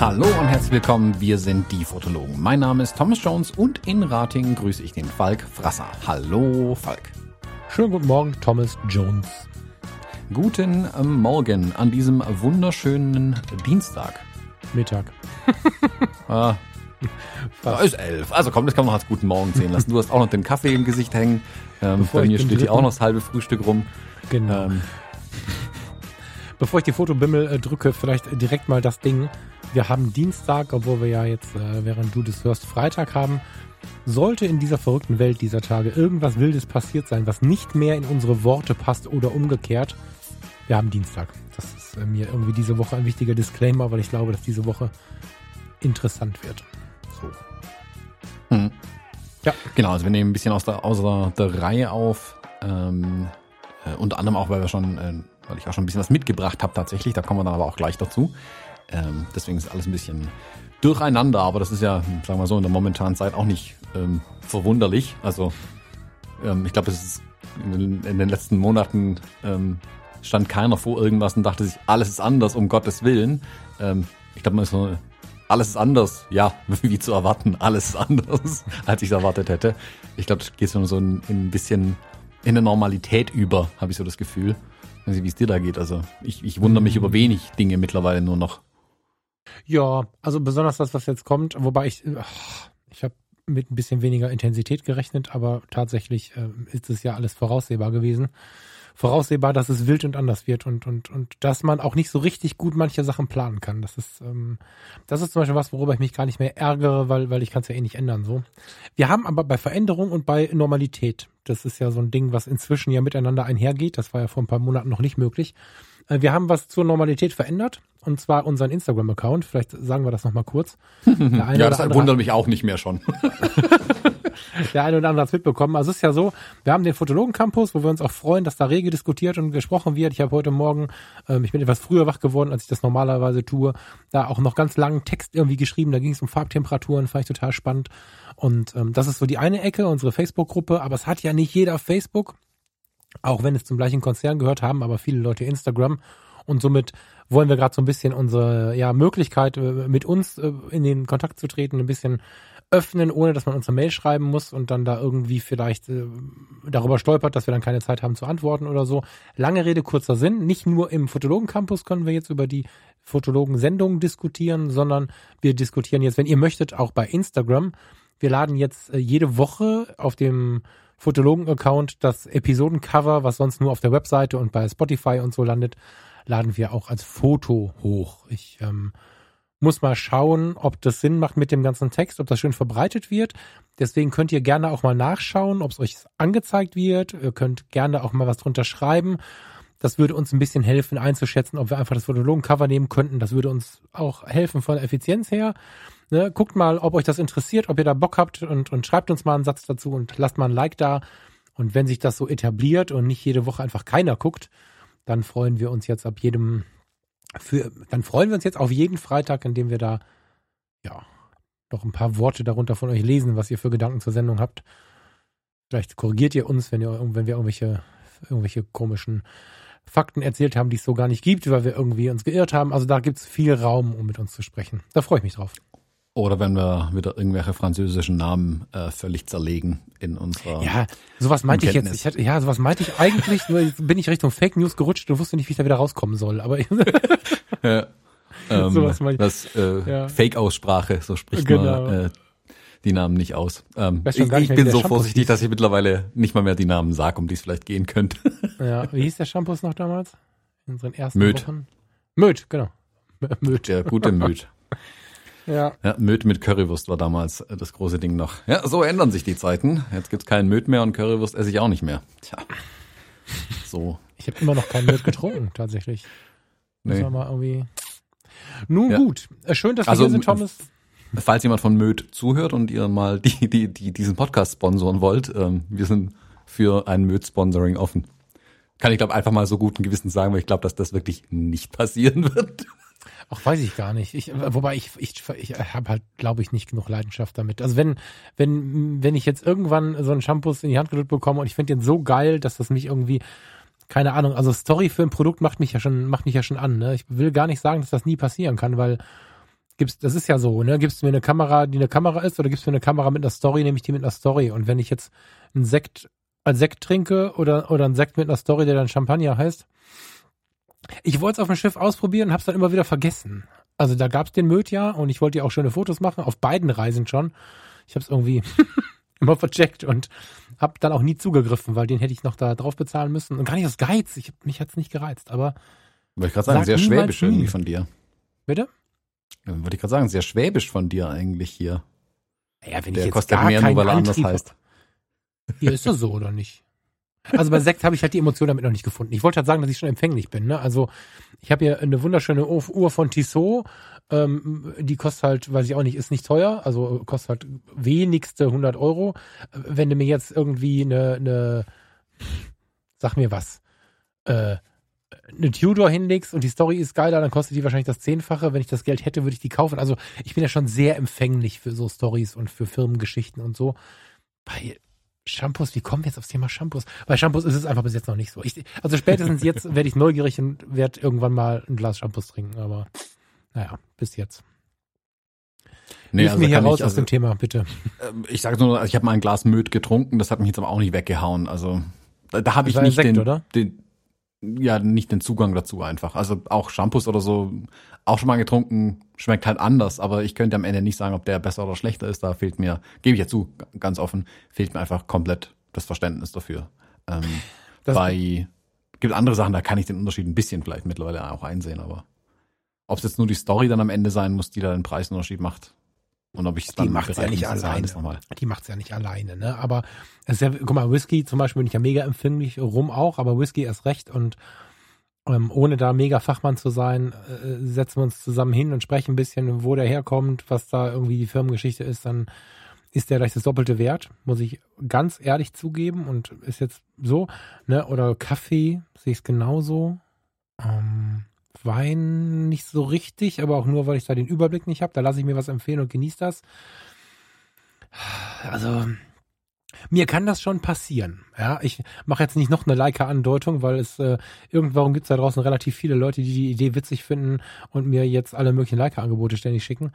Hallo und herzlich willkommen, wir sind die Fotologen. Mein Name ist Thomas Jones und in Ratingen grüße ich den Falk Frasser. Hallo Falk. Schönen guten Morgen, Thomas Jones. Guten Morgen an diesem wunderschönen Dienstag. Mittag. ah, ist elf. Also komm, das kann man noch als guten Morgen sehen lassen. Du hast auch noch den Kaffee im Gesicht hängen. Ähm, bei mir steht hier auch noch das halbe Frühstück rum. Genau. Ähm. Bevor ich die Fotobimmel äh, drücke, vielleicht direkt mal das Ding. Wir haben Dienstag, obwohl wir ja jetzt, äh, während du das hörst, Freitag haben. Sollte in dieser verrückten Welt dieser Tage irgendwas Wildes passiert sein, was nicht mehr in unsere Worte passt oder umgekehrt, wir haben Dienstag. Das ist äh, mir irgendwie diese Woche ein wichtiger Disclaimer, weil ich glaube, dass diese Woche interessant wird. So. Hm. Ja. Genau, also wir nehmen ein bisschen aus der, aus der Reihe auf. Ähm, äh, unter anderem auch, weil wir schon, äh, weil ich auch schon ein bisschen was mitgebracht habe tatsächlich. Da kommen wir dann aber auch gleich dazu. Ähm, deswegen ist alles ein bisschen durcheinander, aber das ist ja, sagen wir mal so, in der momentanen Zeit auch nicht ähm, verwunderlich. Also ähm, ich glaube, es ist in, in, den letzten Monaten ähm, stand keiner vor irgendwas und dachte sich, alles ist anders, um Gottes Willen. Ähm, ich glaube, man ist so, alles ist anders, ja, wie zu erwarten, alles ist anders, als ich es erwartet hätte. Ich glaube, das geht so ein, ein bisschen in eine Normalität über, habe ich so das Gefühl. Ich weiß nicht, wie es dir da geht. Also ich, ich wundere mich über wenig Dinge mittlerweile nur noch. Ja, also besonders das, was jetzt kommt, wobei ich, ich habe mit ein bisschen weniger Intensität gerechnet, aber tatsächlich äh, ist es ja alles voraussehbar gewesen. Voraussehbar, dass es wild und anders wird und, und, und dass man auch nicht so richtig gut manche Sachen planen kann. Das ist, ähm, das ist zum Beispiel was, worüber ich mich gar nicht mehr ärgere, weil, weil ich kann es ja eh nicht ändern. So. Wir haben aber bei Veränderung und bei Normalität, das ist ja so ein Ding, was inzwischen ja miteinander einhergeht, das war ja vor ein paar Monaten noch nicht möglich, äh, wir haben was zur Normalität verändert und zwar unseren Instagram-Account. Vielleicht sagen wir das nochmal kurz. ja, das wundert mich auch nicht mehr schon. der eine oder andere hat mitbekommen. Also es ist ja so, wir haben den Fotologen-Campus, wo wir uns auch freuen, dass da rege diskutiert und gesprochen wird. Ich habe heute Morgen, ähm, ich bin etwas früher wach geworden, als ich das normalerweise tue, da auch noch ganz langen Text irgendwie geschrieben. Da ging es um Farbtemperaturen, fand ich total spannend. Und ähm, das ist so die eine Ecke, unsere Facebook-Gruppe, aber es hat ja nicht jeder Facebook auch wenn es zum gleichen Konzern gehört haben, aber viele Leute Instagram. Und somit wollen wir gerade so ein bisschen unsere ja, Möglichkeit, äh, mit uns äh, in den Kontakt zu treten, ein bisschen öffnen, ohne dass man uns eine Mail schreiben muss und dann da irgendwie vielleicht äh, darüber stolpert, dass wir dann keine Zeit haben zu antworten oder so. Lange Rede, kurzer Sinn. Nicht nur im Fotologen-Campus können wir jetzt über die Fotologen-Sendungen diskutieren, sondern wir diskutieren jetzt, wenn ihr möchtet, auch bei Instagram. Wir laden jetzt äh, jede Woche auf dem Fotologen-Account das Episodencover, was sonst nur auf der Webseite und bei Spotify und so landet, laden wir auch als Foto hoch. Ich ähm, muss mal schauen, ob das Sinn macht mit dem ganzen Text, ob das schön verbreitet wird. Deswegen könnt ihr gerne auch mal nachschauen, ob es euch angezeigt wird. Ihr könnt gerne auch mal was drunter schreiben. Das würde uns ein bisschen helfen einzuschätzen, ob wir einfach das Fotologen-Cover nehmen könnten. Das würde uns auch helfen von der Effizienz her. Ne, guckt mal, ob euch das interessiert, ob ihr da Bock habt und, und schreibt uns mal einen Satz dazu und lasst mal ein Like da. Und wenn sich das so etabliert und nicht jede Woche einfach keiner guckt, dann freuen wir uns jetzt ab jedem, für, dann freuen wir uns jetzt auf jeden Freitag, indem wir da, ja, noch ein paar Worte darunter von euch lesen, was ihr für Gedanken zur Sendung habt. Vielleicht korrigiert ihr uns, wenn, ihr, wenn wir irgendwelche, irgendwelche komischen Fakten erzählt haben, die es so gar nicht gibt, weil wir irgendwie uns geirrt haben. Also da gibt es viel Raum, um mit uns zu sprechen. Da freue ich mich drauf. Oder wenn wir wieder irgendwelche französischen Namen äh, völlig zerlegen in unserer. Ja, sowas meinte ich jetzt. Ich hatte, ja, sowas meinte ich eigentlich, nur bin ich Richtung Fake News gerutscht und wusste nicht, wie ich da wieder rauskommen soll. Aber ja, ähm, sowas meinte ich. Das äh, ja. Fake-Aussprache, so spricht genau. man äh, die Namen nicht aus. Ähm, ich, ich bin so vorsichtig, dass ich mittlerweile nicht mal mehr die Namen sage, um die es vielleicht gehen könnte. ja, wie hieß der Shampoos noch damals? In unseren ersten Möd. Wochen? Möd, genau. Möd. Der gute Möd. Ja. ja. Möd mit Currywurst war damals äh, das große Ding noch. Ja, so ändern sich die Zeiten. Jetzt gibt's keinen Möd mehr und Currywurst esse ich auch nicht mehr. Tja. So. Ich habe immer noch keinen Möd getrunken, tatsächlich. Nee. Mal irgendwie. Nun ja. gut. Äh, schön, dass wir also, hier sind, Thomas. Falls jemand von Möd zuhört und ihr mal die, die, die diesen Podcast sponsoren wollt, ähm, wir sind für ein Möd-Sponsoring offen. Kann ich glaube einfach mal so guten Gewissen sagen, weil ich glaube, dass das wirklich nicht passieren wird. Ach, weiß ich gar nicht. Ich, wobei ich, ich, ich habe halt, glaube ich, nicht genug Leidenschaft damit. Also wenn, wenn, wenn ich jetzt irgendwann so einen Shampoo in die Hand gedrückt bekomme und ich finde den so geil, dass das mich irgendwie, keine Ahnung, also Story für ein Produkt macht mich ja schon, macht mich ja schon an. Ne? Ich will gar nicht sagen, dass das nie passieren kann, weil gibst, das ist ja so, ne? Gibst du mir eine Kamera, die eine Kamera ist, oder gibst du mir eine Kamera mit einer Story, nehme ich die mit einer Story. Und wenn ich jetzt einen Sekt als Sekt trinke oder, oder einen Sekt mit einer Story, der dann Champagner heißt, ich wollte es auf dem Schiff ausprobieren und habe es dann immer wieder vergessen. Also da gab es den Möd ja und ich wollte ja auch schöne Fotos machen, auf beiden Reisen schon. Ich habe es irgendwie immer vercheckt und habe dann auch nie zugegriffen, weil den hätte ich noch da drauf bezahlen müssen. Und gar nicht aus Geiz, ich, mich hat's nicht gereizt, aber. Wollte ich gerade sagen, sehr schwäbisch irgendwie von dir. Bitte? Wollte ich gerade sagen, sehr schwäbisch von dir eigentlich hier. Ja, wenn Der ich jetzt kostet gar mehr, nur weil er anders heißt. Hier ist das so oder nicht? Also bei Sekt habe ich halt die Emotion damit noch nicht gefunden. Ich wollte halt sagen, dass ich schon empfänglich bin. Ne? Also ich habe hier eine wunderschöne Uhr von Tissot. Ähm, die kostet halt, weiß ich auch nicht, ist nicht teuer. Also kostet halt wenigste 100 Euro. Wenn du mir jetzt irgendwie eine, eine sag mir was, äh, eine Tudor hinlegst und die Story ist geiler, dann kostet die wahrscheinlich das Zehnfache. Wenn ich das Geld hätte, würde ich die kaufen. Also ich bin ja schon sehr empfänglich für so Stories und für Firmengeschichten und so. Bei Shampoos, wie kommen wir jetzt aufs Thema Shampoos? Bei Shampoos ist es einfach bis jetzt noch nicht so. Ich, also spätestens jetzt werde ich neugierig und werde irgendwann mal ein Glas Shampoos trinken, aber naja, bis jetzt. Nee, Hilf mir hier raus ich, aus also, dem Thema, bitte. ähm, ich sage nur, also ich habe mal ein Glas Möd getrunken, das hat mich jetzt aber auch nicht weggehauen. Also da, da habe ich nicht Sekt, den, oder? den, ja, nicht den Zugang dazu einfach. Also auch Shampoos oder so, auch schon mal getrunken, schmeckt halt anders, aber ich könnte am Ende nicht sagen, ob der besser oder schlechter ist. Da fehlt mir, gebe ich ja zu, ganz offen, fehlt mir einfach komplett das Verständnis dafür. Ähm, bei gibt andere Sachen, da kann ich den Unterschied ein bisschen vielleicht mittlerweile auch einsehen, aber ob es jetzt nur die Story dann am Ende sein muss, die da den Preisunterschied macht. Und ob ich es Die dann macht's ja nicht alleine. nochmal. Die macht's ja nicht alleine, ne? Aber es ist ja, guck mal, Whisky zum Beispiel bin ich ja mega empfänglich, rum auch, aber Whisky erst recht und ähm, ohne da mega Fachmann zu sein, äh, setzen wir uns zusammen hin und sprechen ein bisschen, wo der herkommt, was da irgendwie die Firmengeschichte ist, dann ist der gleich das Doppelte wert, muss ich ganz ehrlich zugeben und ist jetzt so, ne? Oder Kaffee sehe ich es genauso. Ähm, Wein nicht so richtig, aber auch nur, weil ich da den Überblick nicht habe. Da lasse ich mir was empfehlen und genieße das. Also, mir kann das schon passieren. Ja, ich mache jetzt nicht noch eine Leica-Andeutung, weil es äh, irgendwann gibt es da draußen relativ viele Leute, die die Idee witzig finden und mir jetzt alle möglichen Leica-Angebote ständig schicken.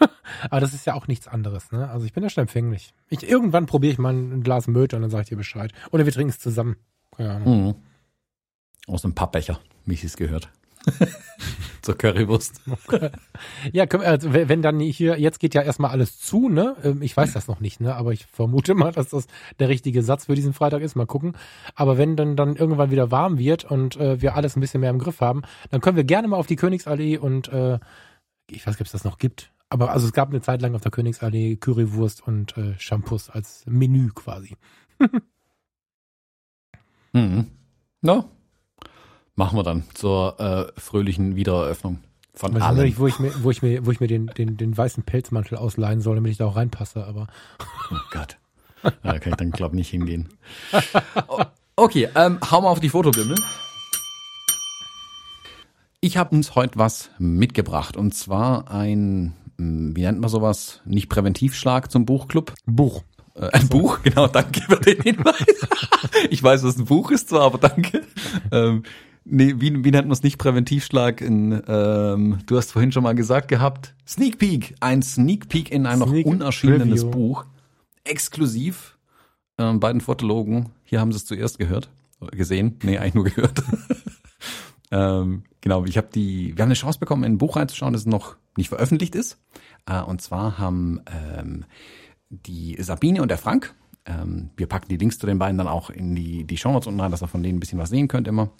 Aber das ist ja auch nichts anderes. Ne? Also ich bin da schon empfänglich. Ich, irgendwann probiere ich mal ein Glas Möte und dann sage ich dir Bescheid. Oder wir trinken es zusammen. Keine Ahnung. Mhm. Aus einem Pappbecher, wie ich es gehört. Zur Currywurst. Ja, also wenn dann hier, jetzt geht ja erstmal alles zu, ne? Ähm, Ich weiß das noch nicht, ne? Aber ich vermute mal, dass das der richtige Satz für diesen Freitag ist. Mal gucken. Aber wenn dann, dann irgendwann wieder warm wird und äh, wir alles ein bisschen mehr im Griff haben, dann können wir gerne mal auf die Königsallee und äh, ich weiß nicht, ob es das noch gibt. Aber also es gab eine Zeit lang auf der Königsallee Currywurst und äh, Shampoos als Menü quasi. Mhm. No. Machen wir dann zur äh, fröhlichen Wiedereröffnung von allen. nicht, wo ich mir, wo ich mir, wo ich mir den, den, den weißen Pelzmantel ausleihen soll, damit ich da auch reinpasse, aber Oh Gott. Ja, da kann ich dann, glaube ich, nicht hingehen. Okay, ähm, hau mal auf die Fotobimmel. Ich habe uns heute was mitgebracht und zwar ein, mh, wie nennt man sowas, nicht Präventivschlag zum Buchclub. Buch. Äh, ein Buch, genau, danke für den Hinweis. ich weiß, was ein Buch ist zwar, aber danke. Ähm, nee, wie, wie nennt man es nicht Präventivschlag? In, ähm, du hast vorhin schon mal gesagt gehabt, Sneak Peek, ein Sneak Peek in ein noch Sneak unerschienenes Preview. Buch. Exklusiv. Ähm, beiden Fotologen, hier haben sie es zuerst gehört. Oder Gesehen? Nee, eigentlich nur gehört. ähm, genau, ich habe die, wir haben eine Chance bekommen, in ein Buch reinzuschauen, das noch nicht veröffentlicht ist. Äh, und zwar haben ähm, die Sabine und der Frank. Ähm, wir packen die Links zu den beiden dann auch in die, die Shownotes unten rein, dass ihr von denen ein bisschen was sehen könnt immer.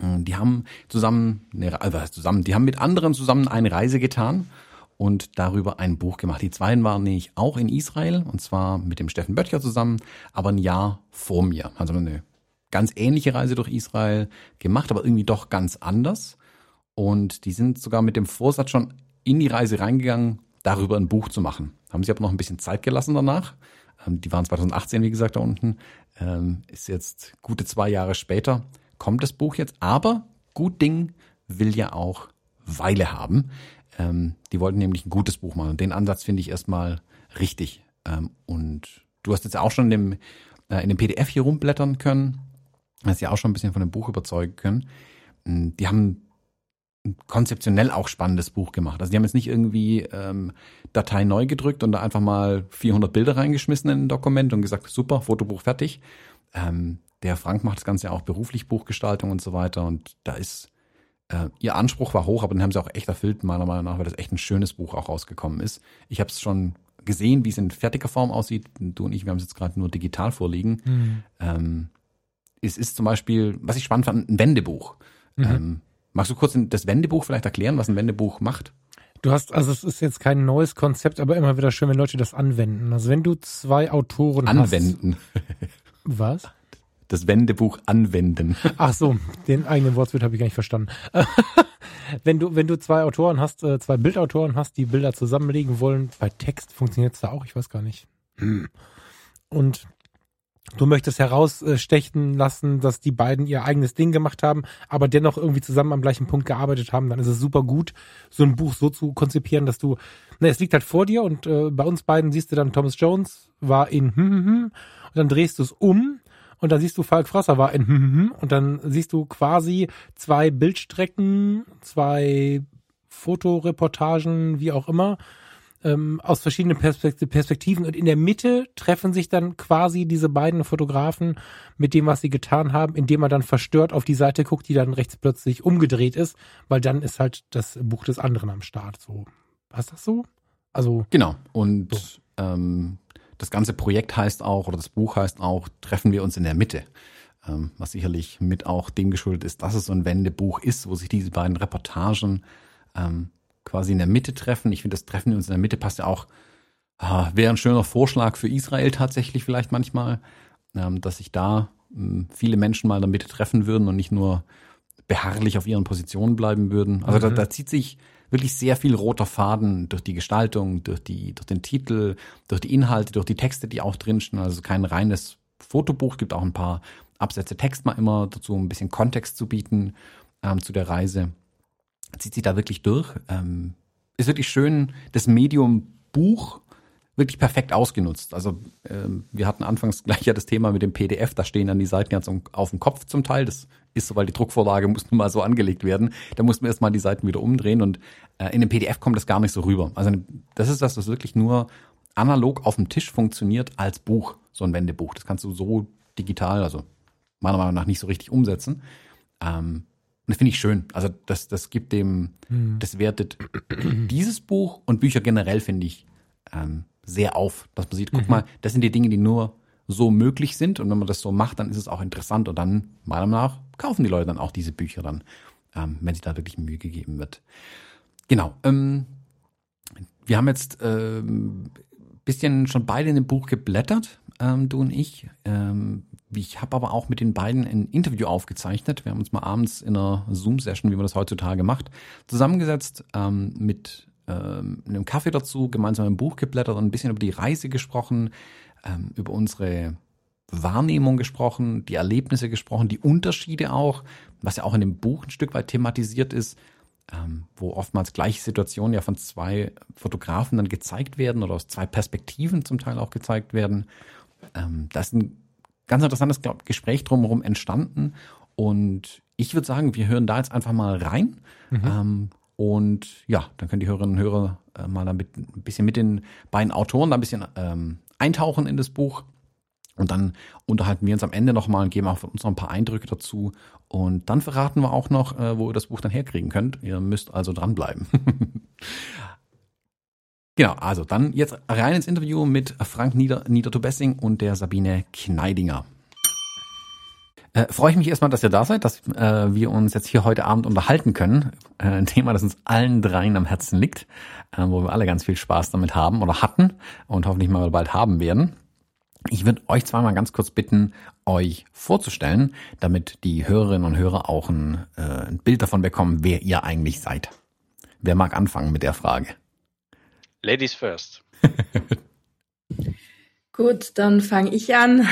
Ähm, Die haben zusammen, also zusammen, die haben mit anderen zusammen eine Reise getan und darüber ein Buch gemacht. Die zwei waren nämlich auch in Israel und zwar mit dem Steffen Böttcher zusammen, aber ein Jahr vor mir. Also eine ganz ähnliche Reise durch Israel gemacht, aber irgendwie doch ganz anders. Und die sind sogar mit dem Vorsatz schon in die Reise reingegangen, darüber ein Buch zu machen. Haben sie aber noch ein bisschen Zeit gelassen danach. Ähm, Die waren 2018, wie gesagt, da unten. Ähm, Ist jetzt gute zwei Jahre später. Kommt das Buch jetzt. Aber gut Ding will ja auch Weile haben. Ähm, die wollten nämlich ein gutes Buch machen. Den Ansatz finde ich erstmal richtig. Ähm, und du hast jetzt auch schon in dem, äh, in dem PDF hier rumblättern können. Hast ja auch schon ein bisschen von dem Buch überzeugen können. Ähm, die haben konzeptionell auch spannendes Buch gemacht. Also die haben jetzt nicht irgendwie ähm, Datei neu gedrückt und da einfach mal 400 Bilder reingeschmissen in ein Dokument und gesagt, super, Fotobuch fertig. Ähm, der Frank macht das Ganze ja auch beruflich, Buchgestaltung und so weiter. Und da ist, äh, ihr Anspruch war hoch, aber den haben sie auch echt erfüllt, meiner Meinung nach, weil das echt ein schönes Buch auch rausgekommen ist. Ich habe es schon gesehen, wie es in fertiger Form aussieht. Du und ich, wir haben es jetzt gerade nur digital vorliegen. Mhm. Ähm, es ist zum Beispiel, was ich spannend fand, ein Wendebuch. Mhm. Ähm, Magst du kurz das Wendebuch vielleicht erklären, was ein Wendebuch macht? Du hast, also es ist jetzt kein neues Konzept, aber immer wieder schön, wenn Leute das anwenden. Also wenn du zwei Autoren anwenden. hast. Anwenden. Was? Das Wendebuch anwenden. Ach so, den eigenen Wortwitz habe ich gar nicht verstanden. wenn du, wenn du zwei Autoren hast, äh, zwei Bildautoren hast, die Bilder zusammenlegen wollen, bei Text funktioniert es da auch, ich weiß gar nicht. Hm. Und du möchtest herausstechen lassen, dass die beiden ihr eigenes Ding gemacht haben, aber dennoch irgendwie zusammen am gleichen Punkt gearbeitet haben, dann ist es super gut, so ein Buch so zu konzipieren, dass du, ne, es liegt halt vor dir und äh, bei uns beiden siehst du dann Thomas Jones war in hm, hm, hm, und dann drehst du es um und dann siehst du Falk Frasser war in und dann siehst du quasi zwei Bildstrecken, zwei Fotoreportagen, wie auch immer, ähm, aus verschiedenen Perspektiven und in der Mitte treffen sich dann quasi diese beiden Fotografen mit dem, was sie getan haben, indem man dann verstört auf die Seite guckt, die dann rechts plötzlich umgedreht ist, weil dann ist halt das Buch des anderen am Start. So, was das so? Also genau. Und so. ähm, das ganze Projekt heißt auch oder das Buch heißt auch Treffen wir uns in der Mitte ähm, was sicherlich mit auch dem geschuldet ist, dass es so ein Wendebuch ist, wo sich diese beiden Reportagen ähm, quasi in der Mitte treffen. Ich finde, das Treffen uns in der Mitte passt ja auch, ah, wäre ein schöner Vorschlag für Israel tatsächlich vielleicht manchmal, ähm, dass sich da ähm, viele Menschen mal in der Mitte treffen würden und nicht nur beharrlich auf ihren Positionen bleiben würden. Also mhm. da, da zieht sich wirklich sehr viel roter Faden durch die Gestaltung, durch die, durch den Titel, durch die Inhalte, durch die Texte, die auch drinstehen. Also kein reines Fotobuch, gibt auch ein paar Absätze Text mal immer dazu, um ein bisschen Kontext zu bieten ähm, zu der Reise zieht sich da wirklich durch. Ähm, ist wirklich schön, das Medium Buch wirklich perfekt ausgenutzt. Also ähm, wir hatten anfangs gleich ja das Thema mit dem PDF, da stehen dann die Seiten ganz auf dem Kopf zum Teil. Das ist so, weil die Druckvorlage muss nun mal so angelegt werden. Da mussten wir erstmal die Seiten wieder umdrehen und äh, in dem PDF kommt das gar nicht so rüber. Also das ist das, was wirklich nur analog auf dem Tisch funktioniert als Buch, so ein Wendebuch. Das kannst du so digital, also meiner Meinung nach nicht so richtig umsetzen. Ähm, und das finde ich schön. Also das, das gibt dem, mhm. das wertet dieses Buch und Bücher generell, finde ich, ähm, sehr auf. Dass man sieht, guck mhm. mal, das sind die Dinge, die nur so möglich sind. Und wenn man das so macht, dann ist es auch interessant. Und dann, meiner Meinung nach, kaufen die Leute dann auch diese Bücher dann, ähm, wenn sich da wirklich Mühe gegeben wird. Genau. Ähm, wir haben jetzt ähm, bisschen schon beide in dem Buch geblättert, ähm, du und ich. Ähm, ich habe aber auch mit den beiden ein Interview aufgezeichnet. Wir haben uns mal abends in einer Zoom-Session, wie man das heutzutage macht, zusammengesetzt ähm, mit ähm, einem Kaffee dazu, gemeinsam ein Buch geblättert und ein bisschen über die Reise gesprochen, ähm, über unsere Wahrnehmung gesprochen, die Erlebnisse gesprochen, die Unterschiede auch, was ja auch in dem Buch ein Stück weit thematisiert ist, ähm, wo oftmals gleiche Situationen ja von zwei Fotografen dann gezeigt werden oder aus zwei Perspektiven zum Teil auch gezeigt werden. Ähm, da ist ein ganz interessantes Gespräch drumherum entstanden und ich würde sagen, wir hören da jetzt einfach mal rein. Mhm. Ähm, und ja, dann können die Hörerinnen und Hörer äh, mal damit ein bisschen mit den beiden Autoren da ein bisschen ähm, eintauchen in das Buch. Und dann unterhalten wir uns am Ende nochmal und geben auch von uns noch ein paar Eindrücke dazu. Und dann verraten wir auch noch, äh, wo ihr das Buch dann herkriegen könnt. Ihr müsst also dranbleiben. genau, also dann jetzt rein ins Interview mit Frank Nieder Niedertobessing und der Sabine Kneidinger. Äh, freue ich mich erstmal, dass ihr da seid, dass äh, wir uns jetzt hier heute Abend unterhalten können. Äh, ein Thema, das uns allen dreien am Herzen liegt, äh, wo wir alle ganz viel Spaß damit haben oder hatten und hoffentlich mal bald haben werden. Ich würde euch zweimal ganz kurz bitten, euch vorzustellen, damit die Hörerinnen und Hörer auch ein, äh, ein Bild davon bekommen, wer ihr eigentlich seid. Wer mag anfangen mit der Frage? Ladies first. Gut, dann fange ich an.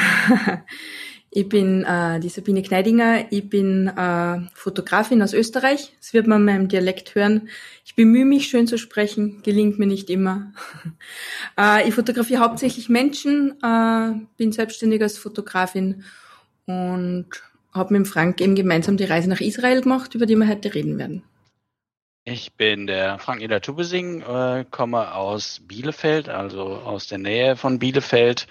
Ich bin äh, die Sabine Kneidinger, ich bin äh, Fotografin aus Österreich. Das wird man in meinem Dialekt hören. Ich bemühe mich, schön zu sprechen, gelingt mir nicht immer. äh, ich fotografiere hauptsächlich Menschen, äh, bin selbstständig als Fotografin und habe mit Frank eben gemeinsam die Reise nach Israel gemacht, über die wir heute reden werden. Ich bin der Frank Eder Tubesing, äh, komme aus Bielefeld, also aus der Nähe von Bielefeld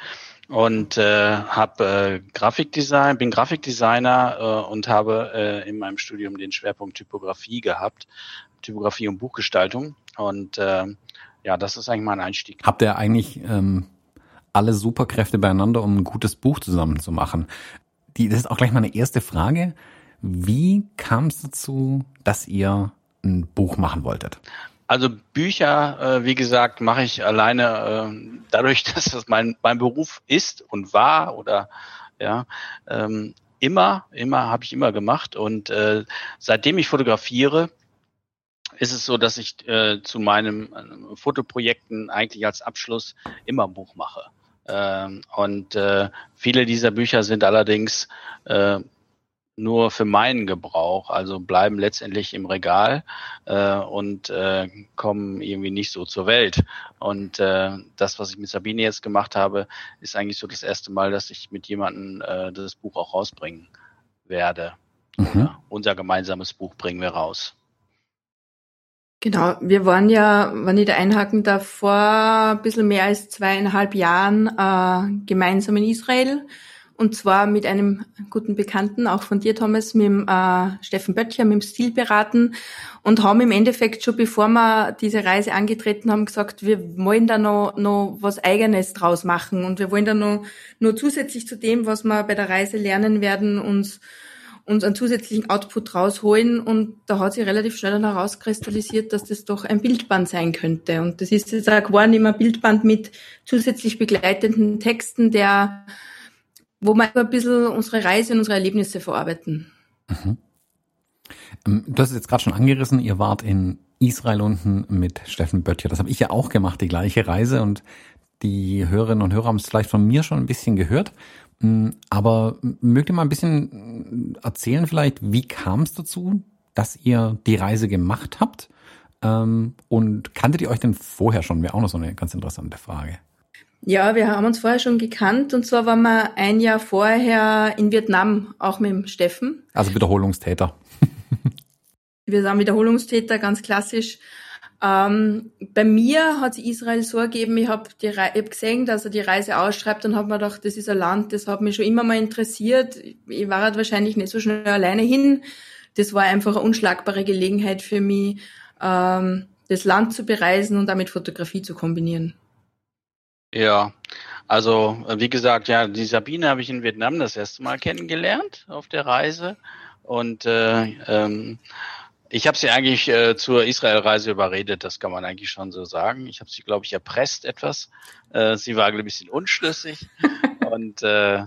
und äh, habe äh, Grafikdesign, bin Grafikdesigner äh, und habe äh, in meinem Studium den Schwerpunkt Typografie gehabt, Typografie und Buchgestaltung und äh, ja, das ist eigentlich mein Einstieg. Habt ihr eigentlich ähm, alle Superkräfte beieinander, um ein gutes Buch zusammen zu machen? Die, das ist auch gleich meine erste Frage. Wie kam es dazu, dass ihr ein Buch machen wolltet? Also Bücher, äh, wie gesagt, mache ich alleine äh, dadurch, dass das mein, mein Beruf ist und war oder ja, ähm, immer, immer habe ich immer gemacht. Und äh, seitdem ich fotografiere, ist es so, dass ich äh, zu meinen äh, Fotoprojekten eigentlich als Abschluss immer ein Buch mache. Ähm, und äh, viele dieser Bücher sind allerdings äh, nur für meinen Gebrauch, also bleiben letztendlich im Regal äh, und äh, kommen irgendwie nicht so zur Welt. Und äh, das, was ich mit Sabine jetzt gemacht habe, ist eigentlich so das erste Mal, dass ich mit jemandem äh, das Buch auch rausbringen werde. Mhm. Ja, unser gemeinsames Buch bringen wir raus. Genau, wir waren ja, wenn ich da einhaken darf, vor ein bisschen mehr als zweieinhalb Jahren äh, gemeinsam in Israel und zwar mit einem guten Bekannten, auch von dir, Thomas, mit dem äh, Steffen Böttcher, mit dem Stilberaten und haben im Endeffekt schon bevor wir diese Reise angetreten haben, gesagt, wir wollen da noch, noch was Eigenes draus machen. Und wir wollen da noch, noch zusätzlich zu dem, was wir bei der Reise lernen werden, uns uns einen zusätzlichen Output rausholen. Und da hat sich relativ schnell dann herauskristallisiert, dass das doch ein Bildband sein könnte. Und das ist jetzt auch geworden immer Bildband mit zusätzlich begleitenden Texten, der wo wir ein bisschen unsere Reise und unsere Erlebnisse verarbeiten. Mhm. Ähm, du hast es jetzt gerade schon angerissen, ihr wart in Israel unten mit Steffen Böttcher. Das habe ich ja auch gemacht, die gleiche Reise. Und die Hörerinnen und Hörer haben es vielleicht von mir schon ein bisschen gehört. Mm, aber mögt ihr mal ein bisschen erzählen vielleicht, wie kam es dazu, dass ihr die Reise gemacht habt? Ähm, und kanntet ihr euch denn vorher schon? Wäre auch noch so eine ganz interessante Frage. Ja, wir haben uns vorher schon gekannt und zwar waren wir ein Jahr vorher in Vietnam, auch mit dem Steffen. Also Wiederholungstäter. wir sind Wiederholungstäter, ganz klassisch. Ähm, bei mir hat Israel so ergeben, ich habe hab gesehen, dass er die Reise ausschreibt und habe mir gedacht, das ist ein Land, das hat mich schon immer mal interessiert. Ich war halt wahrscheinlich nicht so schnell alleine hin. Das war einfach eine unschlagbare Gelegenheit für mich, ähm, das Land zu bereisen und damit Fotografie zu kombinieren. Ja, also äh, wie gesagt, ja, die Sabine habe ich in Vietnam das erste Mal kennengelernt auf der Reise und äh, ähm, ich habe sie eigentlich äh, zur Israel-Reise überredet, das kann man eigentlich schon so sagen. Ich habe sie, glaube ich, erpresst etwas. Äh, sie war ein bisschen unschlüssig und äh,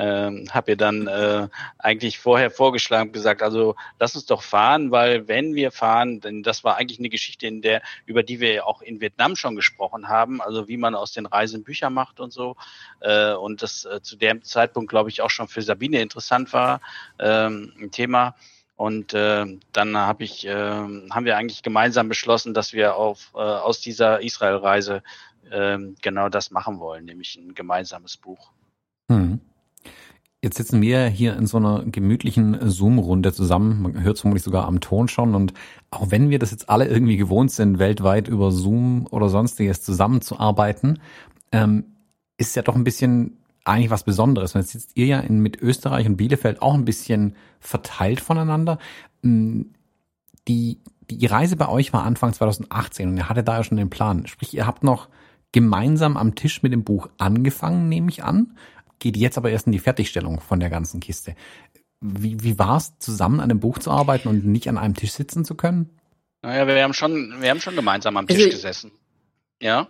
ähm, habe ihr dann äh, eigentlich vorher vorgeschlagen gesagt, also lass uns doch fahren, weil wenn wir fahren, denn das war eigentlich eine Geschichte, in der über die wir auch in Vietnam schon gesprochen haben, also wie man aus den Reisen Bücher macht und so äh, und das äh, zu dem Zeitpunkt glaube ich auch schon für Sabine interessant war ähm, ein Thema. Und äh, dann hab ich, äh, haben wir eigentlich gemeinsam beschlossen, dass wir auf, äh, aus dieser Israel-Reise äh, genau das machen wollen, nämlich ein gemeinsames Buch. Hm. Jetzt sitzen wir hier in so einer gemütlichen Zoom-Runde zusammen. Man hört es vermutlich sogar am Ton schon. Und auch wenn wir das jetzt alle irgendwie gewohnt sind, weltweit über Zoom oder sonstiges zusammenzuarbeiten, ähm, ist ja doch ein bisschen eigentlich was Besonderes. Und jetzt sitzt ihr ja in, mit Österreich und Bielefeld auch ein bisschen verteilt voneinander. Hm, die, die Reise bei euch war Anfang 2018 und ihr hattet da ja schon den Plan. Sprich, ihr habt noch gemeinsam am Tisch mit dem Buch angefangen, nehme ich an geht jetzt aber erst in die Fertigstellung von der ganzen Kiste. Wie, wie war es, zusammen an einem Buch zu arbeiten und nicht an einem Tisch sitzen zu können? Naja, wir haben schon, wir haben schon gemeinsam am Tisch also, gesessen. Ja.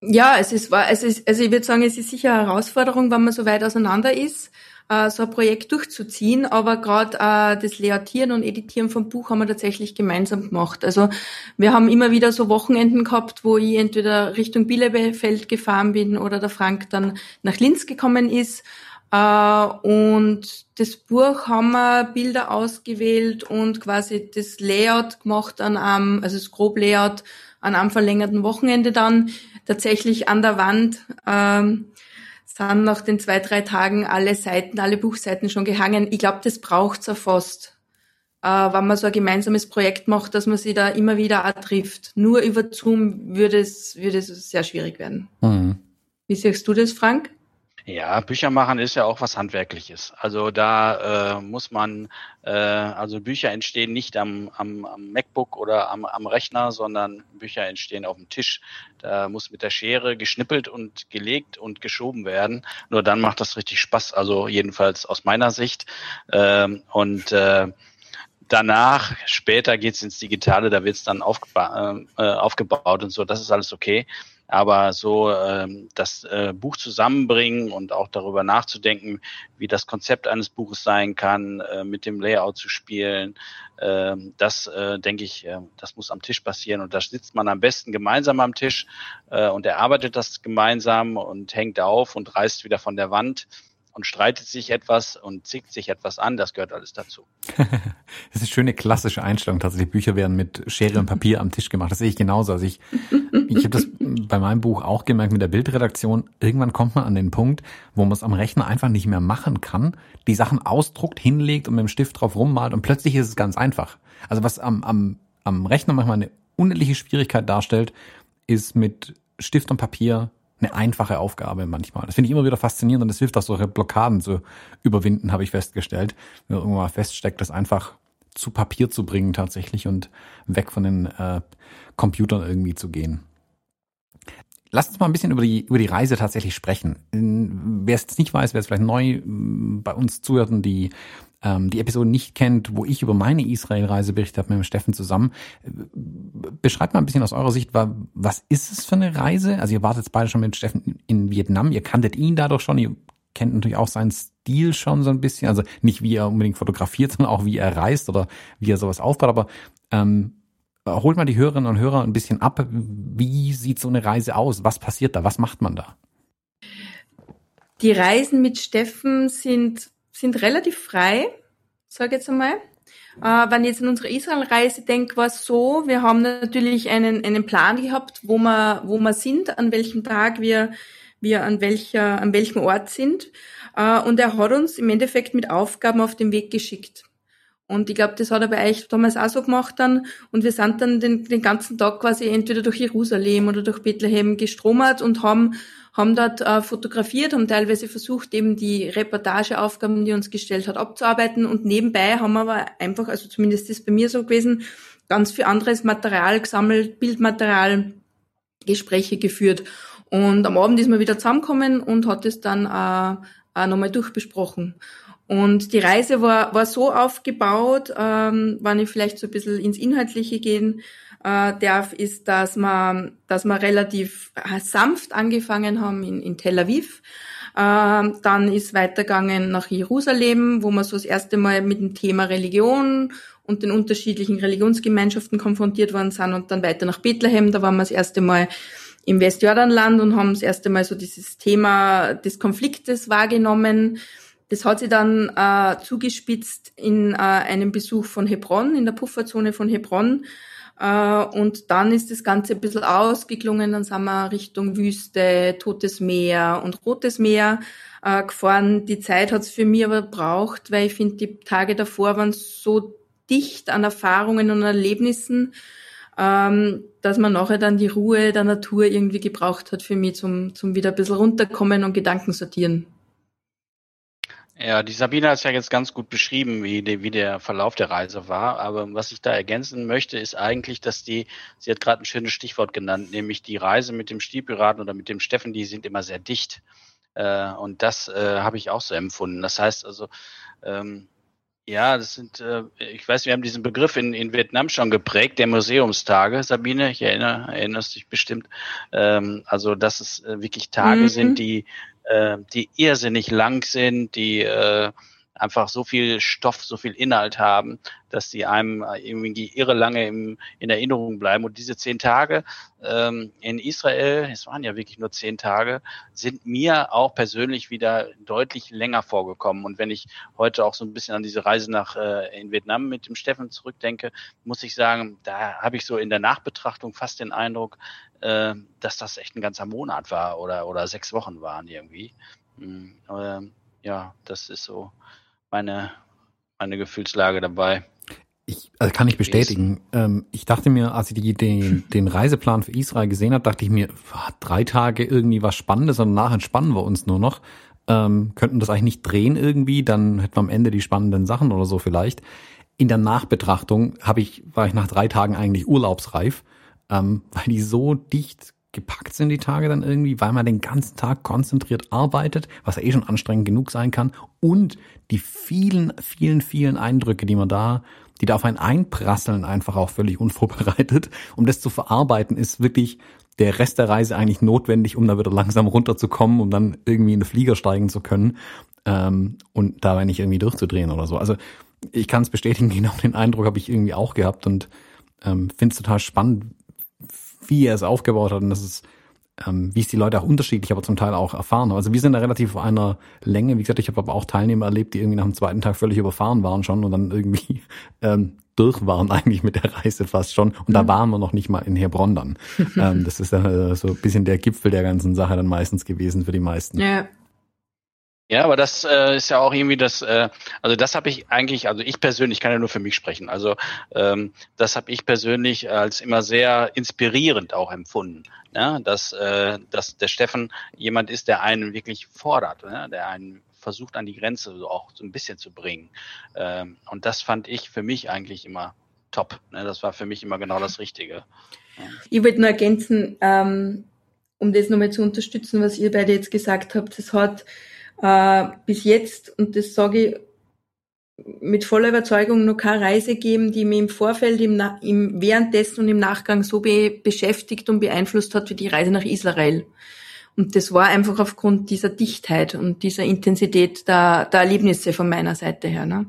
Ja, es ist, es ist, also ich würde sagen, es ist sicher eine Herausforderung, wenn man so weit auseinander ist äh, so ein Projekt durchzuziehen. Aber gerade äh, das Leatieren und Editieren vom Buch haben wir tatsächlich gemeinsam gemacht. Also wir haben immer wieder so Wochenenden gehabt, wo ich entweder Richtung Bielefeld gefahren bin oder der Frank dann nach Linz gekommen ist. Äh, und das Buch haben wir Bilder ausgewählt und quasi das Layout gemacht an einem, also das Grob-Layout an einem verlängerten Wochenende dann tatsächlich an der Wand. Ähm, sind nach den zwei, drei Tagen alle Seiten, alle Buchseiten schon gehangen. Ich glaube, das braucht's ja fast, äh, wenn man so ein gemeinsames Projekt macht, dass man sich da immer wieder auch trifft. Nur über Zoom würde es, würde es sehr schwierig werden. Mhm. Wie siehst du das, Frank? Ja, Bücher machen ist ja auch was Handwerkliches. Also da äh, muss man, äh, also Bücher entstehen nicht am, am, am MacBook oder am, am Rechner, sondern Bücher entstehen auf dem Tisch. Da muss mit der Schere geschnippelt und gelegt und geschoben werden. Nur dann macht das richtig Spaß, also jedenfalls aus meiner Sicht. Ähm, und äh, danach, später geht's ins Digitale, da wird's dann aufgeba äh, aufgebaut und so, das ist alles okay. Aber so ähm, das äh, Buch zusammenbringen und auch darüber nachzudenken, wie das Konzept eines Buches sein kann, äh, mit dem Layout zu spielen, äh, das äh, denke ich, äh, das muss am Tisch passieren. Und da sitzt man am besten gemeinsam am Tisch äh, und erarbeitet das gemeinsam und hängt auf und reißt wieder von der Wand und streitet sich etwas und zickt sich etwas an, das gehört alles dazu. das ist eine schöne klassische Einstellung. Tatsächlich Bücher werden mit Schere und Papier am Tisch gemacht. Das sehe ich genauso. Also ich, ich habe das bei meinem Buch auch gemerkt mit der Bildredaktion. Irgendwann kommt man an den Punkt, wo man es am Rechner einfach nicht mehr machen kann, die Sachen ausdruckt, hinlegt und mit dem Stift drauf rummalt und plötzlich ist es ganz einfach. Also was am, am, am Rechner manchmal eine unendliche Schwierigkeit darstellt, ist mit Stift und Papier eine einfache Aufgabe manchmal. Das finde ich immer wieder faszinierend und das hilft auch, solche Blockaden zu überwinden, habe ich festgestellt. Wenn man irgendwann mal feststeckt, das einfach zu Papier zu bringen tatsächlich und weg von den äh, Computern irgendwie zu gehen. Lass uns mal ein bisschen über die, über die Reise tatsächlich sprechen. Wer es nicht weiß, wer es vielleicht neu bei uns zuhört und die ähm, die Episode nicht kennt, wo ich über meine Israel-Reise berichtet habe mit dem Steffen zusammen. Beschreibt mal ein bisschen aus eurer Sicht, was ist es für eine Reise? Also ihr wartet jetzt beide schon mit Steffen in Vietnam, ihr kanntet ihn dadurch schon, ihr kennt natürlich auch seinen Stil schon so ein bisschen, also nicht wie er unbedingt fotografiert, sondern auch wie er reist oder wie er sowas aufbaut, aber ähm, holt mal die Hörerinnen und Hörer ein bisschen ab, wie sieht so eine Reise aus, was passiert da, was macht man da? Die Reisen mit Steffen sind sind relativ frei, sage ich jetzt einmal. Äh, wenn ich jetzt an unsere Israel-Reise denke, war es so, wir haben natürlich einen, einen Plan gehabt, wo wir, wo wir sind, an welchem Tag wir, wir an welcher, an welchem Ort sind. Äh, und er hat uns im Endeffekt mit Aufgaben auf den Weg geschickt. Und ich glaube, das hat er bei euch damals auch so gemacht dann. Und wir sind dann den, den ganzen Tag quasi entweder durch Jerusalem oder durch Bethlehem gestromert und haben haben dort äh, fotografiert, haben teilweise versucht, eben die Reportageaufgaben, die uns gestellt hat, abzuarbeiten und nebenbei haben wir aber einfach, also zumindest ist bei mir so gewesen, ganz viel anderes Material gesammelt, Bildmaterial, Gespräche geführt. Und am Abend ist man wieder zusammengekommen und hat es dann äh, äh, nochmal durchbesprochen. Und die Reise war, war so aufgebaut, ähm, wenn ich vielleicht so ein bisschen ins Inhaltliche gehen äh, darf, ist, dass wir, dass wir relativ sanft angefangen haben in, in Tel Aviv. Äh, dann ist weitergegangen nach Jerusalem, wo wir so das erste Mal mit dem Thema Religion und den unterschiedlichen Religionsgemeinschaften konfrontiert worden sind und dann weiter nach Bethlehem, da waren wir das erste Mal im Westjordanland und haben das erste Mal so dieses Thema des Konfliktes wahrgenommen. Das hat sich dann äh, zugespitzt in äh, einem Besuch von Hebron, in der Pufferzone von Hebron, äh, und dann ist das Ganze ein bisschen ausgeklungen, dann sind wir Richtung Wüste, Totes Meer und Rotes Meer äh, gefahren. Die Zeit hat es für mich aber braucht, weil ich finde, die Tage davor waren so dicht an Erfahrungen und Erlebnissen, ähm, dass man nachher dann die Ruhe der Natur irgendwie gebraucht hat für mich, zum, zum wieder ein bisschen runterkommen und Gedanken sortieren. Ja, die Sabine hat es ja jetzt ganz gut beschrieben, wie, die, wie der Verlauf der Reise war. Aber was ich da ergänzen möchte, ist eigentlich, dass die, sie hat gerade ein schönes Stichwort genannt, nämlich die Reise mit dem Stiefpiraten oder mit dem Steffen, die sind immer sehr dicht. Äh, und das äh, habe ich auch so empfunden. Das heißt also, ähm, ja, das sind, äh, ich weiß, wir haben diesen Begriff in, in Vietnam schon geprägt, der Museumstage, Sabine, ich erinnere, erinnerst dich bestimmt. Ähm, also, dass es äh, wirklich Tage mhm. sind, die äh, die irrsinnig lang sind, die äh, einfach so viel Stoff, so viel Inhalt haben, dass die einem irgendwie irre lange im, in Erinnerung bleiben. Und diese zehn Tage ähm, in Israel, es waren ja wirklich nur zehn Tage, sind mir auch persönlich wieder deutlich länger vorgekommen. Und wenn ich heute auch so ein bisschen an diese Reise nach äh, in Vietnam mit dem Steffen zurückdenke, muss ich sagen, da habe ich so in der Nachbetrachtung fast den Eindruck, äh, dass das echt ein ganzer Monat war oder, oder sechs Wochen waren irgendwie. Mhm, äh, ja, das ist so meine, meine Gefühlslage dabei. Ich also kann ich bestätigen. Ähm, ich dachte mir, als ich die, den, den Reiseplan für Israel gesehen habe, dachte ich mir, drei Tage irgendwie was Spannendes und nachher entspannen wir uns nur noch. Ähm, könnten das eigentlich nicht drehen irgendwie, dann hätten wir am Ende die spannenden Sachen oder so vielleicht. In der Nachbetrachtung habe ich, war ich nach drei Tagen eigentlich urlaubsreif, ähm, weil die so dicht gepackt sind die Tage dann irgendwie, weil man den ganzen Tag konzentriert arbeitet, was ja eh schon anstrengend genug sein kann und die vielen, vielen, vielen Eindrücke, die man da, die da auf einen einprasseln, einfach auch völlig unvorbereitet. Um das zu verarbeiten, ist wirklich der Rest der Reise eigentlich notwendig, um da wieder langsam runterzukommen, um dann irgendwie in den Flieger steigen zu können ähm, und dabei nicht irgendwie durchzudrehen oder so. Also ich kann es bestätigen, genau den Eindruck habe ich irgendwie auch gehabt und ähm, finde es total spannend, wie er es aufgebaut hat und das ist, ähm, wie es die Leute auch unterschiedlich, aber zum Teil auch erfahren haben. Also wir sind da relativ auf einer Länge. Wie gesagt, ich habe aber auch Teilnehmer erlebt, die irgendwie nach dem zweiten Tag völlig überfahren waren schon und dann irgendwie ähm, durch waren eigentlich mit der Reise fast schon. Und da mhm. waren wir noch nicht mal in Heilbronn dann. ähm, das ist äh, so ein bisschen der Gipfel der ganzen Sache dann meistens gewesen für die meisten. Ja. Ja, aber das äh, ist ja auch irgendwie das, äh, also das habe ich eigentlich, also ich persönlich kann ja nur für mich sprechen, also ähm, das habe ich persönlich als immer sehr inspirierend auch empfunden, ne? dass, äh, dass der Steffen jemand ist, der einen wirklich fordert, ne? der einen versucht an die Grenze so auch so ein bisschen zu bringen. Ähm, und das fand ich für mich eigentlich immer top. Ne? Das war für mich immer genau das Richtige. Ja. Ich würde nur ergänzen, ähm, um das nochmal zu unterstützen, was ihr beide jetzt gesagt habt, das hat äh, bis jetzt, und das sage ich mit voller Überzeugung, noch keine Reise geben, die mich im Vorfeld, im, im währenddessen und im Nachgang so be beschäftigt und beeinflusst hat wie die Reise nach Israel. Und das war einfach aufgrund dieser Dichtheit und dieser Intensität der, der Erlebnisse von meiner Seite her. Ne?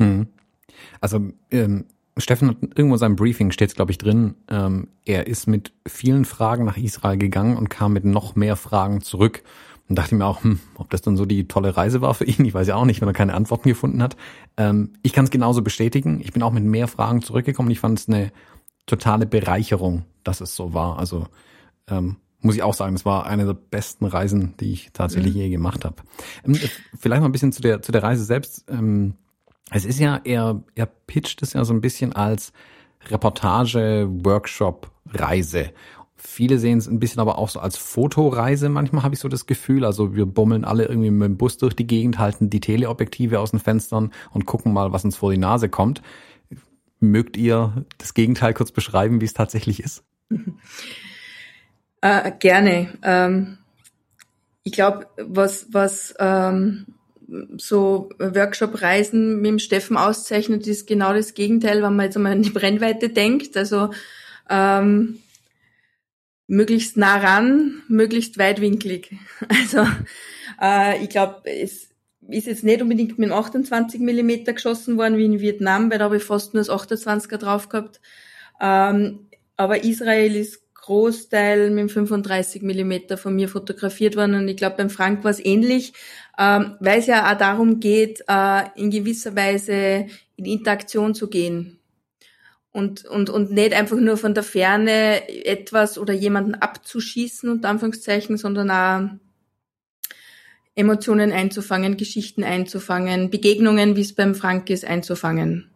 Hm. Also ähm, Steffen hat irgendwo in seinem Briefing steht glaube ich drin, ähm, er ist mit vielen Fragen nach Israel gegangen und kam mit noch mehr Fragen zurück. Und dachte mir auch, hm, ob das dann so die tolle Reise war für ihn. Ich weiß ja auch nicht, wenn er keine Antworten gefunden hat. Ähm, ich kann es genauso bestätigen. Ich bin auch mit mehr Fragen zurückgekommen. Ich fand es eine totale Bereicherung, dass es so war. Also ähm, muss ich auch sagen, es war eine der besten Reisen, die ich tatsächlich mhm. je gemacht habe. Ähm, vielleicht mal ein bisschen zu der zu der Reise selbst. Ähm, es ist ja, er, er pitcht es ja so ein bisschen als Reportage, Workshop, Reise. Viele sehen es ein bisschen aber auch so als Fotoreise. Manchmal habe ich so das Gefühl, also wir bummeln alle irgendwie mit dem Bus durch die Gegend, halten die Teleobjektive aus den Fenstern und gucken mal, was uns vor die Nase kommt. Mögt ihr das Gegenteil kurz beschreiben, wie es tatsächlich ist? Äh, gerne. Ähm, ich glaube, was, was ähm, so Workshop-Reisen mit dem Steffen auszeichnet, ist genau das Gegenteil, wenn man jetzt einmal an die Brennweite denkt. Also ähm, möglichst nah ran, möglichst weitwinklig. Also äh, ich glaube, es ist jetzt nicht unbedingt mit dem 28 Millimeter geschossen worden wie in Vietnam, weil da habe ich fast nur das 28er drauf gehabt. Ähm, aber Israel ist Großteil mit dem 35 Millimeter von mir fotografiert worden und ich glaube beim Frank war es ähnlich, ähm, weil es ja auch darum geht, äh, in gewisser Weise in Interaktion zu gehen und, und, und nicht einfach nur von der Ferne etwas oder jemanden abzuschießen, unter Anführungszeichen, sondern auch Emotionen einzufangen, Geschichten einzufangen, Begegnungen, wie es beim Frank ist, einzufangen.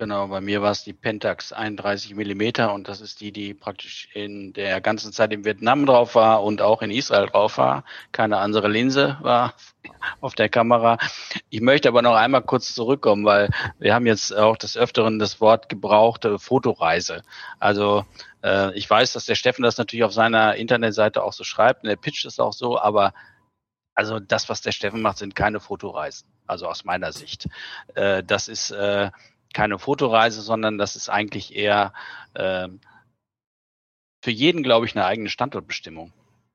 Genau, bei mir war es die Pentax 31 Millimeter und das ist die, die praktisch in der ganzen Zeit in Vietnam drauf war und auch in Israel drauf war. Keine andere Linse war auf der Kamera. Ich möchte aber noch einmal kurz zurückkommen, weil wir haben jetzt auch des Öfteren das Wort gebraucht, äh, Fotoreise. Also äh, ich weiß, dass der Steffen das natürlich auf seiner Internetseite auch so schreibt und er pitcht es auch so, aber also das, was der Steffen macht, sind keine Fotoreisen. Also aus meiner Sicht. Äh, das ist äh, keine Fotoreise, sondern das ist eigentlich eher äh, für jeden, glaube ich, eine eigene Standortbestimmung.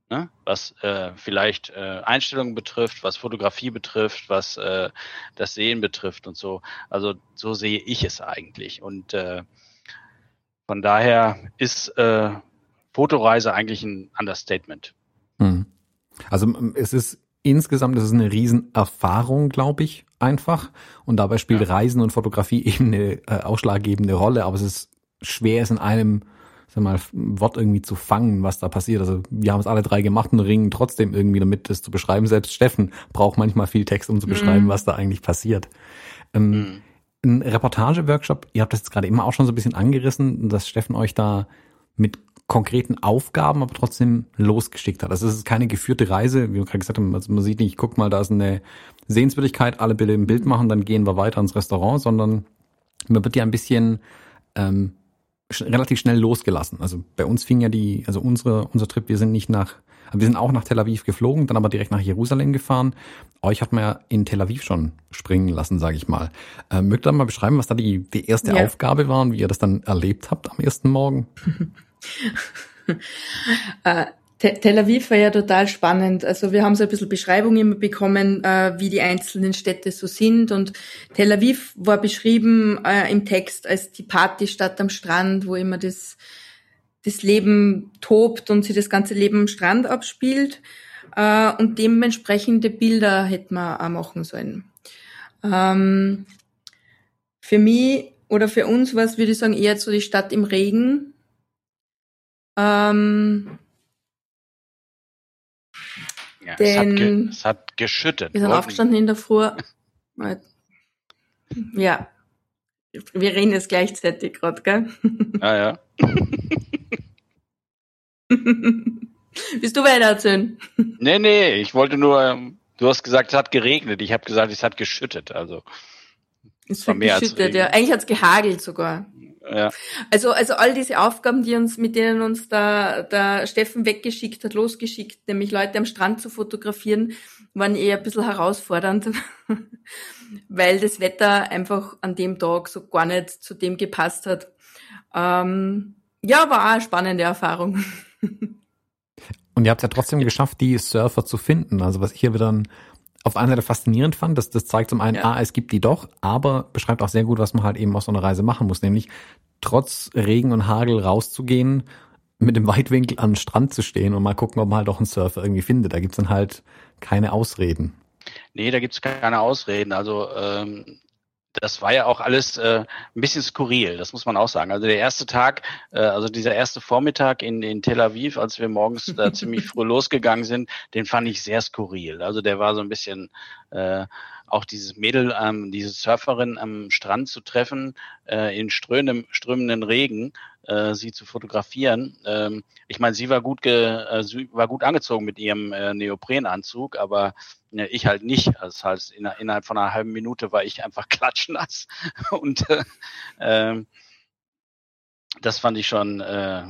Ne? Was äh, vielleicht äh, Einstellungen betrifft, was Fotografie betrifft, was äh, das Sehen betrifft und so. Also so sehe ich es eigentlich. Und äh, von daher ist äh, Fotoreise eigentlich ein Understatement. Hm. Also es ist insgesamt ist es eine Riesenerfahrung, glaube ich, einfach. Und dabei spielt ja. Reisen und Fotografie eben eine äh, ausschlaggebende Rolle, aber es ist schwer, es in einem sag mal, Wort irgendwie zu fangen, was da passiert. Also wir haben es alle drei gemacht und ringen trotzdem irgendwie damit, das zu beschreiben. Selbst Steffen braucht manchmal viel Text, um zu beschreiben, mhm. was da eigentlich passiert. Ähm, mhm. Ein Reportage-Workshop, ihr habt das jetzt gerade immer auch schon so ein bisschen angerissen, dass Steffen euch da mit konkreten Aufgaben, aber trotzdem losgeschickt hat. Also es ist keine geführte Reise, wie wir gerade gesagt haben, also man sieht nicht, guck mal, da ist eine Sehenswürdigkeit, alle Bilder im Bild machen, dann gehen wir weiter ins Restaurant, sondern man wird ja ein bisschen ähm, relativ schnell losgelassen. Also bei uns fing ja die, also unsere, unser Trip, wir sind nicht nach, wir sind auch nach Tel Aviv geflogen, dann aber direkt nach Jerusalem gefahren. Euch hat man ja in Tel Aviv schon springen lassen, sage ich mal. Ähm, mögt ihr mal beschreiben, was da die, die erste ja. Aufgabe war und wie ihr das dann erlebt habt am ersten Morgen? äh, Tel Aviv war ja total spannend. Also wir haben so ein bisschen Beschreibung immer bekommen, äh, wie die einzelnen Städte so sind. Und Tel Aviv war beschrieben äh, im Text als die Partystadt am Strand, wo immer das, das Leben tobt und sich das ganze Leben am Strand abspielt. Und dementsprechende Bilder hätte man auch machen sollen. Ähm, für mich oder für uns war es, würde ich sagen, eher so die Stadt im Regen. Ähm, ja, Denn es, hat es hat geschüttet. Wir sind aufgestanden in der Früh. ja. Wir reden jetzt gleichzeitig gerade, gell? Ja, ja. Bist du weiter erzählen? Nee, nee, ich wollte nur, du hast gesagt, es hat geregnet. Ich habe gesagt, es hat geschüttet. Also es mehr geschüttet, ja. Eigentlich hat es gehagelt sogar. Ja. Also, also all diese Aufgaben, die uns, mit denen uns der, der Steffen weggeschickt hat, losgeschickt, nämlich Leute am Strand zu fotografieren, waren eher ein bisschen herausfordernd, weil das Wetter einfach an dem Tag so gar nicht zu dem gepasst hat. Ähm, ja, war auch eine spannende Erfahrung. Und ihr habt es ja trotzdem geschafft, die Surfer zu finden. Also was ich hier wieder auf einer Seite faszinierend fand, dass das zeigt zum einen, ja. ah, es gibt die doch, aber beschreibt auch sehr gut, was man halt eben auf so einer Reise machen muss, nämlich trotz Regen und Hagel rauszugehen, mit dem Weitwinkel an den Strand zu stehen und mal gucken, ob man halt auch einen Surfer irgendwie findet. Da gibt's dann halt keine Ausreden. Nee, da gibt's keine Ausreden. Also ähm, das war ja auch alles äh, ein bisschen skurril, das muss man auch sagen. Also der erste Tag, äh, also dieser erste Vormittag in, in Tel Aviv, als wir morgens da ziemlich früh losgegangen sind, den fand ich sehr skurril. Also der war so ein bisschen äh, auch dieses Mädel, ähm, diese Surferin am Strand zu treffen, äh, in strömendem, strömenden Regen, äh, sie zu fotografieren. Ähm, ich meine, sie war gut, ge, äh, sie war gut angezogen mit ihrem äh, Neoprenanzug, aber äh, ich halt nicht. Also das heißt, in, innerhalb von einer halben Minute war ich einfach klatschnass und äh, äh, das fand ich schon, äh,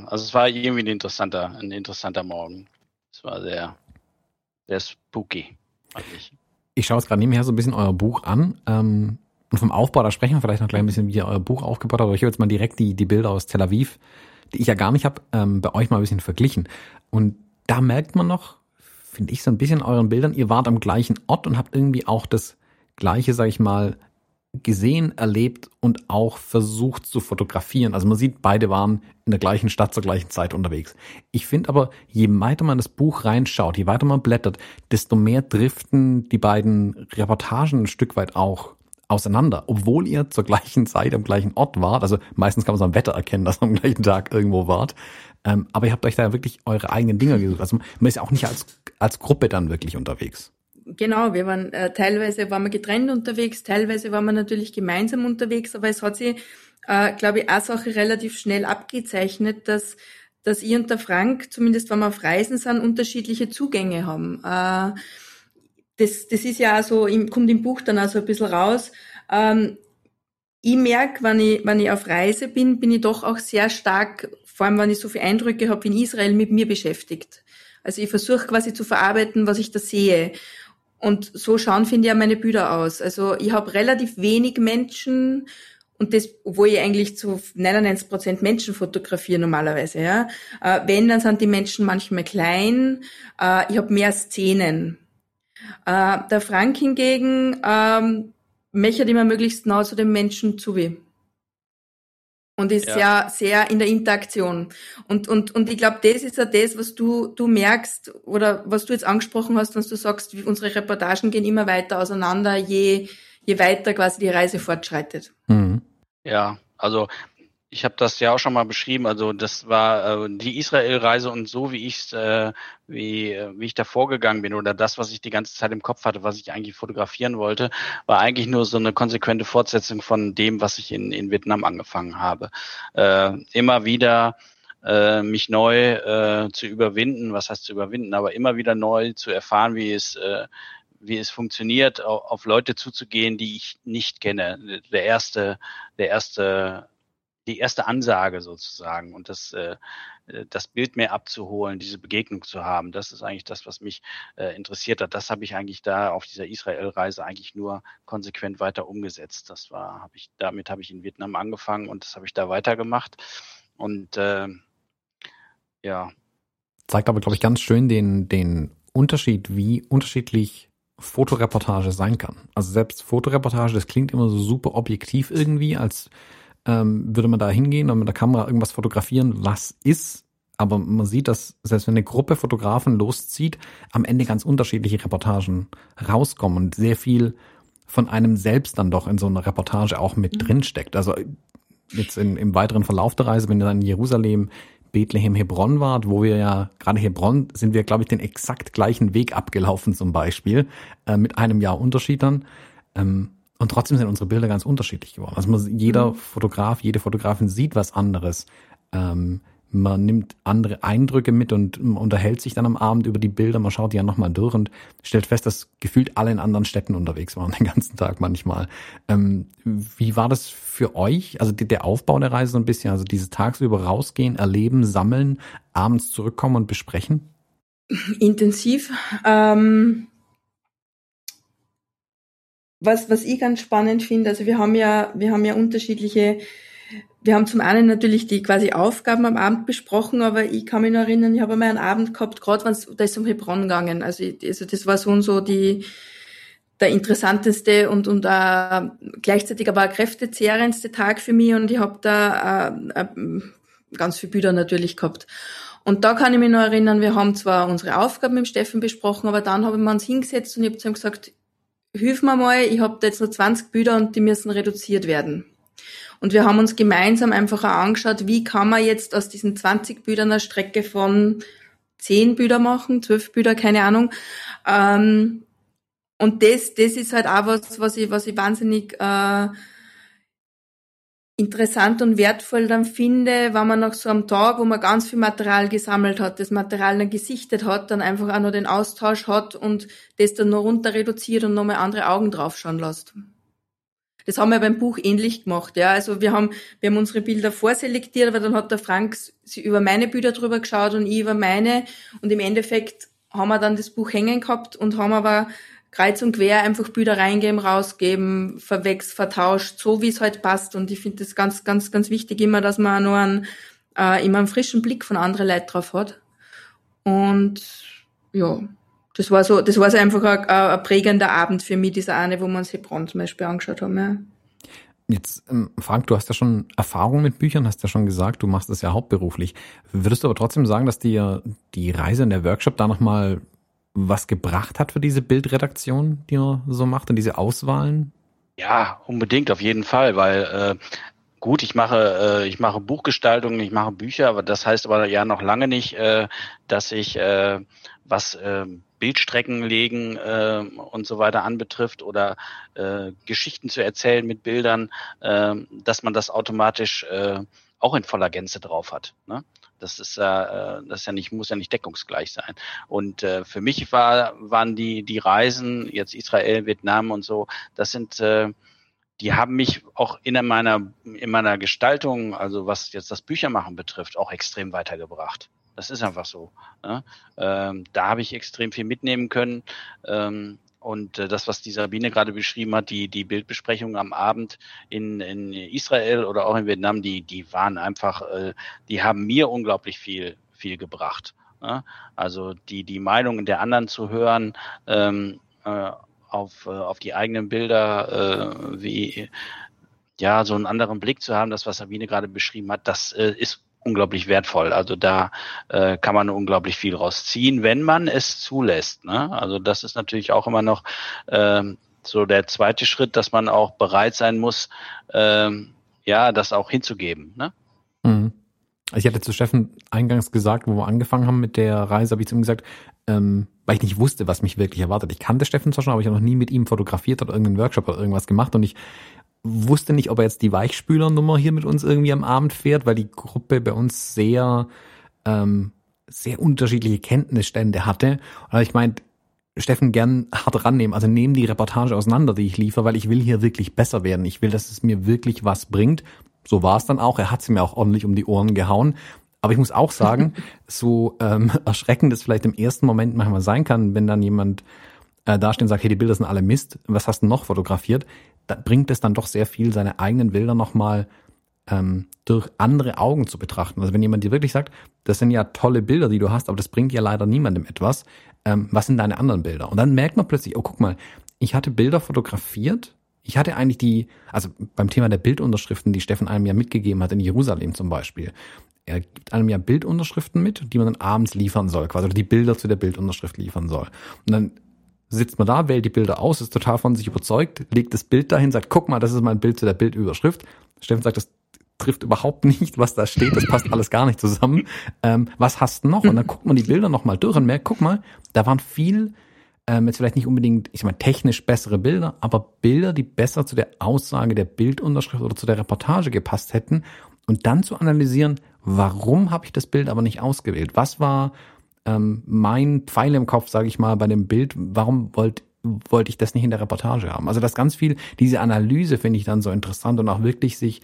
also es war irgendwie ein interessanter, ein interessanter Morgen. Es war sehr, sehr spooky, fand ich. Ich schaue es gerade nebenher so ein bisschen euer Buch an. Ähm, und vom Aufbau, da sprechen wir vielleicht noch gleich ein bisschen, wie ihr euer Buch aufgebaut habt. Aber ich habe jetzt mal direkt die, die Bilder aus Tel Aviv, die ich ja gar nicht habe, ähm, bei euch mal ein bisschen verglichen. Und da merkt man noch, finde ich, so ein bisschen euren Bildern, ihr wart am gleichen Ort und habt irgendwie auch das gleiche, sag ich mal, gesehen, erlebt und auch versucht zu fotografieren. Also man sieht, beide waren in der gleichen Stadt zur gleichen Zeit unterwegs. Ich finde aber, je weiter man das Buch reinschaut, je weiter man blättert, desto mehr driften die beiden Reportagen ein Stück weit auch auseinander, obwohl ihr zur gleichen Zeit am gleichen Ort wart. Also meistens kann man es am Wetter erkennen, dass ihr am gleichen Tag irgendwo wart. Ähm, aber ihr habt euch da wirklich eure eigenen Dinge gesucht. Also man ist auch nicht als, als Gruppe dann wirklich unterwegs. Genau, wir waren äh, teilweise waren wir getrennt unterwegs, teilweise waren wir natürlich gemeinsam unterwegs, aber es hat sich, äh, glaube ich, eine Sache relativ schnell abgezeichnet, dass dass ich und der Frank, zumindest wenn wir auf Reisen sind, unterschiedliche Zugänge haben. Äh, das, das ist ja auch so, kommt im Buch dann auch so ein bisschen raus. Ähm, ich merke, wenn ich, wenn ich auf Reise bin, bin ich doch auch sehr stark, vor allem wenn ich so viele Eindrücke habe in Israel, mit mir beschäftigt. Also ich versuche quasi zu verarbeiten, was ich da sehe. Und so schauen, finde ich, ja meine Bilder aus. Also ich habe relativ wenig Menschen und das, obwohl ich eigentlich zu 99 Prozent Menschen fotografiere normalerweise, ja. Äh, wenn, dann sind die Menschen manchmal klein. Äh, ich habe mehr Szenen. Äh, der Frank hingegen ähm, möchte immer möglichst nah zu den Menschen zu wie. Und ist ja. sehr, sehr in der Interaktion. Und, und, und ich glaube, das ist ja das, was du, du merkst oder was du jetzt angesprochen hast, wenn du sagst, unsere Reportagen gehen immer weiter auseinander, je, je weiter quasi die Reise fortschreitet. Mhm. Ja, also ich habe das ja auch schon mal beschrieben. Also das war äh, die Israel-Reise und so wie ich äh, wie äh, wie ich da vorgegangen bin oder das, was ich die ganze Zeit im Kopf hatte, was ich eigentlich fotografieren wollte, war eigentlich nur so eine konsequente Fortsetzung von dem, was ich in in Vietnam angefangen habe. Äh, immer wieder äh, mich neu äh, zu überwinden, was heißt zu überwinden, aber immer wieder neu zu erfahren, wie es äh, wie es funktioniert, auf Leute zuzugehen, die ich nicht kenne. Der erste, der erste, die erste Ansage sozusagen und das, äh, das Bild mehr abzuholen, diese Begegnung zu haben, das ist eigentlich das, was mich äh, interessiert hat. Das habe ich eigentlich da auf dieser Israel-Reise eigentlich nur konsequent weiter umgesetzt. Das war, habe ich, damit habe ich in Vietnam angefangen und das habe ich da weitergemacht. Und äh, ja. Zeigt aber, glaube ich, ganz schön den, den Unterschied, wie unterschiedlich Fotoreportage sein kann. Also selbst Fotoreportage, das klingt immer so super objektiv irgendwie, als ähm, würde man da hingehen und mit der Kamera irgendwas fotografieren, was ist. Aber man sieht, dass selbst wenn eine Gruppe Fotografen loszieht, am Ende ganz unterschiedliche Reportagen rauskommen und sehr viel von einem selbst dann doch in so einer Reportage auch mit mhm. drin steckt. Also jetzt in, im weiteren Verlauf der Reise, wenn ihr dann in Jerusalem Bethlehem Hebron wart, wo wir ja, gerade Hebron, sind wir, glaube ich, den exakt gleichen Weg abgelaufen zum Beispiel, äh, mit einem Jahr Unterschied dann. Ähm, und trotzdem sind unsere Bilder ganz unterschiedlich geworden. Also man, jeder mhm. Fotograf, jede Fotografin sieht was anderes. Ähm, man nimmt andere Eindrücke mit und unterhält sich dann am Abend über die Bilder, man schaut die ja nochmal durch und stellt fest, dass gefühlt alle in anderen Städten unterwegs waren, den ganzen Tag manchmal. Ähm, wie war das für euch? Also der Aufbau der Reise so ein bisschen, also dieses tagsüber rausgehen, erleben, sammeln, abends zurückkommen und besprechen? Intensiv. Ähm was, was ich ganz spannend finde, also wir haben ja, wir haben ja unterschiedliche wir haben zum einen natürlich die quasi Aufgaben am Abend besprochen, aber ich kann mich noch erinnern, ich habe einmal einen Abend gehabt, gerade wenn es da ist um Hebron gegangen. Also, ich, also das war so und so die der interessanteste und und äh, gleichzeitig aber auch kräftezehrendste Tag für mich und ich habe da äh, äh, ganz viele Bilder natürlich gehabt. Und da kann ich mich noch erinnern, wir haben zwar unsere Aufgaben mit Steffen besprochen, aber dann haben wir uns hingesetzt und ich habe zu ihm gesagt, hilf mir mal, ich habe da jetzt noch 20 Bilder und die müssen reduziert werden. Und wir haben uns gemeinsam einfach auch angeschaut, wie kann man jetzt aus diesen 20 Bildern eine Strecke von 10 Bilder machen, 12 Bilder, keine Ahnung. Ähm, und das, das ist halt auch was, was ich, was ich wahnsinnig äh, interessant und wertvoll dann finde, wenn man nach so einem Tag, wo man ganz viel Material gesammelt hat, das Material dann gesichtet hat, dann einfach auch noch den Austausch hat und das dann noch runter reduziert und nochmal andere Augen draufschauen lässt. Das haben wir beim Buch ähnlich gemacht, ja. Also wir haben, wir haben unsere Bilder vorselektiert, aber dann hat der Frank über meine Bilder drüber geschaut und ich über meine. Und im Endeffekt haben wir dann das Buch hängen gehabt und haben aber kreuz und quer einfach Bilder reingeben, rausgeben, verwechselt, vertauscht, so wie es halt passt. Und ich finde das ganz, ganz, ganz wichtig immer, dass man nur einen, äh, immer einen frischen Blick von anderen Leuten drauf hat. Und ja, das war so, das war so einfach ein, ein prägender Abend für mich, dieser eine, wo wir uns Hebron zum Beispiel angeschaut haben. Ja. Jetzt, ähm, Frank, du hast ja schon Erfahrung mit Büchern, hast ja schon gesagt, du machst das ja hauptberuflich. Würdest du aber trotzdem sagen, dass dir die Reise in der Workshop da nochmal was gebracht hat für diese Bildredaktion, die man so macht und diese Auswahlen? Ja, unbedingt, auf jeden Fall, weil äh, gut, ich mache, äh, ich mache Buchgestaltung, ich mache Bücher, aber das heißt aber ja noch lange nicht, äh, dass ich äh, was äh, Bildstrecken legen äh, und so weiter anbetrifft oder äh, Geschichten zu erzählen mit Bildern, äh, dass man das automatisch äh, auch in voller Gänze drauf hat. Ne? Das ist ja, äh, das ist ja nicht, muss ja nicht deckungsgleich sein. Und äh, für mich war, waren die, die Reisen, jetzt Israel, Vietnam und so, das sind, äh, die haben mich auch in meiner, in meiner Gestaltung, also was jetzt das Büchermachen betrifft, auch extrem weitergebracht. Das ist einfach so. Ne? Ähm, da habe ich extrem viel mitnehmen können. Ähm, und äh, das, was die Sabine gerade beschrieben hat, die, die Bildbesprechungen am Abend in, in Israel oder auch in Vietnam, die, die waren einfach, äh, die haben mir unglaublich viel, viel gebracht. Ne? Also die, die Meinungen der anderen zu hören, ähm, äh, auf, äh, auf die eigenen Bilder, äh, wie ja, so einen anderen Blick zu haben, das, was Sabine gerade beschrieben hat, das äh, ist unglaublich wertvoll. Also da äh, kann man unglaublich viel rausziehen, wenn man es zulässt. Ne? Also das ist natürlich auch immer noch ähm, so der zweite Schritt, dass man auch bereit sein muss, ähm, ja, das auch hinzugeben. Ne? Mhm. Ich hatte zu Steffen eingangs gesagt, wo wir angefangen haben mit der Reise, habe ich zu ihm gesagt, ähm, weil ich nicht wusste, was mich wirklich erwartet. Ich kannte Steffen zwar schon, aber ich habe noch nie mit ihm fotografiert oder irgendeinen Workshop oder irgendwas gemacht und ich wusste nicht, ob er jetzt die Weichspülernummer hier mit uns irgendwie am Abend fährt, weil die Gruppe bei uns sehr, ähm, sehr unterschiedliche Kenntnisstände hatte. Und ich meint, Steffen gern hart rannehmen. Also nehmen die Reportage auseinander, die ich liefere, weil ich will hier wirklich besser werden. Ich will, dass es mir wirklich was bringt. So war es dann auch. Er hat sie mir auch ordentlich um die Ohren gehauen. Aber ich muss auch sagen, so ähm, erschreckend es vielleicht im ersten Moment manchmal sein kann, wenn dann jemand äh, dasteht und sagt, hey, die Bilder sind alle Mist, was hast du noch fotografiert? Bringt es dann doch sehr viel, seine eigenen Bilder nochmal ähm, durch andere Augen zu betrachten. Also wenn jemand dir wirklich sagt, das sind ja tolle Bilder, die du hast, aber das bringt ja leider niemandem etwas, ähm, was sind deine anderen Bilder? Und dann merkt man plötzlich, oh, guck mal, ich hatte Bilder fotografiert, ich hatte eigentlich die, also beim Thema der Bildunterschriften, die Steffen einem ja mitgegeben hat in Jerusalem zum Beispiel. Er gibt einem ja Bildunterschriften mit, die man dann abends liefern soll, quasi, oder die Bilder zu der Bildunterschrift liefern soll. Und dann sitzt man da, wählt die Bilder aus, ist total von sich überzeugt, legt das Bild dahin, sagt, guck mal, das ist mein Bild zu der Bildüberschrift. Steffen sagt, das trifft überhaupt nicht, was da steht, das passt alles gar nicht zusammen. Ähm, was hast du noch? Und dann guckt man die Bilder nochmal durch und merkt, guck mal, da waren viel, ähm, jetzt vielleicht nicht unbedingt, ich sag mal, technisch bessere Bilder, aber Bilder, die besser zu der Aussage der Bildunterschrift oder zu der Reportage gepasst hätten. Und dann zu analysieren, warum habe ich das Bild aber nicht ausgewählt? Was war ähm, mein Pfeil im Kopf, sage ich mal, bei dem Bild, warum wollte wollte ich das nicht in der Reportage haben. Also das ganz viel, diese Analyse finde ich dann so interessant und auch wirklich sich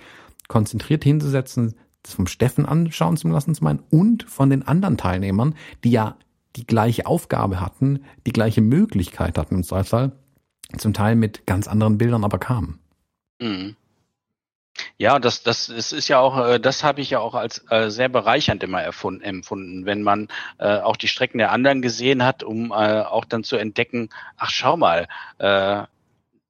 konzentriert hinzusetzen, das vom Steffen anschauen zu lassen zu meinen und von den anderen Teilnehmern, die ja die gleiche Aufgabe hatten, die gleiche Möglichkeit hatten im Zweifelsfall, zum Teil mit ganz anderen Bildern aber kamen. Mhm. Ja, das, das, das ist ja auch, äh, das habe ich ja auch als äh, sehr bereichernd immer erfunden, empfunden, wenn man äh, auch die Strecken der anderen gesehen hat, um äh, auch dann zu entdecken, ach schau mal, äh,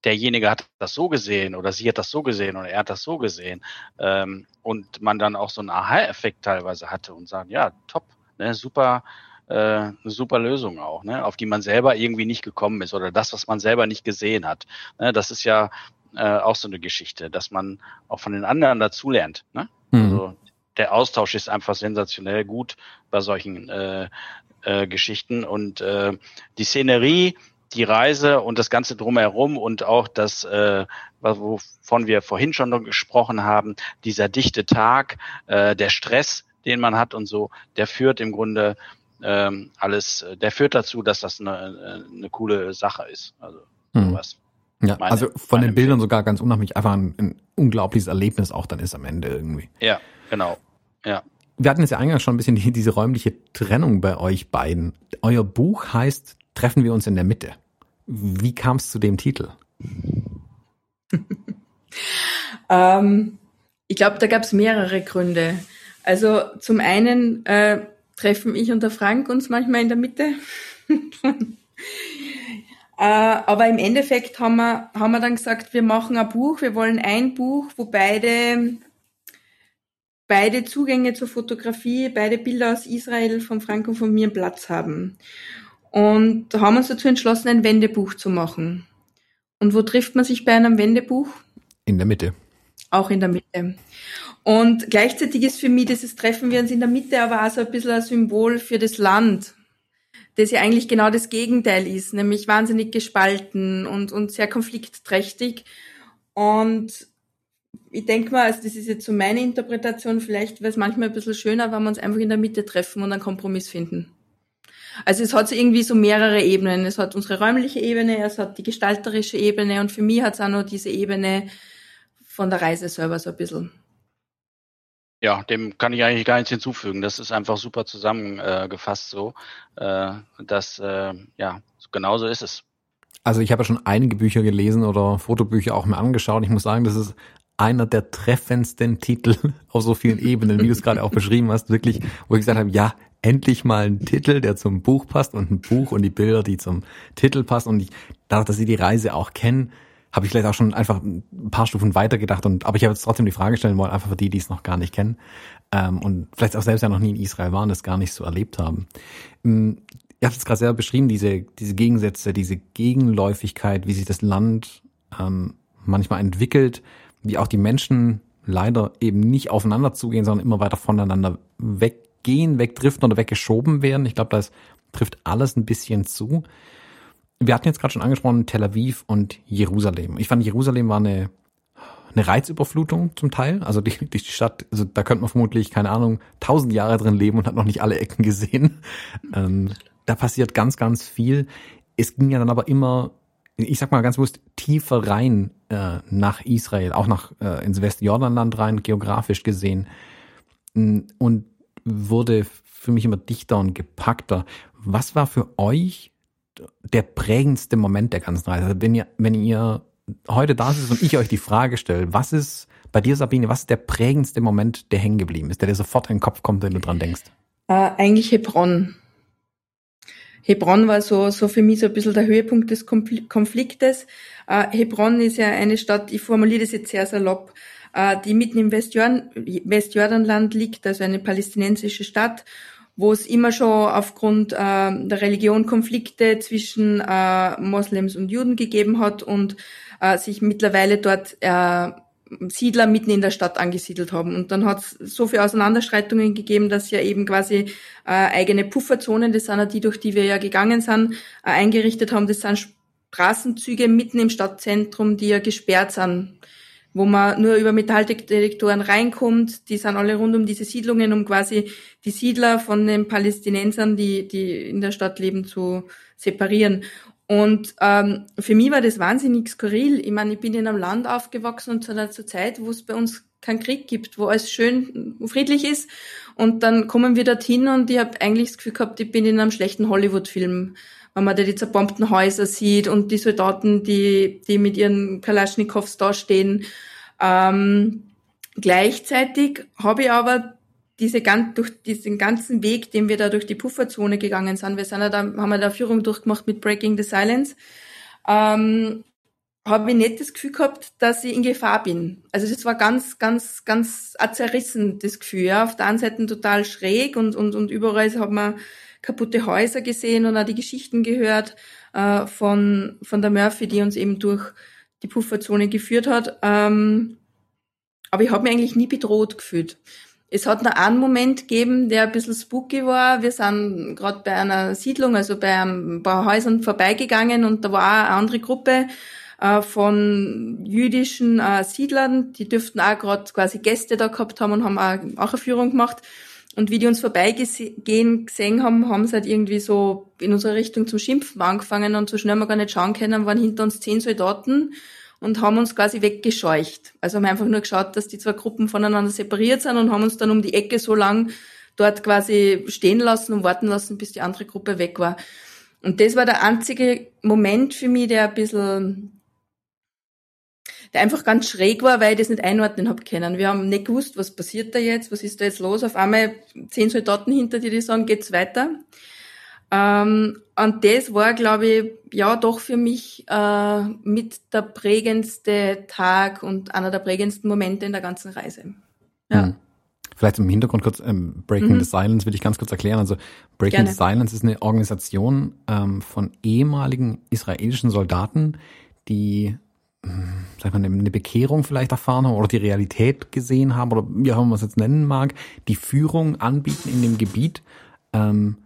derjenige hat das so gesehen oder sie hat das so gesehen oder er hat das so gesehen. Ähm, und man dann auch so einen Aha-Effekt teilweise hatte und sagen, ja, top, ne, super, äh, eine super Lösung auch, ne, auf die man selber irgendwie nicht gekommen ist oder das, was man selber nicht gesehen hat. Ne, das ist ja äh, auch so eine Geschichte, dass man auch von den anderen dazulernt. Ne? Mhm. Also der Austausch ist einfach sensationell gut bei solchen äh, äh, Geschichten und äh, die Szenerie, die Reise und das Ganze drumherum und auch das, äh, wovon wir vorhin schon gesprochen haben, dieser dichte Tag, äh, der Stress, den man hat und so, der führt im Grunde ähm, alles, der führt dazu, dass das eine, eine coole Sache ist. Also mhm. Ja, meine, also von den Bildern sogar ganz unheimlich einfach ein, ein, unglaubliches Erlebnis auch dann ist am Ende irgendwie. Ja, genau. Ja. Wir hatten jetzt ja eingangs schon ein bisschen die, diese räumliche Trennung bei euch beiden. Euer Buch heißt Treffen wir uns in der Mitte. Wie kam es zu dem Titel? ähm, ich glaube, da gab es mehrere Gründe. Also zum einen äh, treffen ich und der Frank uns manchmal in der Mitte. Äh, aber im Endeffekt haben wir, haben wir dann gesagt, wir machen ein Buch, wir wollen ein Buch, wo beide, beide Zugänge zur Fotografie, beide Bilder aus Israel von Frank und von mir Platz haben. Und da haben wir uns dazu entschlossen, ein Wendebuch zu machen. Und wo trifft man sich bei einem Wendebuch? In der Mitte. Auch in der Mitte. Und gleichzeitig ist für mich dieses Treffen wir uns in der Mitte aber auch so ein bisschen ein Symbol für das Land das ja eigentlich genau das Gegenteil ist, nämlich wahnsinnig gespalten und, und sehr konfliktträchtig. Und ich denke mal, also das ist jetzt so meine Interpretation, vielleicht wäre es manchmal ein bisschen schöner, wenn wir uns einfach in der Mitte treffen und einen Kompromiss finden. Also es hat so irgendwie so mehrere Ebenen. Es hat unsere räumliche Ebene, es hat die gestalterische Ebene und für mich hat es auch noch diese Ebene von der Reise selber so ein bisschen. Ja, dem kann ich eigentlich gar nichts hinzufügen. Das ist einfach super zusammengefasst so. Äh, dass, äh, ja, genauso ist es. Also ich habe ja schon einige Bücher gelesen oder Fotobücher auch mir angeschaut. Ich muss sagen, das ist einer der treffendsten Titel auf so vielen Ebenen, wie du es gerade auch beschrieben hast, wirklich, wo ich gesagt habe, ja, endlich mal ein Titel, der zum Buch passt und ein Buch und die Bilder, die zum Titel passen und ich, dadurch, dass sie die Reise auch kennen, habe ich vielleicht auch schon einfach ein paar Stufen weiter gedacht und aber ich habe jetzt trotzdem die Frage stellen wollen, einfach für die, die es noch gar nicht kennen ähm, und vielleicht auch selbst ja noch nie in Israel waren, das gar nicht so erlebt haben. Ähm, ihr habt es gerade selber beschrieben, diese, diese Gegensätze, diese Gegenläufigkeit, wie sich das Land ähm, manchmal entwickelt, wie auch die Menschen leider eben nicht aufeinander zugehen, sondern immer weiter voneinander weggehen, wegdriften oder weggeschoben werden. Ich glaube, das trifft alles ein bisschen zu. Wir hatten jetzt gerade schon angesprochen Tel Aviv und Jerusalem. Ich fand, Jerusalem war eine, eine Reizüberflutung zum Teil. Also die, die Stadt, also da könnte man vermutlich, keine Ahnung, tausend Jahre drin leben und hat noch nicht alle Ecken gesehen. Ähm, da passiert ganz, ganz viel. Es ging ja dann aber immer ich sag mal ganz bewusst, tiefer rein äh, nach Israel, auch nach äh, ins Westjordanland rein, geografisch gesehen. Und wurde für mich immer dichter und gepackter. Was war für euch der prägendste Moment der ganzen Reise? Also wenn ihr, wenn ihr heute da sitzt und ich euch die Frage stelle, was ist bei dir, Sabine, was ist der prägendste Moment, der hängen geblieben ist, der dir sofort in den Kopf kommt, wenn du dran denkst? Äh, eigentlich Hebron. Hebron war so, so für mich so ein bisschen der Höhepunkt des Konfliktes. Äh, Hebron ist ja eine Stadt, ich formuliere das jetzt sehr salopp, äh, die mitten im Westjordan, Westjordanland liegt, also eine palästinensische Stadt, wo es immer schon aufgrund äh, der Religion Konflikte zwischen äh, Moslems und Juden gegeben hat und äh, sich mittlerweile dort äh, Siedler mitten in der Stadt angesiedelt haben. Und dann hat es so viele Auseinanderschreitungen gegeben, dass ja eben quasi äh, eigene Pufferzonen, das sind ja die, durch die wir ja gegangen sind, äh, eingerichtet haben. Das sind Straßenzüge mitten im Stadtzentrum, die ja gesperrt sind, wo man nur über Metalldetektoren reinkommt. Die sind alle rund um diese Siedlungen, um quasi die Siedler von den Palästinensern, die, die in der Stadt leben, zu separieren. Und ähm, für mich war das wahnsinnig skurril. Ich meine, ich bin in einem Land aufgewachsen und zu einer Zeit, wo es bei uns keinen Krieg gibt, wo alles schön friedlich ist. Und dann kommen wir dorthin und ich habe eigentlich das Gefühl gehabt, ich bin in einem schlechten Hollywood-Film, wenn man da die zerbombten Häuser sieht und die Soldaten, die, die mit ihren Kalaschnikows dastehen. Ähm, gleichzeitig habe ich aber diese ganz, durch diesen ganzen Weg, den wir da durch die Pufferzone gegangen sind, wir sind ja da, haben wir da Führung durchgemacht mit Breaking the Silence, ähm, habe ich nicht das Gefühl gehabt, dass ich in Gefahr bin. Also das war ganz, ganz, ganz zerrissen, das Gefühl. Ja. Auf der einen Seite total schräg und, und, und überall hat man kaputte Häuser gesehen und auch die Geschichten gehört äh, von, von der Murphy, die uns eben durch die Pufferzone geführt hat. Ähm, aber ich habe mich eigentlich nie bedroht gefühlt. Es hat noch einen Moment gegeben, der ein bisschen spooky war. Wir sind gerade bei einer Siedlung, also bei ein paar Häusern vorbeigegangen und da war eine andere Gruppe äh, von jüdischen äh, Siedlern. Die dürften auch gerade quasi Gäste da gehabt haben und haben auch eine Führung gemacht. Und wie die uns vorbeigehen gesehen haben, haben sie halt irgendwie so in unsere Richtung zum Schimpfen angefangen und so schnell wir gar nicht schauen können, waren hinter uns zehn Soldaten und haben uns quasi weggescheucht. Also haben einfach nur geschaut, dass die zwei Gruppen voneinander separiert sind und haben uns dann um die Ecke so lang dort quasi stehen lassen und warten lassen, bis die andere Gruppe weg war. Und das war der einzige Moment für mich, der ein bisschen, der einfach ganz schräg war, weil ich das nicht einordnen hab können. Wir haben nicht gewusst, was passiert da jetzt, was ist da jetzt los. Auf einmal zehn Soldaten hinter dir, die sagen, geht's weiter. Ähm, und das war, glaube ich, ja doch für mich äh, mit der prägendste Tag und einer der prägendsten Momente in der ganzen Reise. Ja. Hm. Vielleicht im Hintergrund kurz, ähm, Breaking mhm. the Silence will ich ganz kurz erklären. Also Breaking Gerne. the Silence ist eine Organisation ähm, von ehemaligen israelischen Soldaten, die sag mal, eine Bekehrung vielleicht erfahren haben oder die Realität gesehen haben oder wie auch immer man es jetzt nennen mag, die Führung anbieten in dem Gebiet. Ähm,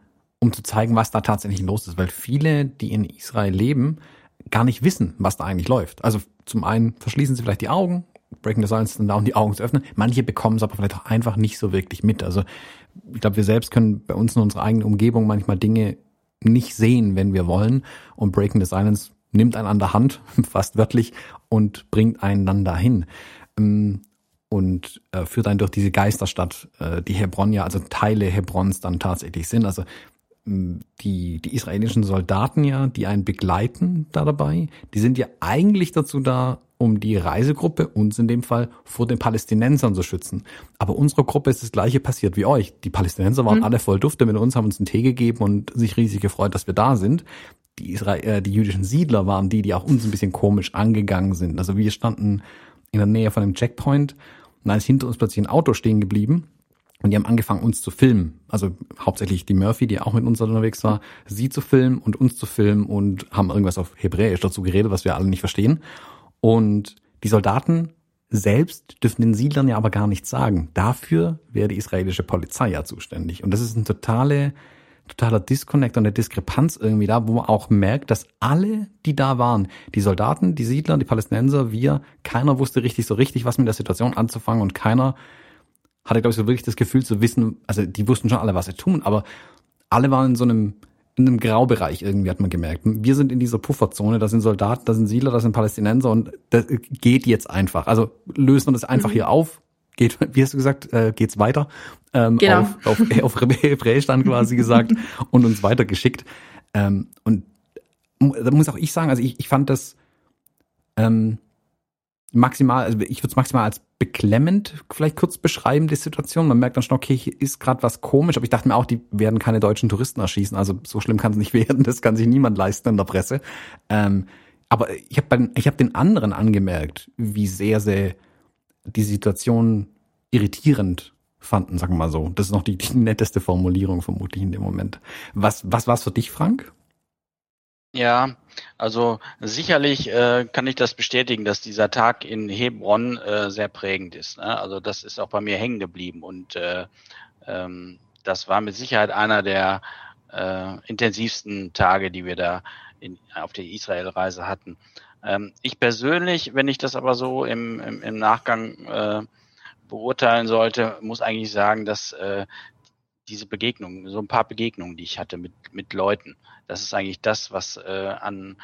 um zu zeigen, was da tatsächlich los ist, weil viele, die in Israel leben, gar nicht wissen, was da eigentlich läuft. Also zum einen verschließen sie vielleicht die Augen, Breaking the Silence dann da, um die Augen zu öffnen. Manche bekommen es aber vielleicht auch einfach nicht so wirklich mit. Also ich glaube, wir selbst können bei uns in unserer eigenen Umgebung manchmal Dinge nicht sehen, wenn wir wollen. Und Breaking the Silence nimmt einen an der Hand, fast wörtlich, und bringt einen dann dahin. Ähm, und äh, führt einen durch diese Geisterstadt, äh, die Hebron ja, also Teile Hebrons dann tatsächlich sind. Also die, die israelischen Soldaten ja, die einen begleiten da dabei, die sind ja eigentlich dazu da, um die Reisegruppe, uns in dem Fall, vor den Palästinensern zu schützen. Aber unserer Gruppe ist das gleiche passiert wie euch. Die Palästinenser waren mhm. alle voll Dufte mit uns, haben uns einen Tee gegeben und sich riesig gefreut, dass wir da sind. Die, Israel, äh, die jüdischen Siedler waren die, die auch uns ein bisschen komisch angegangen sind. Also wir standen in der Nähe von einem Checkpoint und dann ist hinter uns plötzlich ein Auto stehen geblieben und die haben angefangen, uns zu filmen. Also hauptsächlich die Murphy, die auch mit uns unterwegs war, sie zu filmen und uns zu filmen und haben irgendwas auf Hebräisch dazu geredet, was wir alle nicht verstehen. Und die Soldaten selbst dürfen den Siedlern ja aber gar nichts sagen. Dafür wäre die israelische Polizei ja zuständig. Und das ist ein totale, totaler Disconnect und eine Diskrepanz irgendwie da, wo man auch merkt, dass alle, die da waren, die Soldaten, die Siedler, die Palästinenser, wir, keiner wusste richtig so richtig, was mit der Situation anzufangen und keiner hatte, glaube ich, so wirklich das Gefühl zu wissen, also die wussten schon alle, was sie tun, aber alle waren in so einem, in einem Graubereich irgendwie, hat man gemerkt. Wir sind in dieser Pufferzone, da sind Soldaten, da sind Siedler, da sind Palästinenser und das geht jetzt einfach. Also lösen wir das einfach mhm. hier auf, geht, wie hast du gesagt, äh, geht's weiter? Ähm, genau. Auf, auf, auf Hebräisch dann quasi gesagt und uns weitergeschickt. Ähm, und da muss auch ich sagen, also ich, ich fand das ähm, maximal, also ich würde es maximal als beklemmend vielleicht kurz beschreiben, die Situation. Man merkt dann schon, okay, hier ist gerade was komisch, aber ich dachte mir auch, die werden keine deutschen Touristen erschießen. Also so schlimm kann es nicht werden, das kann sich niemand leisten in der Presse. Ähm, aber ich habe ich hab den anderen angemerkt, wie sehr sie die Situation irritierend fanden, sagen wir mal so. Das ist noch die, die netteste Formulierung vermutlich in dem Moment. Was, was war es für dich, Frank? Ja, also sicherlich äh, kann ich das bestätigen, dass dieser Tag in Hebron äh, sehr prägend ist. Ne? Also das ist auch bei mir hängen geblieben und äh, ähm, das war mit Sicherheit einer der äh, intensivsten Tage, die wir da in, auf der Israel-Reise hatten. Ähm, ich persönlich, wenn ich das aber so im, im, im Nachgang äh, beurteilen sollte, muss eigentlich sagen, dass äh, diese Begegnungen, so ein paar Begegnungen, die ich hatte mit, mit Leuten, das ist eigentlich das, was äh, an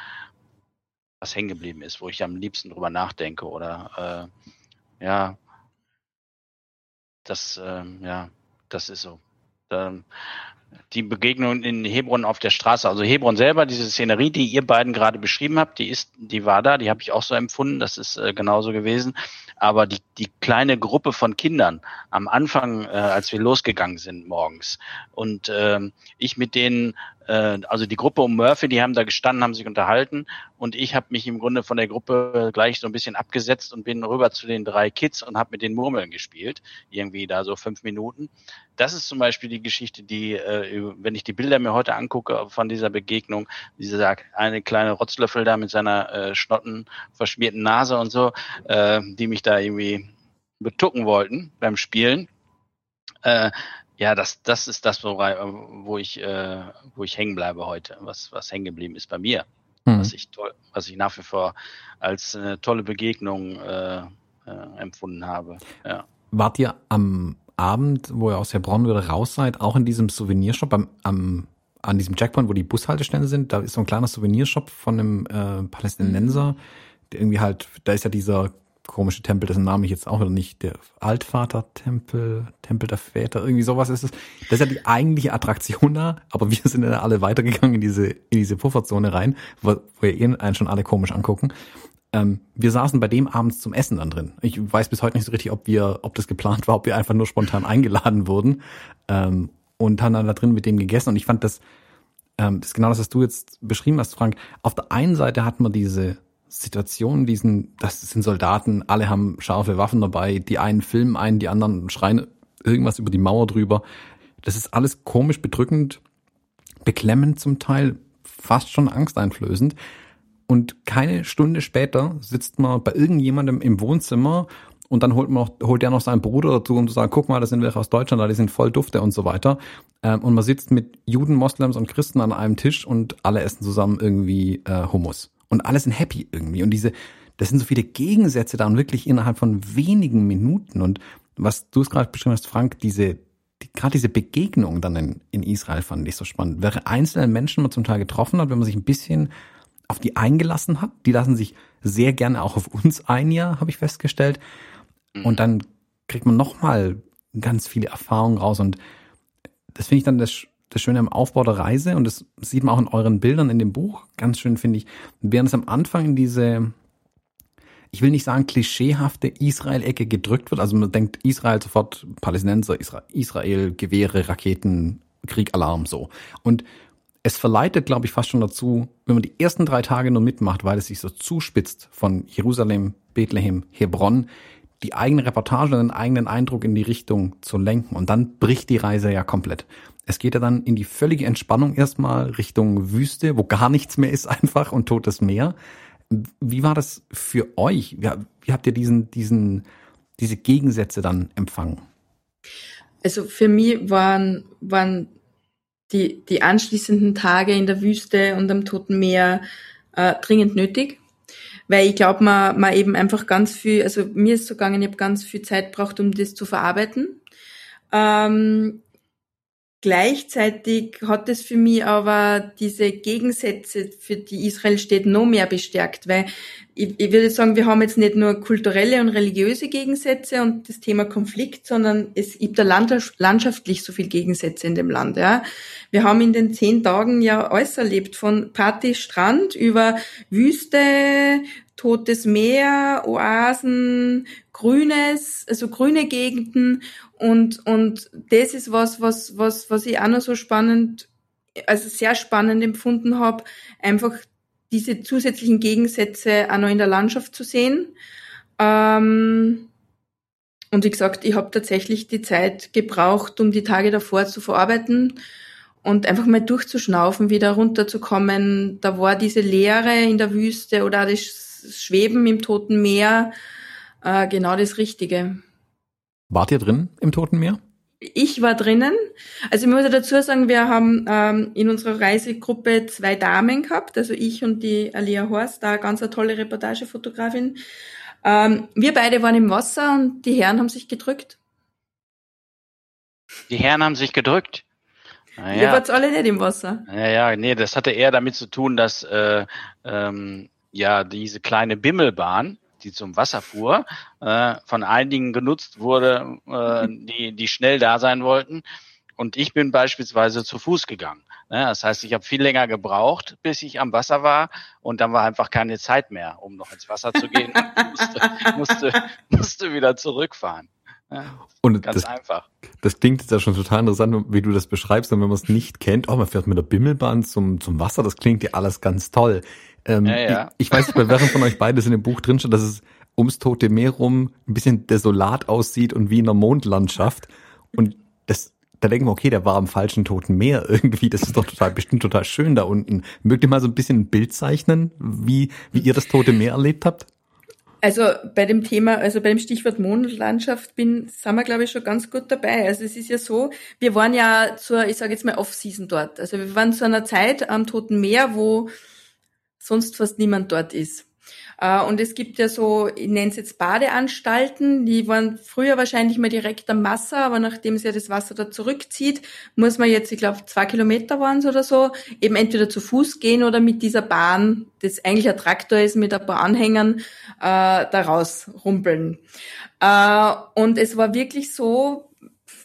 was hängen geblieben ist, wo ich am liebsten drüber nachdenke oder äh, ja, das äh, ja, das ist so. Ähm, die Begegnung in Hebron auf der Straße, also Hebron selber, diese Szenerie, die ihr beiden gerade beschrieben habt, die ist, die war da, die habe ich auch so empfunden, das ist äh, genauso gewesen. Aber die, die kleine Gruppe von Kindern am Anfang, äh, als wir losgegangen sind morgens und ähm, ich mit denen, äh, also die Gruppe um Murphy, die haben da gestanden, haben sich unterhalten und ich habe mich im Grunde von der Gruppe gleich so ein bisschen abgesetzt und bin rüber zu den drei Kids und habe mit den Murmeln gespielt, irgendwie da so fünf Minuten. Das ist zum Beispiel die Geschichte, die, äh, wenn ich die Bilder mir heute angucke von dieser Begegnung, dieser eine kleine Rotzlöffel da mit seiner äh, schnotten verschmierten Nase und so, äh, die mich da irgendwie betucken wollten beim Spielen. Äh, ja, das, das ist das, wo, wo ich, äh, wo ich hängen bleibe heute, was, was hängen geblieben ist bei mir. Mhm. Was ich toll, was ich nach wie vor als eine tolle Begegnung äh, äh, empfunden habe. Ja. Wart ihr am Abend, wo ihr aus Hebron wieder raus seid, auch in diesem Souvenirshop am, am an diesem Checkpoint, wo die Bushaltestände sind, da ist so ein kleiner Souvenirshop von einem äh, Palästinenser, der irgendwie halt, da ist ja dieser komische Tempel, dessen Name ich jetzt auch wieder nicht, der Altvater-Tempel, Tempel der Väter, irgendwie sowas ist es. Das ist ja die eigentliche Attraktion da, aber wir sind dann alle weitergegangen in diese, in diese Pufferzone rein, wo, wo ihr eh einen schon alle komisch angucken. Ähm, wir saßen bei dem abends zum Essen dann drin. Ich weiß bis heute nicht so richtig, ob wir, ob das geplant war, ob wir einfach nur spontan eingeladen wurden ähm, und haben dann da drin mit dem gegessen. Und ich fand das, ähm, das ist genau das, was du jetzt beschrieben hast, Frank. Auf der einen Seite hat man diese Situation, diesen, das sind Soldaten, alle haben scharfe Waffen dabei, die einen filmen einen, die anderen schreien irgendwas über die Mauer drüber. Das ist alles komisch, bedrückend, beklemmend zum Teil, fast schon angsteinflößend. Und keine Stunde später sitzt man bei irgendjemandem im Wohnzimmer und dann holt man noch, holt der noch seinen Bruder dazu und sagt, guck mal, das sind welche aus Deutschland, die sind voll Dufte und so weiter. Ähm, und man sitzt mit Juden, Moslems und Christen an einem Tisch und alle essen zusammen irgendwie äh, Hummus und alle sind happy irgendwie. Und diese, das sind so viele Gegensätze da und wirklich innerhalb von wenigen Minuten. Und was du es gerade beschrieben hast, Frank, diese, die, gerade diese Begegnung dann in, in Israel fand ich so spannend. Welche einzelnen Menschen man zum Teil getroffen hat, wenn man sich ein bisschen auf die eingelassen hat. Die lassen sich sehr gerne auch auf uns ein, ja, habe ich festgestellt. Mhm. Und dann kriegt man nochmal ganz viele Erfahrungen raus. Und das finde ich dann das, das Schöne am Aufbau der Reise und das sieht man auch in euren Bildern in dem Buch. Ganz schön finde ich, während es am Anfang in diese, ich will nicht sagen klischeehafte Israel-Ecke gedrückt wird. Also man denkt Israel sofort Palästinenser, Israel, Gewehre, Raketen, Krieg, Alarm so. Und es verleitet, glaube ich, fast schon dazu, wenn man die ersten drei Tage nur mitmacht, weil es sich so zuspitzt von Jerusalem, Bethlehem, Hebron, die eigene Reportage den eigenen Eindruck in die Richtung zu lenken. Und dann bricht die Reise ja komplett. Es geht ja dann in die völlige Entspannung erstmal Richtung Wüste, wo gar nichts mehr ist einfach und totes Meer. Wie war das für euch? Wie, wie habt ihr diesen, diesen, diese Gegensätze dann empfangen? Also für mich waren, waren die, die anschließenden Tage in der Wüste und am Toten Meer äh, dringend nötig. Weil ich glaube, man, man eben einfach ganz viel, also mir ist so gegangen, ich habe ganz viel Zeit braucht, um das zu verarbeiten. Ähm, Gleichzeitig hat es für mich aber diese Gegensätze, für die Israel steht, noch mehr bestärkt, weil ich, ich würde sagen, wir haben jetzt nicht nur kulturelle und religiöse Gegensätze und das Thema Konflikt, sondern es gibt da landschaftlich so viel Gegensätze in dem Land. Ja. Wir haben in den zehn Tagen ja alles erlebt, von Party Strand über Wüste, totes Meer, Oasen, Grünes, also grüne Gegenden und, und das ist was, was, was, was ich auch noch so spannend, also sehr spannend empfunden habe, einfach diese zusätzlichen Gegensätze auch noch in der Landschaft zu sehen. Ähm, und wie gesagt, ich habe tatsächlich die Zeit gebraucht, um die Tage davor zu verarbeiten und einfach mal durchzuschnaufen, wieder runterzukommen. Da war diese Leere in der Wüste oder das Schweben im Toten Meer äh, genau das Richtige. Wart ihr drin im Toten Meer? Ich war drinnen. Also ich muss dazu sagen, wir haben ähm, in unserer Reisegruppe zwei Damen gehabt, also ich und die Alia Horst, da ganz eine tolle Reportagefotografin. Ähm, wir beide waren im Wasser und die Herren haben sich gedrückt. Die Herren haben sich gedrückt? Naja. Ihr wart alle nicht im Wasser. Ja, ja, nee, das hatte eher damit zu tun, dass äh, ähm, ja diese kleine Bimmelbahn, die zum Wasser fuhr, äh, von einigen genutzt wurde, äh, die, die schnell da sein wollten. Und ich bin beispielsweise zu Fuß gegangen. Ne? Das heißt, ich habe viel länger gebraucht, bis ich am Wasser war und dann war einfach keine Zeit mehr, um noch ins Wasser zu gehen und musste, musste, musste wieder zurückfahren. Ja, und ganz das, einfach. Das klingt jetzt ja schon total interessant, wie du das beschreibst. Und wenn man es nicht kennt, oh, man fährt mit der Bimmelbahn zum, zum Wasser, das klingt ja alles ganz toll. Ähm, ja, ja. Ich, ich weiß nicht, bei welchem von euch beides in dem Buch drin steht, dass es ums Tote Meer rum ein bisschen desolat aussieht und wie in einer Mondlandschaft. Und das, da denken wir, okay, der war am falschen Toten Meer irgendwie. Das ist doch total, bestimmt total schön da unten. Mögt ihr mal so ein bisschen ein Bild zeichnen, wie, wie ihr das Tote Meer erlebt habt? Also bei dem Thema, also bei dem Stichwort Mondlandschaft bin, sind wir glaube ich schon ganz gut dabei. Also es ist ja so, wir waren ja zur, ich sage jetzt mal Off-Season dort. Also wir waren zu einer Zeit am Toten Meer, wo sonst fast niemand dort ist. Äh, und es gibt ja so, ich nenne es jetzt Badeanstalten, die waren früher wahrscheinlich mal direkt am Wasser, aber nachdem sich ja das Wasser da zurückzieht, muss man jetzt, ich glaube, zwei Kilometer waren es oder so, eben entweder zu Fuß gehen oder mit dieser Bahn, das eigentlich ein Traktor ist, mit ein paar Anhängern, äh, da rausrumpeln. Äh, und es war wirklich so,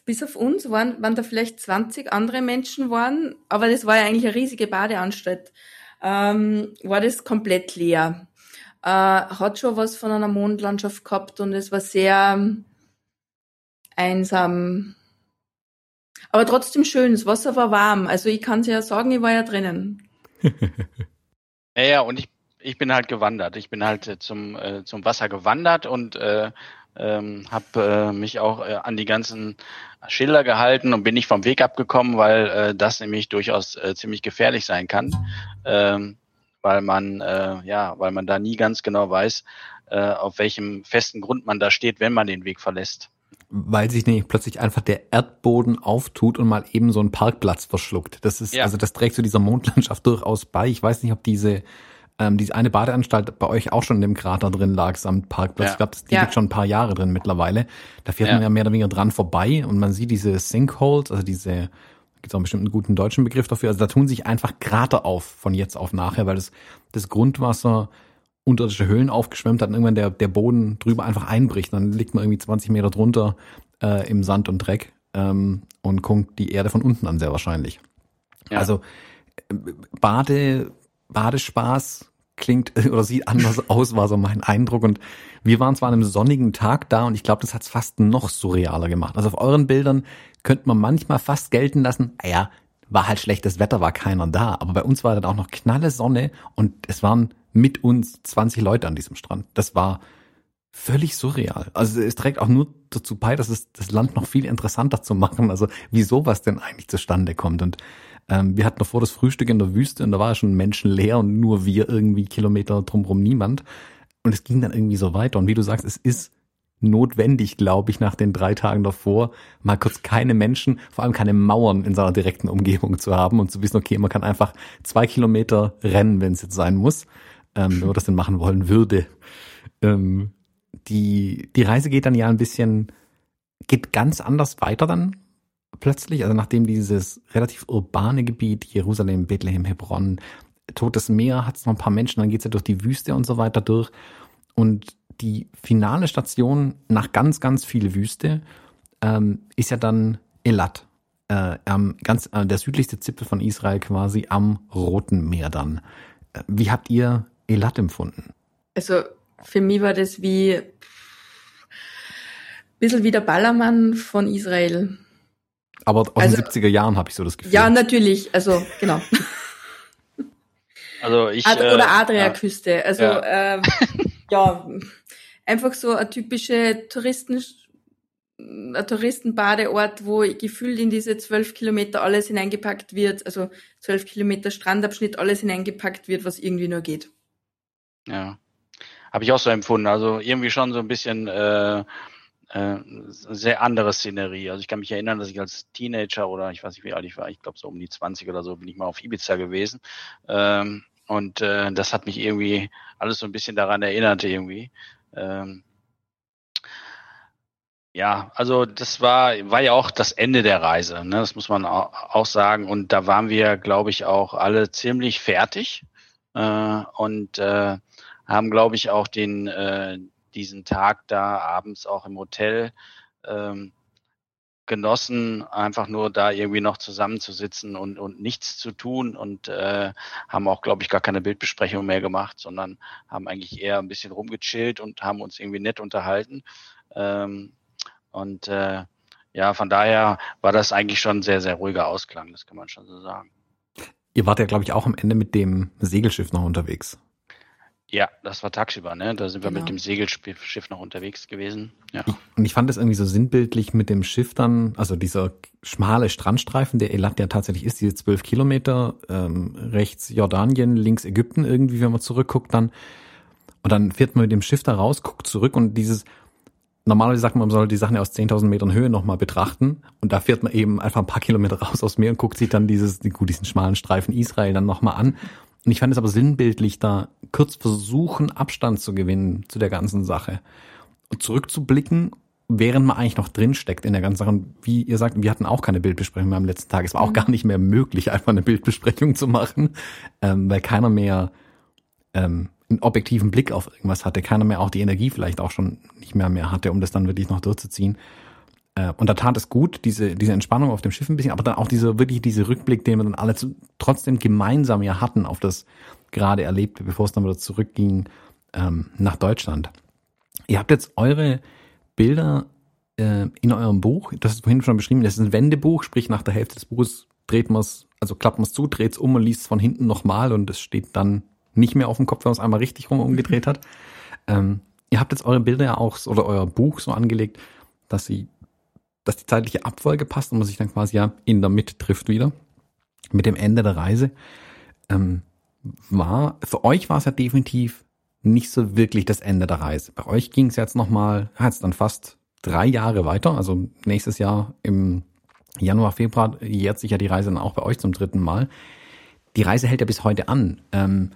bis auf uns waren, waren da vielleicht 20 andere Menschen waren, aber das war ja eigentlich eine riesige Badeanstalt ähm, war das komplett leer. Äh, hat schon was von einer Mondlandschaft gehabt und es war sehr ähm, einsam. Aber trotzdem schön, das Wasser war warm. Also ich kann es ja sagen, ich war ja drinnen. ja, und ich, ich bin halt gewandert. Ich bin halt äh, zum, äh, zum Wasser gewandert und äh, ähm, habe äh, mich auch äh, an die ganzen Schilder gehalten und bin nicht vom Weg abgekommen, weil äh, das nämlich durchaus äh, ziemlich gefährlich sein kann, ähm, weil man äh, ja, weil man da nie ganz genau weiß, äh, auf welchem festen Grund man da steht, wenn man den Weg verlässt. Weil sich nämlich plötzlich einfach der Erdboden auftut und mal eben so einen Parkplatz verschluckt. Das ist, ja. also das trägt zu dieser Mondlandschaft durchaus bei. Ich weiß nicht, ob diese ähm, diese eine Badeanstalt bei euch auch schon in dem Krater drin lag, samt Parkplatz. Ja. Ich glaube, die ja. liegt schon ein paar Jahre drin mittlerweile. Da fährt ja. man ja mehr oder weniger dran vorbei und man sieht diese Sinkholes, also diese, gibt auch bestimmt einen guten deutschen Begriff dafür. Also da tun sich einfach Krater auf von jetzt auf nachher, weil das, das Grundwasser unterirdische Höhlen aufgeschwemmt hat und irgendwann der, der Boden drüber einfach einbricht. Dann liegt man irgendwie 20 Meter drunter äh, im Sand und Dreck ähm, und guckt die Erde von unten an, sehr wahrscheinlich. Ja. Also Bade, Badespaß klingt oder sieht anders aus, war so mein Eindruck. Und wir waren zwar an einem sonnigen Tag da und ich glaube, das hat es fast noch surrealer gemacht. Also auf euren Bildern könnte man manchmal fast gelten lassen, ah ja, war halt schlechtes Wetter, war keiner da. Aber bei uns war dann auch noch knalle Sonne und es waren mit uns 20 Leute an diesem Strand. Das war völlig surreal. Also es trägt auch nur dazu bei, dass es das Land noch viel interessanter zu machen. Also wie sowas denn eigentlich zustande kommt. Und ähm, wir hatten davor das Frühstück in der Wüste und da war schon menschenleer und nur wir irgendwie Kilometer drumherum niemand. Und es ging dann irgendwie so weiter. Und wie du sagst, es ist notwendig, glaube ich, nach den drei Tagen davor, mal kurz keine Menschen, vor allem keine Mauern in seiner direkten Umgebung zu haben und zu wissen, okay, man kann einfach zwei Kilometer rennen, wenn es jetzt sein muss, ähm, wenn man das denn machen wollen würde. Ähm, die, die Reise geht dann ja ein bisschen, geht ganz anders weiter dann plötzlich, also nachdem dieses relativ urbane Gebiet, Jerusalem, Bethlehem, Hebron, Totes Meer, hat es noch ein paar Menschen, dann geht's ja durch die Wüste und so weiter durch. Und die finale Station nach ganz, ganz viel Wüste ähm, ist ja dann Elat. Äh, am ganz, äh, der südlichste Zipfel von Israel quasi am Roten Meer dann. Äh, wie habt ihr Elat empfunden? Also für mich war das wie bisschen wie der Ballermann von Israel. Aber aus also, den 70er Jahren habe ich so das Gefühl. Ja, natürlich. Also, genau. Also ich. Ad oder Adriaküste. Also ja. Äh, ja, einfach so eine typische Touristen, ein Touristenbadeort, wo gefühlt in diese zwölf Kilometer alles hineingepackt wird, also zwölf Kilometer Strandabschnitt alles hineingepackt wird, was irgendwie nur geht. Ja, habe ich auch so empfunden. Also irgendwie schon so ein bisschen äh, äh, sehr andere Szenerie. Also ich kann mich erinnern, dass ich als Teenager oder ich weiß nicht, wie alt ich war, ich glaube so um die 20 oder so, bin ich mal auf Ibiza gewesen. Ähm, und äh, das hat mich irgendwie alles so ein bisschen daran erinnert irgendwie. Ähm, ja, also das war, war ja auch das Ende der Reise, ne? das muss man auch sagen. Und da waren wir, glaube ich, auch alle ziemlich fertig äh, und äh, haben, glaube ich, auch den, äh, diesen Tag da abends auch im Hotel ähm, genossen, einfach nur da irgendwie noch zusammenzusitzen und, und nichts zu tun und äh, haben auch, glaube ich, gar keine Bildbesprechung mehr gemacht, sondern haben eigentlich eher ein bisschen rumgechillt und haben uns irgendwie nett unterhalten. Ähm, und äh, ja, von daher war das eigentlich schon ein sehr, sehr ruhiger Ausklang, das kann man schon so sagen. Ihr wart ja, glaube ich, auch am Ende mit dem Segelschiff noch unterwegs. Ja, das war tagsüber, ne? Da sind wir genau. mit dem Segelschiff noch unterwegs gewesen. Ja. Und ich fand es irgendwie so sinnbildlich mit dem Schiff dann, also dieser schmale Strandstreifen, der Elat ja tatsächlich ist, diese zwölf Kilometer, ähm, rechts Jordanien, links Ägypten irgendwie, wenn man zurückguckt dann. Und dann fährt man mit dem Schiff da raus, guckt zurück und dieses, normalerweise sagt man, man soll die Sachen ja aus 10.000 Metern Höhe nochmal betrachten. Und da fährt man eben einfach ein paar Kilometer raus aus Meer und guckt sich dann dieses, gut, diesen schmalen Streifen Israel dann nochmal an. Und ich fand es aber sinnbildlich, da kurz versuchen, Abstand zu gewinnen zu der ganzen Sache. Und zurückzublicken, während man eigentlich noch drinsteckt in der ganzen Sache. Und wie ihr sagt, wir hatten auch keine Bildbesprechung mehr am letzten Tag. Es war auch mhm. gar nicht mehr möglich, einfach eine Bildbesprechung zu machen, ähm, weil keiner mehr ähm, einen objektiven Blick auf irgendwas hatte, keiner mehr auch die Energie vielleicht auch schon nicht mehr mehr hatte, um das dann wirklich noch durchzuziehen. Äh, und da tat es gut, diese, diese Entspannung auf dem Schiff ein bisschen, aber dann auch diese, wirklich diese Rückblick, den wir dann alle zu, trotzdem gemeinsam ja hatten auf das gerade Erlebte, bevor es dann wieder zurückging ähm, nach Deutschland. Ihr habt jetzt eure Bilder äh, in eurem Buch, das ist vorhin schon beschrieben, das ist ein Wendebuch, sprich nach der Hälfte des Buches dreht man es, also klappt man es zu, dreht es um und liest es von hinten nochmal und es steht dann nicht mehr auf dem Kopf, wenn man es einmal richtig rum umgedreht hat. Ähm, ihr habt jetzt eure Bilder ja auch oder euer Buch so angelegt, dass sie dass die zeitliche Abfolge passt und man sich dann quasi ja in der Mitte trifft wieder. Mit dem Ende der Reise. Ähm, war, für euch war es ja definitiv nicht so wirklich das Ende der Reise. Bei euch ging es jetzt nochmal, jetzt dann fast drei Jahre weiter. Also nächstes Jahr im Januar, Februar jährt sich ja die Reise dann auch bei euch zum dritten Mal. Die Reise hält ja bis heute an. Ähm,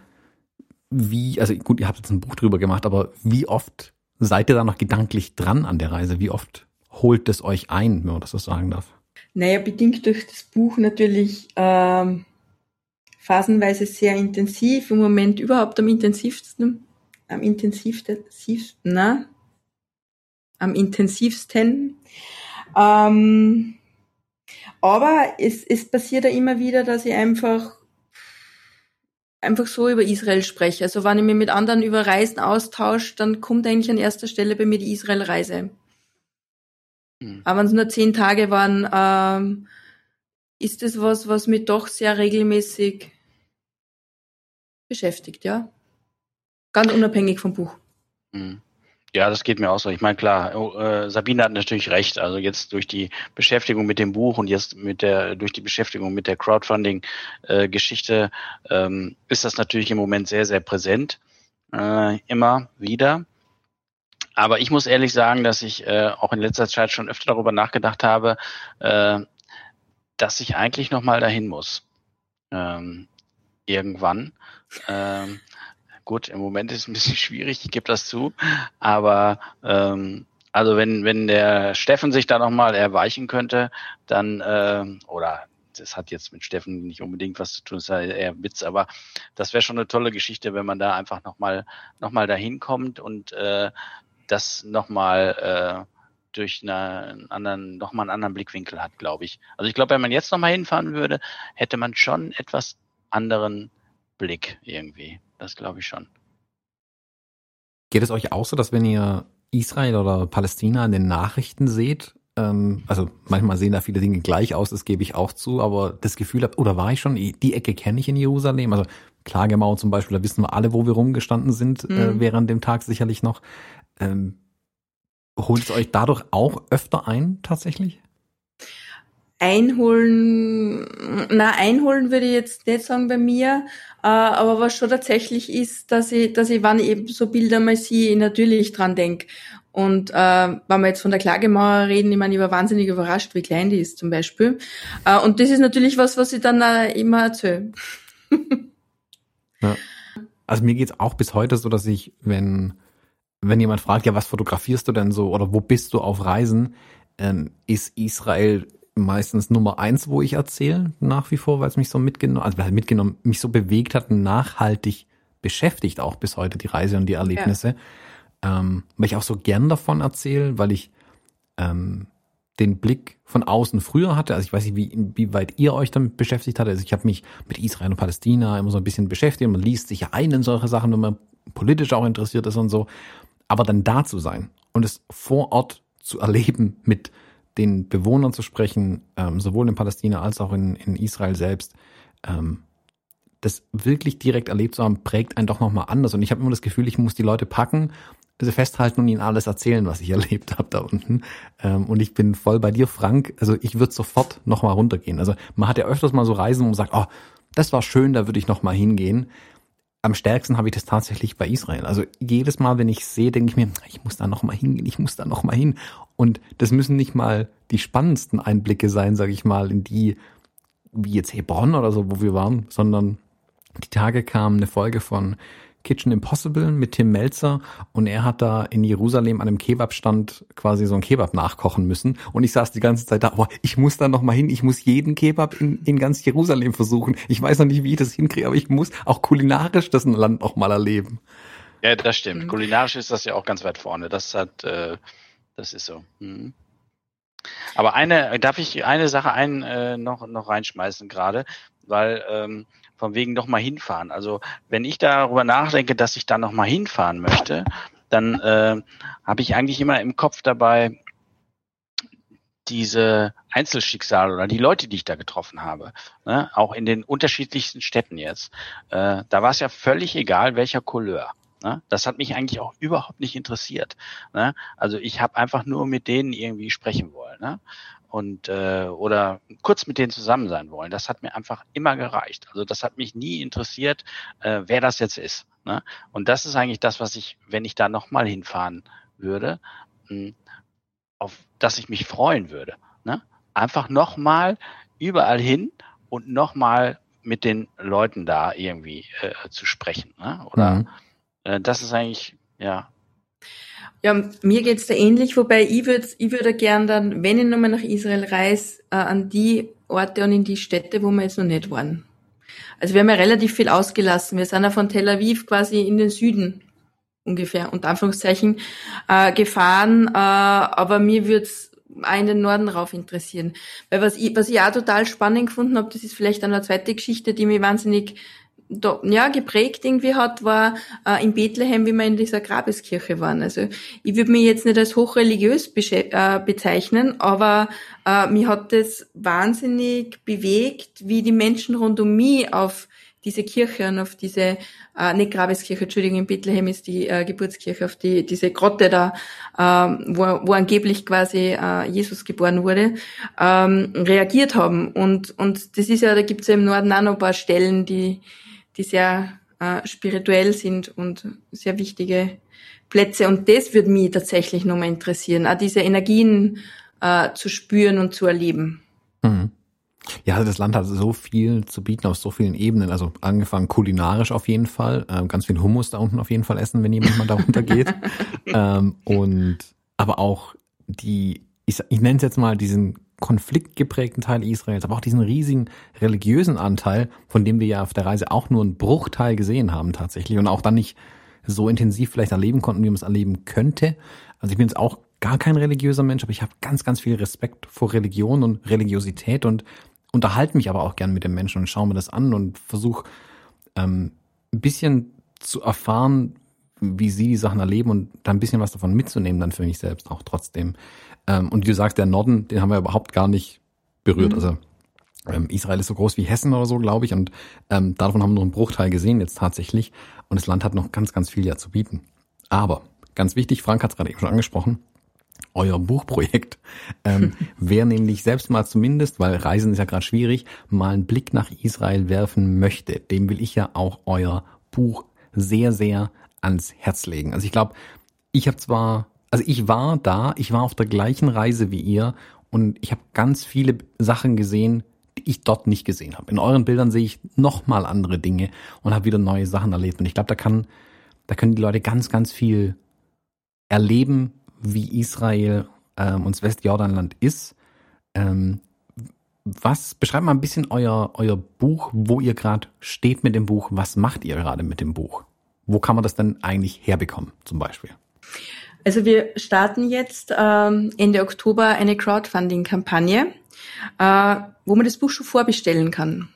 wie, also gut, ihr habt jetzt ein Buch drüber gemacht, aber wie oft seid ihr da noch gedanklich dran an der Reise? Wie oft holt es euch ein, wenn man das so sagen darf? Naja, bedingt durch das Buch natürlich ähm, phasenweise sehr intensiv, im Moment überhaupt am intensivsten, am intensivsten, na, am intensivsten. Ähm, Aber es, es passiert ja immer wieder, dass ich einfach einfach so über Israel spreche. Also wenn ich mich mit anderen über Reisen austausche, dann kommt eigentlich an erster Stelle bei mir die Israel-Reise. Mhm. Aber wenn es nur zehn Tage waren, ähm, ist das was, was mich doch sehr regelmäßig beschäftigt, ja. Ganz unabhängig vom Buch. Mhm. Ja, das geht mir auch so. Ich meine, klar, oh, äh, Sabine hat natürlich recht. Also jetzt durch die Beschäftigung mit dem Buch und jetzt mit der durch die Beschäftigung mit der Crowdfunding-Geschichte äh, ähm, ist das natürlich im Moment sehr, sehr präsent. Äh, immer wieder. Aber ich muss ehrlich sagen, dass ich äh, auch in letzter Zeit schon öfter darüber nachgedacht habe, äh, dass ich eigentlich noch mal dahin muss. Ähm, irgendwann. Ähm, Gut, im Moment ist es ein bisschen schwierig, ich gebe das zu. Aber ähm, also wenn, wenn der Steffen sich da nochmal erweichen könnte, dann, äh, oder das hat jetzt mit Steffen nicht unbedingt was zu tun, das ist ja eher Witz, aber das wäre schon eine tolle Geschichte, wenn man da einfach nochmal noch mal dahin kommt und äh, das nochmal äh, durch eine, einen anderen, nochmal einen anderen Blickwinkel hat, glaube ich. Also ich glaube, wenn man jetzt nochmal hinfahren würde, hätte man schon etwas anderen Blick irgendwie. Das glaube ich schon. Geht es euch auch so, dass wenn ihr Israel oder Palästina in den Nachrichten seht, ähm, also manchmal sehen da viele Dinge gleich aus, das gebe ich auch zu, aber das Gefühl habt, oder war ich schon, die Ecke kenne ich in Jerusalem, also Klagemauer zum Beispiel, da wissen wir alle, wo wir rumgestanden sind äh, mhm. äh, während dem Tag sicherlich noch. Ähm, holt es euch dadurch auch öfter ein, tatsächlich? Einholen, na, einholen würde ich jetzt nicht sagen bei mir, äh, aber was schon tatsächlich ist, dass ich, dass ich, wenn ich eben so Bilder mal sehe, natürlich dran denke. Und äh, wenn wir jetzt von der Klagemauer reden, ich meine, ich war wahnsinnig überrascht, wie klein die ist zum Beispiel. Äh, und das ist natürlich was, was ich dann äh, immer erzähle. ja. Also mir geht's auch bis heute so, dass ich, wenn, wenn jemand fragt, ja, was fotografierst du denn so oder wo bist du auf Reisen, ähm, ist Israel meistens Nummer eins, wo ich erzähle, nach wie vor, weil es mich so mitgenommen, also weil mitgenommen, mich so bewegt hat, nachhaltig beschäftigt auch bis heute die Reise und die Erlebnisse. Ja. Ähm, weil ich auch so gern davon erzähle, weil ich ähm, den Blick von außen früher hatte. Also ich weiß nicht, wie, wie weit ihr euch damit beschäftigt hattet. Also ich habe mich mit Israel und Palästina immer so ein bisschen beschäftigt. Man liest sich ja ein in solche Sachen, wenn man politisch auch interessiert ist und so. Aber dann da zu sein und es vor Ort zu erleben mit den Bewohnern zu sprechen, ähm, sowohl in Palästina als auch in, in Israel selbst, ähm, das wirklich direkt erlebt zu haben, prägt einen doch nochmal anders. Und ich habe immer das Gefühl, ich muss die Leute packen, sie festhalten und ihnen alles erzählen, was ich erlebt habe da unten. Ähm, und ich bin voll bei dir, Frank. Also ich würde sofort nochmal runtergehen. Also man hat ja öfters mal so Reisen, wo man sagt, oh, das war schön, da würde ich nochmal hingehen am stärksten habe ich das tatsächlich bei Israel. Also jedes Mal, wenn ich sehe, denke ich mir, ich muss da noch mal hingehen, ich muss da noch mal hin. Und das müssen nicht mal die spannendsten Einblicke sein, sage ich mal, in die, wie jetzt Hebron oder so, wo wir waren, sondern die Tage kam eine Folge von Kitchen Impossible mit Tim Melzer und er hat da in Jerusalem an einem Kebabstand quasi so ein Kebab nachkochen müssen und ich saß die ganze Zeit da, oh, ich muss da noch mal hin, ich muss jeden Kebab in, in ganz Jerusalem versuchen. Ich weiß noch nicht, wie ich das hinkriege, aber ich muss auch kulinarisch das Land noch mal erleben. Ja, das stimmt. Mhm. Kulinarisch ist das ja auch ganz weit vorne. Das hat, äh, das ist so. Mhm. Aber eine, darf ich eine Sache ein äh, noch noch reinschmeißen gerade, weil ähm, von wegen noch mal hinfahren. Also wenn ich darüber nachdenke, dass ich da noch mal hinfahren möchte, dann äh, habe ich eigentlich immer im Kopf dabei diese Einzelschicksale oder die Leute, die ich da getroffen habe, ne? auch in den unterschiedlichsten Städten jetzt. Äh, da war es ja völlig egal, welcher Couleur. Ne? Das hat mich eigentlich auch überhaupt nicht interessiert. Ne? Also ich habe einfach nur mit denen irgendwie sprechen wollen. Ne? Und äh, oder kurz mit denen zusammen sein wollen. Das hat mir einfach immer gereicht. Also das hat mich nie interessiert, äh, wer das jetzt ist. Ne? Und das ist eigentlich das, was ich, wenn ich da nochmal hinfahren würde, mh, hm, auf das ich mich freuen würde. Ne? Einfach nochmal überall hin und nochmal mit den Leuten da irgendwie äh, zu sprechen. Ne? Oder mhm. äh, das ist eigentlich, ja, ja, mir geht's da ähnlich, wobei ich würde ich würde gern dann, wenn ich nochmal nach Israel reise, äh, an die Orte und in die Städte, wo wir jetzt noch nicht waren. Also wir haben ja relativ viel ausgelassen. Wir sind ja von Tel Aviv quasi in den Süden ungefähr, unter Anführungszeichen, äh, gefahren. Äh, aber mir würde auch in den Norden rauf interessieren. Weil was ich, was ich auch total spannend gefunden habe, das ist vielleicht eine zweite Geschichte, die mich wahnsinnig da, ja, geprägt irgendwie hat, war äh, in Bethlehem, wie wir in dieser Grabeskirche waren. Also ich würde mich jetzt nicht als hochreligiös äh, bezeichnen, aber äh, mich hat das wahnsinnig bewegt, wie die Menschen rund um mich auf diese Kirche und auf diese, äh, nicht Grabeskirche, Entschuldigung, in Bethlehem ist die äh, Geburtskirche, auf die diese Grotte da, äh, wo, wo angeblich quasi äh, Jesus geboren wurde, ähm, reagiert haben. Und, und das ist ja, da gibt es ja im Norden auch noch ein paar Stellen, die, die sehr äh, spirituell sind und sehr wichtige Plätze. Und das würde mich tatsächlich nochmal interessieren, auch diese Energien äh, zu spüren und zu erleben. Mhm. Ja, also das Land hat so viel zu bieten auf so vielen Ebenen. Also angefangen kulinarisch auf jeden Fall. Ähm, ganz viel Hummus da unten auf jeden Fall essen, wenn jemand mal da runter geht. ähm, und aber auch die, ich, ich nenne es jetzt mal diesen konfliktgeprägten Teil Israels, aber auch diesen riesigen religiösen Anteil, von dem wir ja auf der Reise auch nur einen Bruchteil gesehen haben tatsächlich und auch dann nicht so intensiv vielleicht erleben konnten, wie man es erleben könnte. Also ich bin jetzt auch gar kein religiöser Mensch, aber ich habe ganz, ganz viel Respekt vor Religion und Religiosität und unterhalte mich aber auch gern mit den Menschen und schaue mir das an und versuche ähm, ein bisschen zu erfahren, wie sie die Sachen erleben und da ein bisschen was davon mitzunehmen, dann für mich selbst auch trotzdem. Ähm, und wie du sagst, der Norden, den haben wir überhaupt gar nicht berührt. Mhm. Also ähm, Israel ist so groß wie Hessen oder so, glaube ich, und ähm, davon haben wir nur einen Bruchteil gesehen jetzt tatsächlich. Und das Land hat noch ganz, ganz viel ja zu bieten. Aber ganz wichtig, Frank hat es gerade eben schon angesprochen, euer Buchprojekt. Ähm, wer nämlich selbst mal zumindest, weil Reisen ist ja gerade schwierig, mal einen Blick nach Israel werfen möchte, dem will ich ja auch euer Buch sehr, sehr ans Herz legen. Also ich glaube, ich habe zwar, also ich war da, ich war auf der gleichen Reise wie ihr und ich habe ganz viele Sachen gesehen, die ich dort nicht gesehen habe. In euren Bildern sehe ich noch mal andere Dinge und habe wieder neue Sachen erlebt. Und ich glaube, da kann, da können die Leute ganz, ganz viel erleben, wie Israel ähm, und das Westjordanland ist. Ähm, was beschreibt mal ein bisschen euer euer Buch, wo ihr gerade steht mit dem Buch. Was macht ihr gerade mit dem Buch? Wo kann man das denn eigentlich herbekommen, zum Beispiel? Also wir starten jetzt ähm, Ende Oktober eine Crowdfunding-Kampagne, äh, wo man das Buch schon vorbestellen kann.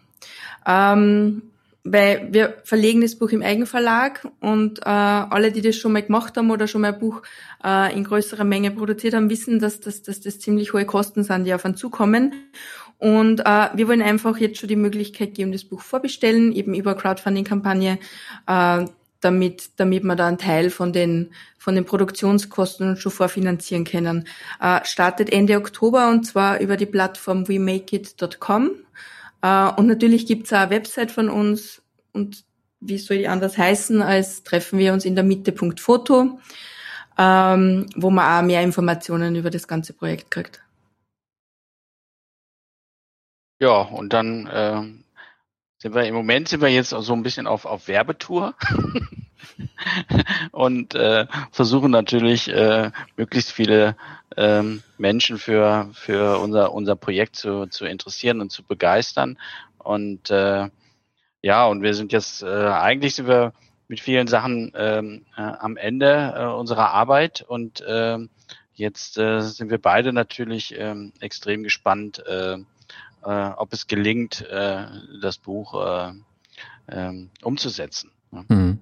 Ähm, weil wir verlegen das Buch im Eigenverlag und äh, alle, die das schon mal gemacht haben oder schon mal ein Buch äh, in größerer Menge produziert haben, wissen, dass, dass, dass das ziemlich hohe Kosten sind, die auf einen zukommen. Und äh, wir wollen einfach jetzt schon die Möglichkeit geben, das Buch vorbestellen, eben über Crowdfunding-Kampagne, äh, damit, damit wir da einen Teil von den, von den Produktionskosten schon vorfinanzieren können. Äh, startet Ende Oktober und zwar über die Plattform wemakeit.com. Äh, und natürlich gibt's auch eine Website von uns und wie soll die anders heißen, als treffen wir uns in der Mitte.foto, ähm, wo man auch mehr Informationen über das ganze Projekt kriegt. Ja, und dann äh, sind wir im Moment sind wir jetzt so ein bisschen auf, auf Werbetour und äh, versuchen natürlich äh, möglichst viele ähm, Menschen für, für unser, unser Projekt zu, zu interessieren und zu begeistern. Und äh, ja, und wir sind jetzt, äh, eigentlich sind wir mit vielen Sachen ähm, äh, am Ende äh, unserer Arbeit und äh, jetzt äh, sind wir beide natürlich äh, extrem gespannt, äh, äh, ob es gelingt, äh, das Buch äh, äh, umzusetzen. Mhm.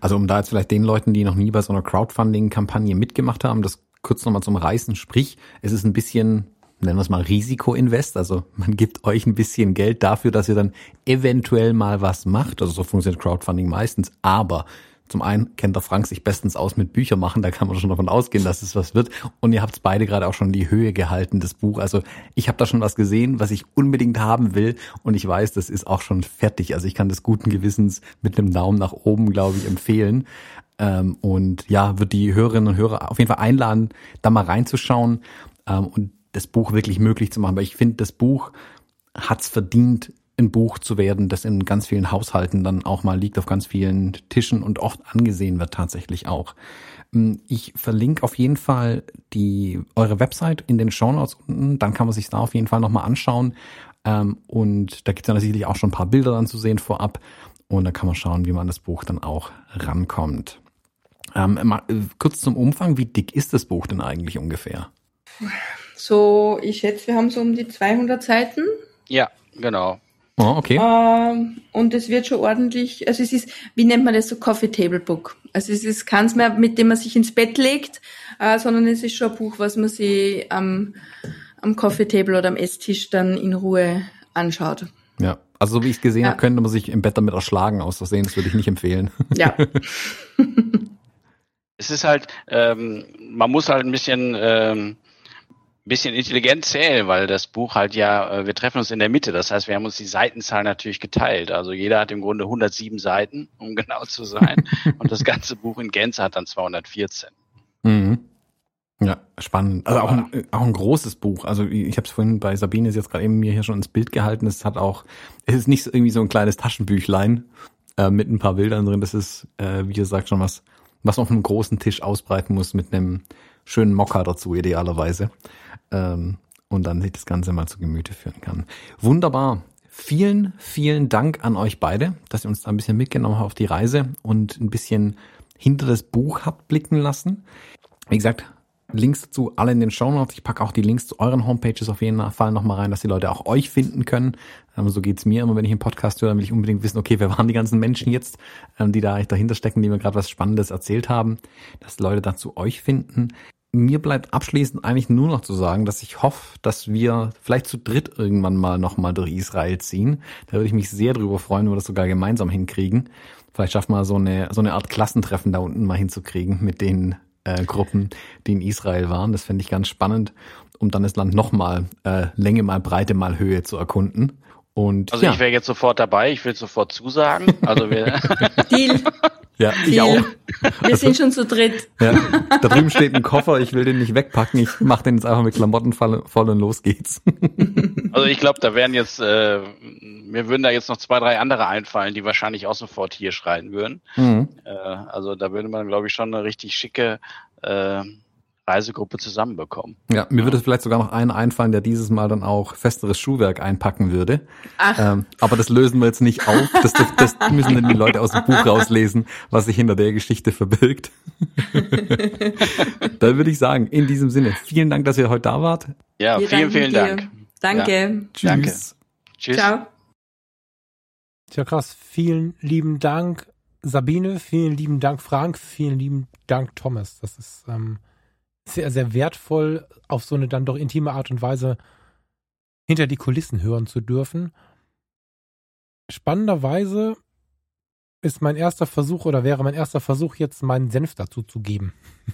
Also um da jetzt vielleicht den Leuten, die noch nie bei so einer Crowdfunding-Kampagne mitgemacht haben, das kurz nochmal zum Reißen. Sprich, es ist ein bisschen, nennen wir es mal Risikoinvest. Also man gibt euch ein bisschen Geld dafür, dass ihr dann eventuell mal was macht. Also so funktioniert Crowdfunding meistens. Aber zum einen kennt der Frank sich bestens aus mit Bücher machen, da kann man schon davon ausgehen, dass es was wird. Und ihr habt beide gerade auch schon die Höhe gehalten, das Buch. Also ich habe da schon was gesehen, was ich unbedingt haben will. Und ich weiß, das ist auch schon fertig. Also ich kann das guten Gewissens mit einem Daumen nach oben, glaube ich, empfehlen. Ähm, und ja, wird die Hörerinnen und Hörer auf jeden Fall einladen, da mal reinzuschauen ähm, und das Buch wirklich möglich zu machen. Weil ich finde, das Buch hat's verdient, ein Buch zu werden, das in ganz vielen Haushalten dann auch mal liegt, auf ganz vielen Tischen und oft angesehen wird tatsächlich auch. Ähm, ich verlinke auf jeden Fall die eure Website in den Show Notes unten, dann kann man sich da auf jeden Fall nochmal anschauen. Ähm, und da gibt es dann sicherlich auch schon ein paar Bilder dann zu sehen vorab. Und da kann man schauen, wie man an das Buch dann auch rankommt. Ähm, mal, äh, kurz zum Umfang, wie dick ist das Buch denn eigentlich ungefähr? so, ich schätze, wir haben so um die 200 Seiten. Ja, genau. Oh, okay. Ähm, und es wird schon ordentlich, also es ist, wie nennt man das so, Coffee Table Book. Also es ist keins mehr, mit dem man sich ins Bett legt, äh, sondern es ist schon ein Buch, was man sich am, am Coffee Table oder am Esstisch dann in Ruhe anschaut. Ja, also so wie ich es gesehen Ja. habe, könnte man sich im Bett damit erschlagen aus Versehen. Das würde ich nicht empfehlen. Ja, Es ist halt, ähm, man muss halt ein bisschen, ähm, bisschen intelligent zählen, weil das Buch halt ja, äh, wir treffen uns in der Mitte. Das heißt, wir haben uns die Seitenzahl natürlich geteilt. Also jeder hat im Grunde 107 Seiten, um genau zu sein. Und das ganze Buch in Gänze hat dann 214. Mhm. Ja, spannend. Also auch ein, äh, auch ein großes Buch. Also ich habe es vorhin bei Sabine ist jetzt gerade eben mir hier schon ins Bild gehalten. Es hat auch, es ist nicht so irgendwie so ein kleines Taschenbüchlein äh, mit ein paar Bildern drin. Das ist, äh, wie gesagt, schon was, was man auf einem großen Tisch ausbreiten muss mit einem schönen Mocker dazu idealerweise. Ähm, und dann sich das Ganze mal zu Gemüte führen kann. Wunderbar. Vielen, vielen Dank an euch beide, dass ihr uns da ein bisschen mitgenommen habt auf die Reise und ein bisschen hinter das Buch habt blicken lassen. Wie gesagt, Links dazu alle in den Show Notes. Ich packe auch die Links zu euren Homepages auf jeden Fall nochmal rein, dass die Leute auch euch finden können. Ähm, so geht's mir immer, wenn ich einen Podcast höre, dann will ich unbedingt wissen, okay, wer waren die ganzen Menschen jetzt, ähm, die da dahinter stecken, die mir gerade was Spannendes erzählt haben, dass Leute dazu euch finden. Mir bleibt abschließend eigentlich nur noch zu sagen, dass ich hoffe, dass wir vielleicht zu dritt irgendwann mal nochmal durch Israel ziehen. Da würde ich mich sehr drüber freuen, wenn wir das sogar gemeinsam hinkriegen. Vielleicht schaffen wir so eine, so eine Art Klassentreffen da unten mal hinzukriegen mit den äh, Gruppen, die in Israel waren. Das fände ich ganz spannend, um dann das Land nochmal äh, Länge mal Breite mal Höhe zu erkunden. Und Also ja, ich wäre jetzt sofort dabei, ich will sofort zusagen. Also wir, Deal. ja, ich auch. Wir sind schon zu dritt. Ja, da drüben steht ein Koffer, ich will den nicht wegpacken, ich mache den jetzt einfach mit Klamotten voll, voll und los geht's. also ich glaube, da wären jetzt, äh, mir würden da jetzt noch zwei, drei andere einfallen, die wahrscheinlich auch sofort hier schreien würden. Mhm. Äh, also da würde man, glaube ich, schon eine richtig schicke äh, Reisegruppe zusammenbekommen. Ja, mir würde vielleicht sogar noch einen einfallen, der dieses Mal dann auch festeres Schuhwerk einpacken würde. Ähm, aber das lösen wir jetzt nicht auf. Das, das, das müssen dann die Leute aus dem Buch rauslesen, was sich hinter der Geschichte verbirgt. dann würde ich sagen, in diesem Sinne, vielen Dank, dass ihr heute da wart. Ja, wir vielen, vielen dir. Dank. Danke. Tschüss. Danke. Tschüss. Ciao. Tja, krass. Vielen lieben Dank, Sabine. Vielen lieben Dank, Frank. Vielen lieben Dank, Thomas. Das ist ähm, sehr, sehr wertvoll, auf so eine dann doch intime Art und Weise hinter die Kulissen hören zu dürfen. Spannenderweise ist mein erster Versuch oder wäre mein erster Versuch jetzt meinen Senf dazu zu geben.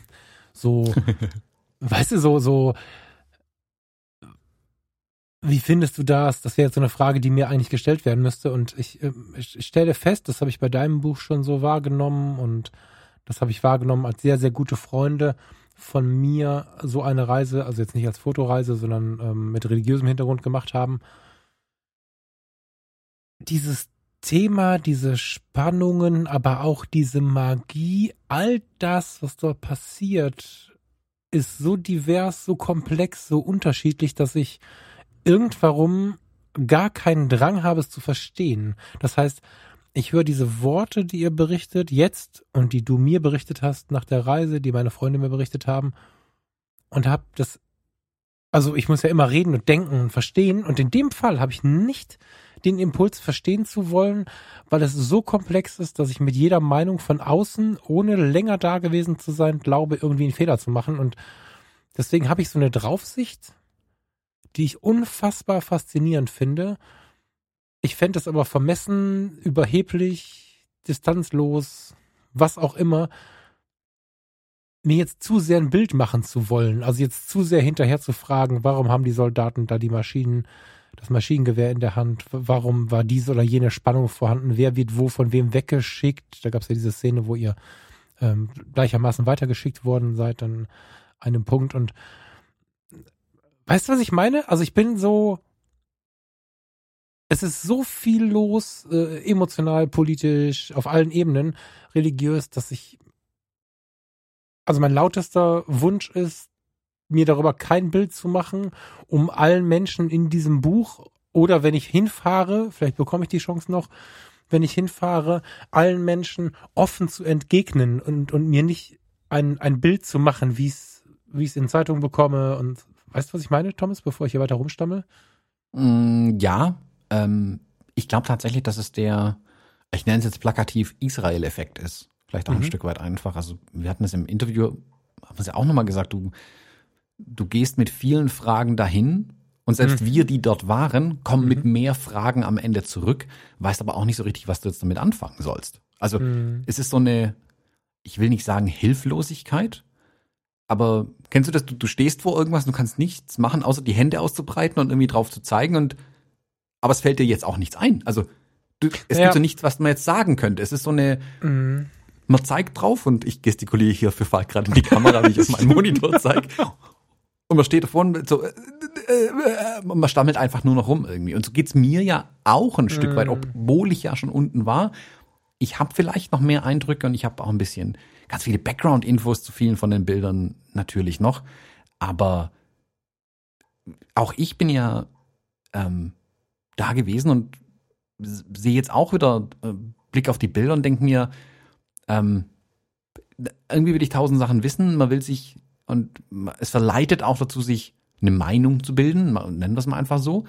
So, weißt du, so, so, wie findest du das? Das wäre jetzt so eine Frage, die mir eigentlich gestellt werden müsste. Und ich, ähm, ich ich stelle fest, das habe ich bei deinem Buch schon so wahrgenommen und das habe ich wahrgenommen als sehr, sehr gute Freunde von mir so eine Reise, also jetzt nicht als Fotoreise, sondern ähm, mit religiösem Hintergrund gemacht haben. Dieses Thema, diese Spannungen, aber auch diese Magie, all das, was dort passiert, ist so divers, so komplex, so unterschiedlich, dass ich irgendwarum gar keinen Drang habe, es zu verstehen. Das heißt, ich höre diese Worte, die ihr berichtet, jetzt und die du mir berichtet hast nach der Reise, die meine Freunde mir berichtet haben, und habe das. Also ich muss ja immer reden und denken und verstehen. Und in dem Fall habe ich nicht den Impuls verstehen zu wollen, weil es so komplex ist, dass ich mit jeder Meinung von außen, ohne länger da gewesen zu sein, glaube, irgendwie einen Fehler zu machen. Und deswegen habe ich so eine Draufsicht, die ich unfassbar faszinierend finde. Ich fände es aber vermessen, überheblich, distanzlos, was auch immer, mir jetzt zu sehr ein Bild machen zu wollen. Also jetzt zu sehr hinterher zu fragen, warum haben die Soldaten da die Maschinen, das Maschinengewehr in der Hand, warum war diese oder jene Spannung vorhanden, wer wird wo von wem weggeschickt. Da gab es ja diese Szene, wo ihr ähm, gleichermaßen weitergeschickt worden seid an einem Punkt. Und weißt du, was ich meine? Also ich bin so, es ist so viel los, äh, emotional, politisch, auf allen Ebenen, religiös, dass ich, also mein lautester Wunsch ist, mir darüber kein Bild zu machen, um allen Menschen in diesem Buch oder wenn ich hinfahre, vielleicht bekomme ich die Chance noch, wenn ich hinfahre, allen Menschen offen zu entgegnen und, und mir nicht ein, ein Bild zu machen, wie es wie ich es in Zeitungen bekomme und Weißt du, was ich meine, Thomas, bevor ich hier weiter rumstammel? Mm, ja, ähm, ich glaube tatsächlich, dass es der, ich nenne es jetzt plakativ, Israel-Effekt ist. Vielleicht auch mhm. ein Stück weit einfach. Also wir hatten es im Interview, haben wir es ja auch nochmal gesagt, du, du gehst mit vielen Fragen dahin und selbst mhm. wir, die dort waren, kommen mhm. mit mehr Fragen am Ende zurück, weißt aber auch nicht so richtig, was du jetzt damit anfangen sollst. Also mhm. es ist so eine, ich will nicht sagen Hilflosigkeit, aber kennst du das? Du, du stehst vor irgendwas, du kannst nichts machen, außer die Hände auszubreiten und irgendwie drauf zu zeigen und aber es fällt dir jetzt auch nichts ein. Also du, es ja. gibt so nichts, was man jetzt sagen könnte. Es ist so eine, mhm. man zeigt drauf und ich gestikuliere hier für Falk gerade in die Kamera, wie ich auf meinen Monitor zeige. Und man steht davon, so, äh, äh, äh, man stammelt einfach nur noch rum irgendwie. Und so geht's mir ja auch ein Stück weit, mhm. obwohl ich ja schon unten war. Ich habe vielleicht noch mehr Eindrücke und ich habe auch ein bisschen ganz viele Background-Infos zu vielen von den Bildern natürlich noch. Aber auch ich bin ja ähm, da gewesen und sehe jetzt auch wieder äh, Blick auf die Bilder und denke mir, ähm, irgendwie will ich tausend Sachen wissen. Man will sich und es verleitet auch dazu, sich eine Meinung zu bilden, nennen wir es mal einfach so,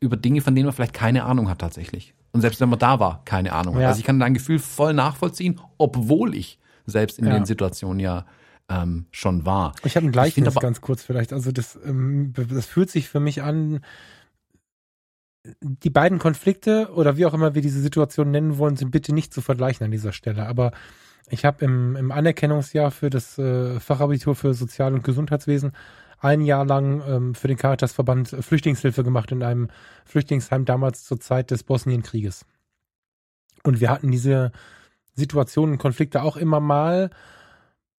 über Dinge, von denen man vielleicht keine Ahnung hat tatsächlich. Und selbst wenn man da war, keine Ahnung hat. Also ich kann dein Gefühl voll nachvollziehen, obwohl ich selbst in ja. den Situationen ja ähm, schon war. Ich habe ein Gleichnis ganz kurz vielleicht. Also das, ähm, das fühlt sich für mich an, die beiden Konflikte oder wie auch immer wir diese Situation nennen wollen, sind bitte nicht zu vergleichen an dieser Stelle. Aber ich habe im, im Anerkennungsjahr für das äh, Fachabitur für Sozial- und Gesundheitswesen ein Jahr lang ähm, für den Caritasverband Flüchtlingshilfe gemacht in einem Flüchtlingsheim damals zur Zeit des Bosnienkrieges. Und wir hatten diese Situationen, Konflikte auch immer mal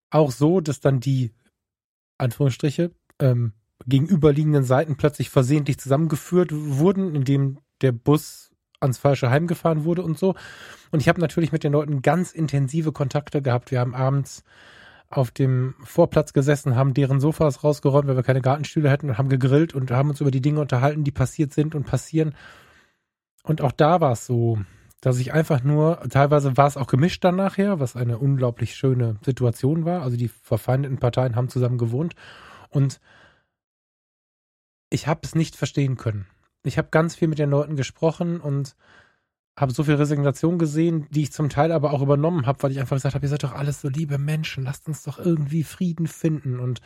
auch so, dass dann die Anführungsstriche ähm, gegenüberliegenden Seiten plötzlich versehentlich zusammengeführt wurden, indem der Bus ans falsche Heim gefahren wurde und so. Und ich habe natürlich mit den Leuten ganz intensive Kontakte gehabt. Wir haben abends auf dem Vorplatz gesessen, haben deren Sofas rausgeräumt, weil wir keine Gartenstühle hätten und haben gegrillt und haben uns über die Dinge unterhalten, die passiert sind und passieren. Und auch da war es so, dass ich einfach nur, teilweise war es auch gemischt dann nachher, was eine unglaublich schöne Situation war. Also die verfeindeten Parteien haben zusammen gewohnt und ich habe es nicht verstehen können ich habe ganz viel mit den Leuten gesprochen und habe so viel Resignation gesehen, die ich zum Teil aber auch übernommen habe, weil ich einfach gesagt habe, ihr seid doch alles so liebe Menschen, lasst uns doch irgendwie Frieden finden. Und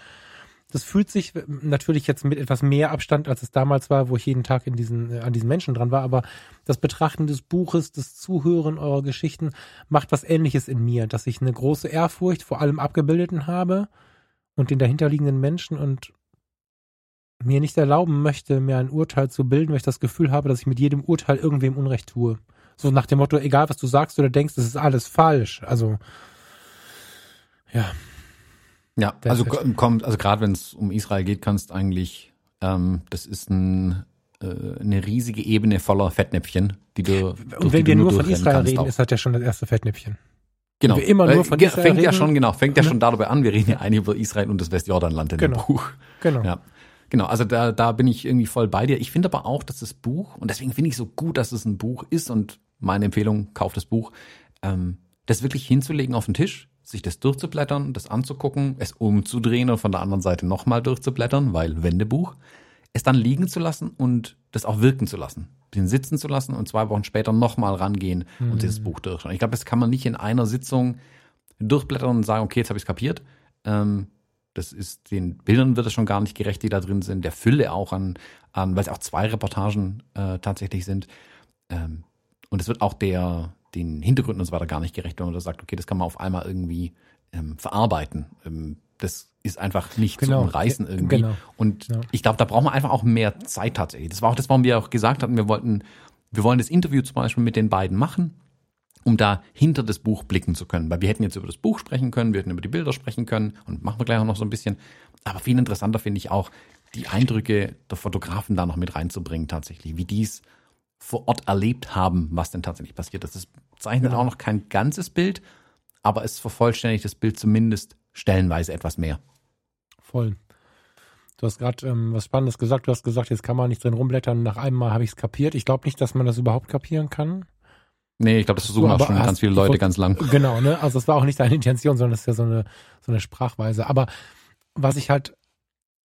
das fühlt sich natürlich jetzt mit etwas mehr Abstand, als es damals war, wo ich jeden Tag in diesen, äh, an diesen Menschen dran war, aber das Betrachten des Buches, das Zuhören eurer Geschichten macht was ähnliches in mir, dass ich eine große Ehrfurcht vor allem Abgebildeten habe und den dahinterliegenden Menschen und mir nicht erlauben möchte, mir ein Urteil zu bilden, weil ich das Gefühl habe, dass ich mit jedem Urteil irgendwem Unrecht tue. So nach dem Motto, egal was du sagst oder denkst, das ist alles falsch. Also, ja. Ja, also kommt, also gerade wenn es um Israel geht, kannst eigentlich, ähm, das ist ein, äh, eine riesige Ebene voller Fettnäpfchen, die du. Und wenn wir nur von Israel reden, ist das ja schon das erste Fettnäpfchen. Genau. Wenn wir immer nur von Israel fängt reden, ja schon genau, fängt ja ne? schon dabei an. Wir reden ja eigentlich über Israel und das Westjordanland in genau. dem Buch. Genau. Ja. Genau, also da, da bin ich irgendwie voll bei dir. Ich finde aber auch, dass das Buch, und deswegen finde ich so gut, dass es ein Buch ist und meine Empfehlung, kauft das Buch, ähm, das wirklich hinzulegen auf den Tisch, sich das durchzublättern, das anzugucken, es umzudrehen und von der anderen Seite nochmal durchzublättern, weil Wendebuch, es dann liegen zu lassen und das auch wirken zu lassen, den sitzen zu lassen und zwei Wochen später nochmal rangehen mhm. und dieses Buch durchschauen. Ich glaube, das kann man nicht in einer Sitzung durchblättern und sagen, okay, jetzt habe ich es kapiert. Ähm, das ist den Bildern wird es schon gar nicht gerecht, die da drin sind, der Fülle auch an, an weil es auch zwei Reportagen äh, tatsächlich sind. Ähm, und es wird auch der den Hintergründen und so weiter gar nicht gerecht, wenn man da sagt, okay, das kann man auf einmal irgendwie ähm, verarbeiten. Ähm, das ist einfach nicht genau. zu umreißen irgendwie. Genau. Und ja. ich glaube, da braucht man einfach auch mehr Zeit tatsächlich. Das war auch das, warum wir auch gesagt hatten, wir wollten, wir wollen das Interview zum Beispiel mit den beiden machen um da hinter das Buch blicken zu können. Weil wir hätten jetzt über das Buch sprechen können, wir hätten über die Bilder sprechen können und machen wir gleich auch noch so ein bisschen. Aber viel interessanter finde ich auch, die Eindrücke der Fotografen da noch mit reinzubringen tatsächlich, wie die es vor Ort erlebt haben, was denn tatsächlich passiert ist. Das zeichnet ja. auch noch kein ganzes Bild, aber es vervollständigt das Bild zumindest stellenweise etwas mehr. Voll. Du hast gerade ähm, was Spannendes gesagt. Du hast gesagt, jetzt kann man nicht drin rumblättern. Nach einem Mal habe ich es kapiert. Ich glaube nicht, dass man das überhaupt kapieren kann. Nee, ich glaube, das versuchen auch schon ganz viele Leute ganz lang. Genau, ne? Also das war auch nicht deine Intention, sondern das ist ja so eine, so eine Sprachweise. Aber was ich halt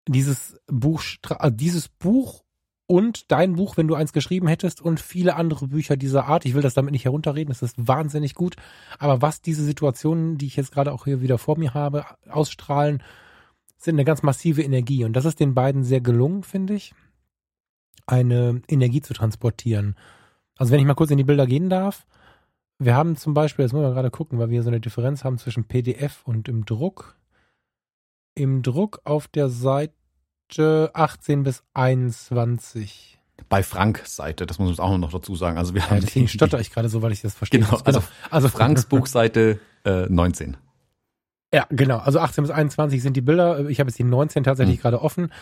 dieses Buch, also dieses Buch und dein Buch, wenn du eins geschrieben hättest und viele andere Bücher dieser Art. Ich will das damit nicht herunterreden, das ist wahnsinnig gut. Aber was diese Situationen, die ich jetzt gerade auch hier wieder vor mir habe, ausstrahlen, sind eine ganz massive Energie. Und das ist den beiden sehr gelungen, finde ich, eine Energie zu transportieren. Also wenn ich mal kurz in die Bilder gehen darf, wir haben zum Beispiel, jetzt müssen wir gerade gucken, weil wir so eine Differenz haben zwischen PDF und im Druck. Im Druck auf der Seite 18 bis 21. Bei Franks Seite, das muss man auch noch dazu sagen. Also wir Ja, haben deswegen stotter ich gerade so, weil ich das verstehe. Genau, also, also Franks Buchseite äh, 19. Ja, genau. Also 18 bis 21 sind die Bilder. Ich habe jetzt die 19 tatsächlich Hm. gerade offen.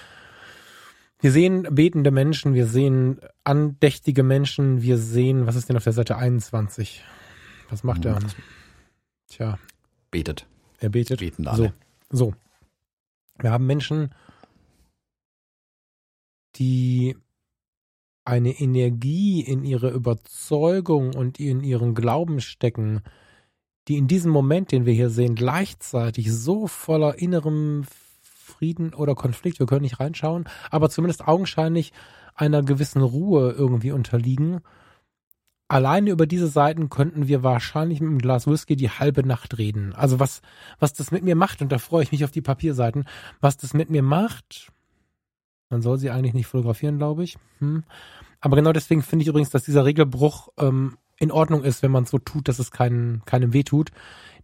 Wir sehen betende Menschen, wir sehen andächtige Menschen, wir sehen, was ist denn auf der Seite 21? Was macht er? Hm, Tja, Betet. er betet. Beten da So, alle. so. Wir haben Menschen, die eine Energie in ihre Überzeugung und in ihren Glauben stecken, die in diesem Moment, den wir hier sehen, gleichzeitig so voller innerem Frieden oder Konflikt, wir können nicht reinschauen, aber zumindest augenscheinlich einer gewissen Ruhe irgendwie unterliegen. Alleine über diese Seiten könnten wir wahrscheinlich mit einem Glas Whisky die halbe Nacht reden. Also was, was das mit mir macht, und da freue ich mich auf die Papierseiten, was das mit mir macht, man soll sie eigentlich nicht fotografieren, glaube ich. Hm. Aber genau deswegen finde ich übrigens, dass dieser Regelbruch ähm, in Ordnung ist, wenn man so tut, dass es keinen, keinem weh tut.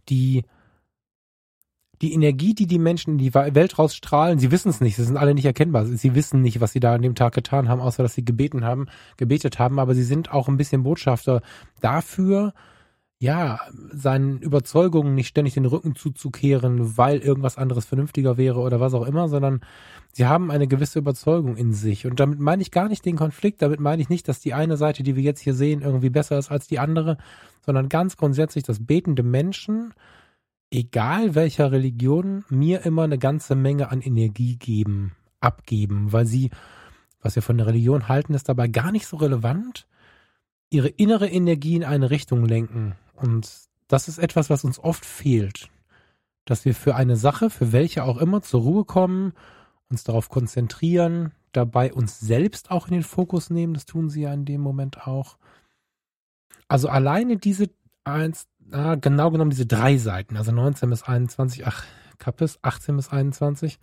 Die, die Energie, die die Menschen in die Welt rausstrahlen, sie wissen es nicht, sie sind alle nicht erkennbar. Sie wissen nicht, was sie da an dem Tag getan haben, außer dass sie gebeten haben, gebetet haben, aber sie sind auch ein bisschen Botschafter dafür, ja, seinen Überzeugungen nicht ständig den Rücken zuzukehren, weil irgendwas anderes vernünftiger wäre oder was auch immer, sondern sie haben eine gewisse Überzeugung in sich. Und damit meine ich gar nicht den Konflikt, damit meine ich nicht, dass die eine Seite, die wir jetzt hier sehen, irgendwie besser ist als die andere, sondern ganz grundsätzlich, dass betende Menschen, egal welcher Religion, mir immer eine ganze Menge an Energie geben, abgeben, weil sie, was wir von der Religion halten, ist dabei gar nicht so relevant, ihre innere Energie in eine Richtung lenken. Und das ist etwas, was uns oft fehlt. Dass wir für eine Sache, für welche auch immer, zur Ruhe kommen, uns darauf konzentrieren, dabei uns selbst auch in den Fokus nehmen. Das tun sie ja in dem Moment auch. Also alleine diese eins, ah, genau genommen diese drei Seiten, also 19 bis 21, ach, Kappes, 18 bis 21.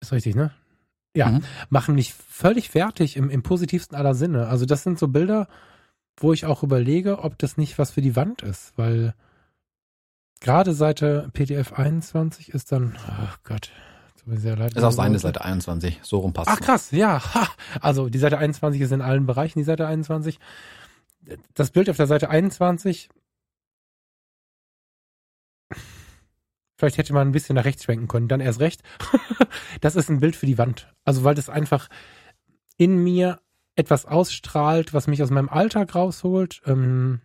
Ist richtig, ne? Ja, Mhm. machen mich völlig fertig im, im positivsten aller Sinne. Also das sind so Bilder, wo ich auch überlege, ob das nicht was für die Wand ist, weil gerade Seite PDF 21 ist dann, ach Gott, tut mir sehr leid. Ist aus deiner Seite 21. So rum passt Ach krass, ja. Ha. Also die Seite 21 ist in allen Bereichen die Seite 21. Das Bild auf der Seite 21. Vielleicht hätte man ein bisschen nach rechts schwenken können, dann erst recht. das ist ein Bild für die Wand. Also weil das einfach in mir etwas ausstrahlt, was mich aus meinem Alltag rausholt. Ähm,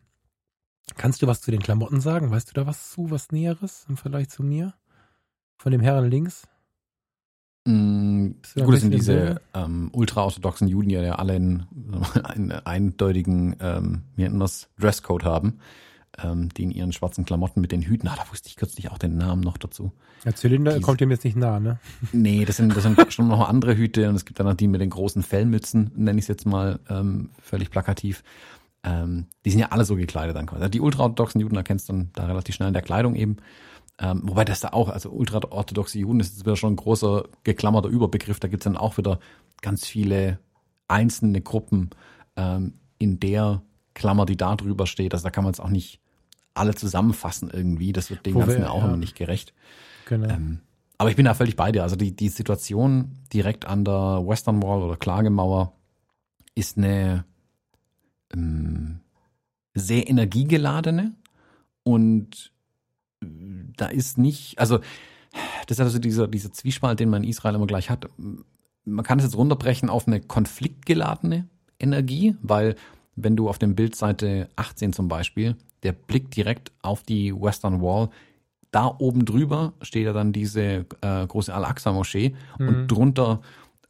kannst du was zu den Klamotten sagen? Weißt du da was zu, was Näheres im Vergleich zu mir? Von dem Herren links? Ein Gut, das sind diese ähm, ultraorthodoxen Juden, die ja alle einen, einen eindeutigen, ähm, wie nennt das, Dresscode haben, ähm, die in ihren schwarzen Klamotten mit den Hüten, ah, da wusste ich kürzlich auch den Namen noch dazu. Der Zylinder Diese- kommt dem jetzt nicht nah, ne? Nee, das sind, das sind schon noch andere Hüte und es gibt dann noch die mit den großen Fellmützen, nenne ich es jetzt mal ähm, völlig plakativ. Ähm, die sind ja alle so gekleidet dann quasi. Die ultraorthodoxen Juden erkennst du dann da relativ schnell in der Kleidung eben. Ähm, wobei das da auch, also ultraorthodoxe Juden ist jetzt wieder schon ein großer geklammerter Überbegriff. Da gibt's dann auch wieder ganz viele einzelne Gruppen ähm, in der Klammer, die da drüber steht. Also da kann man es auch nicht alle zusammenfassen irgendwie. Das wird dem Wo wir- Ganzen auch ja. immer nicht gerecht. Genau. Ähm, aber ich bin da völlig bei dir. Also die, die Situation direkt an der Western Wall oder Klagemauer ist eine ähm, sehr energiegeladene und da ist nicht, also das ist also dieser, dieser Zwiespalt, den man in Israel immer gleich hat. Man kann es jetzt runterbrechen auf eine konfliktgeladene Energie, weil wenn du auf dem Bild Seite 18 zum Beispiel, der Blick direkt auf die Western Wall, da oben drüber steht ja dann diese äh, große Al-Aqsa-Moschee und drunter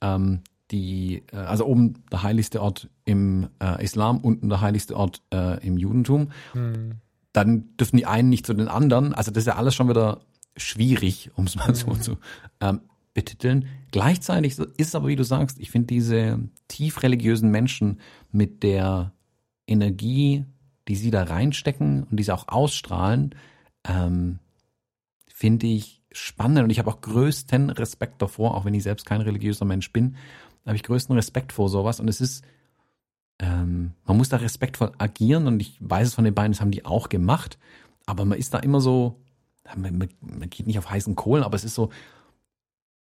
ähm, die, äh, also oben der heiligste Ort im äh, Islam, unten der heiligste Ort äh, im Judentum Hm. Dann dürfen die einen nicht zu den anderen. Also das ist ja alles schon wieder schwierig, um es mal so Mhm. zu ähm, betiteln. Gleichzeitig ist es aber, wie du sagst, ich finde diese tief religiösen Menschen mit der Energie, die sie da reinstecken und die sie auch ausstrahlen, ähm, finde ich spannend und ich habe auch größten Respekt davor, auch wenn ich selbst kein religiöser Mensch bin, habe ich größten Respekt vor sowas und es ist, ähm, man muss da respektvoll agieren und ich weiß es von den beiden, das haben die auch gemacht, aber man ist da immer so, man, man, geht nicht auf heißen Kohlen, aber es ist so,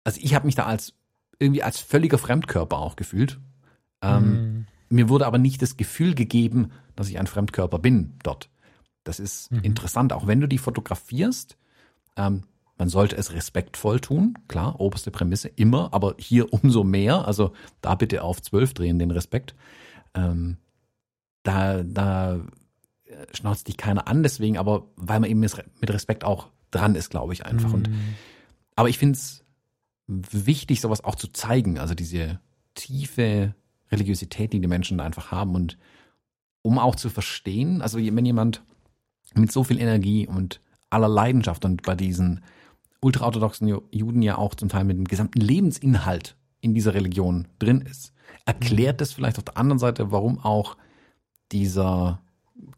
also ich habe mich da als irgendwie als völliger Fremdkörper auch gefühlt. Ähm, Mhm. mir wurde aber nicht das Gefühl gegeben, dass ich ein Fremdkörper bin dort. Das ist Mhm. interessant, auch wenn du die fotografierst. Ähm, man sollte es respektvoll tun, klar, oberste Prämisse, immer, aber hier umso mehr. Also da bitte auf zwölf drehen, den Respekt. Ähm, da, da äh, schnauzt dich keiner an, deswegen, aber weil man eben mit Respekt auch dran ist, glaube ich einfach. Und Mhm. aber ich finde es wichtig, sowas auch zu zeigen, also diese tiefe Religiosität, die die Menschen da einfach haben und um auch zu verstehen, also wenn jemand mit so viel Energie und aller Leidenschaft und bei diesen ultraorthodoxen Ju- Juden ja auch zum Teil mit dem gesamten Lebensinhalt in dieser Religion drin ist, erklärt es vielleicht auf der anderen Seite, warum auch dieser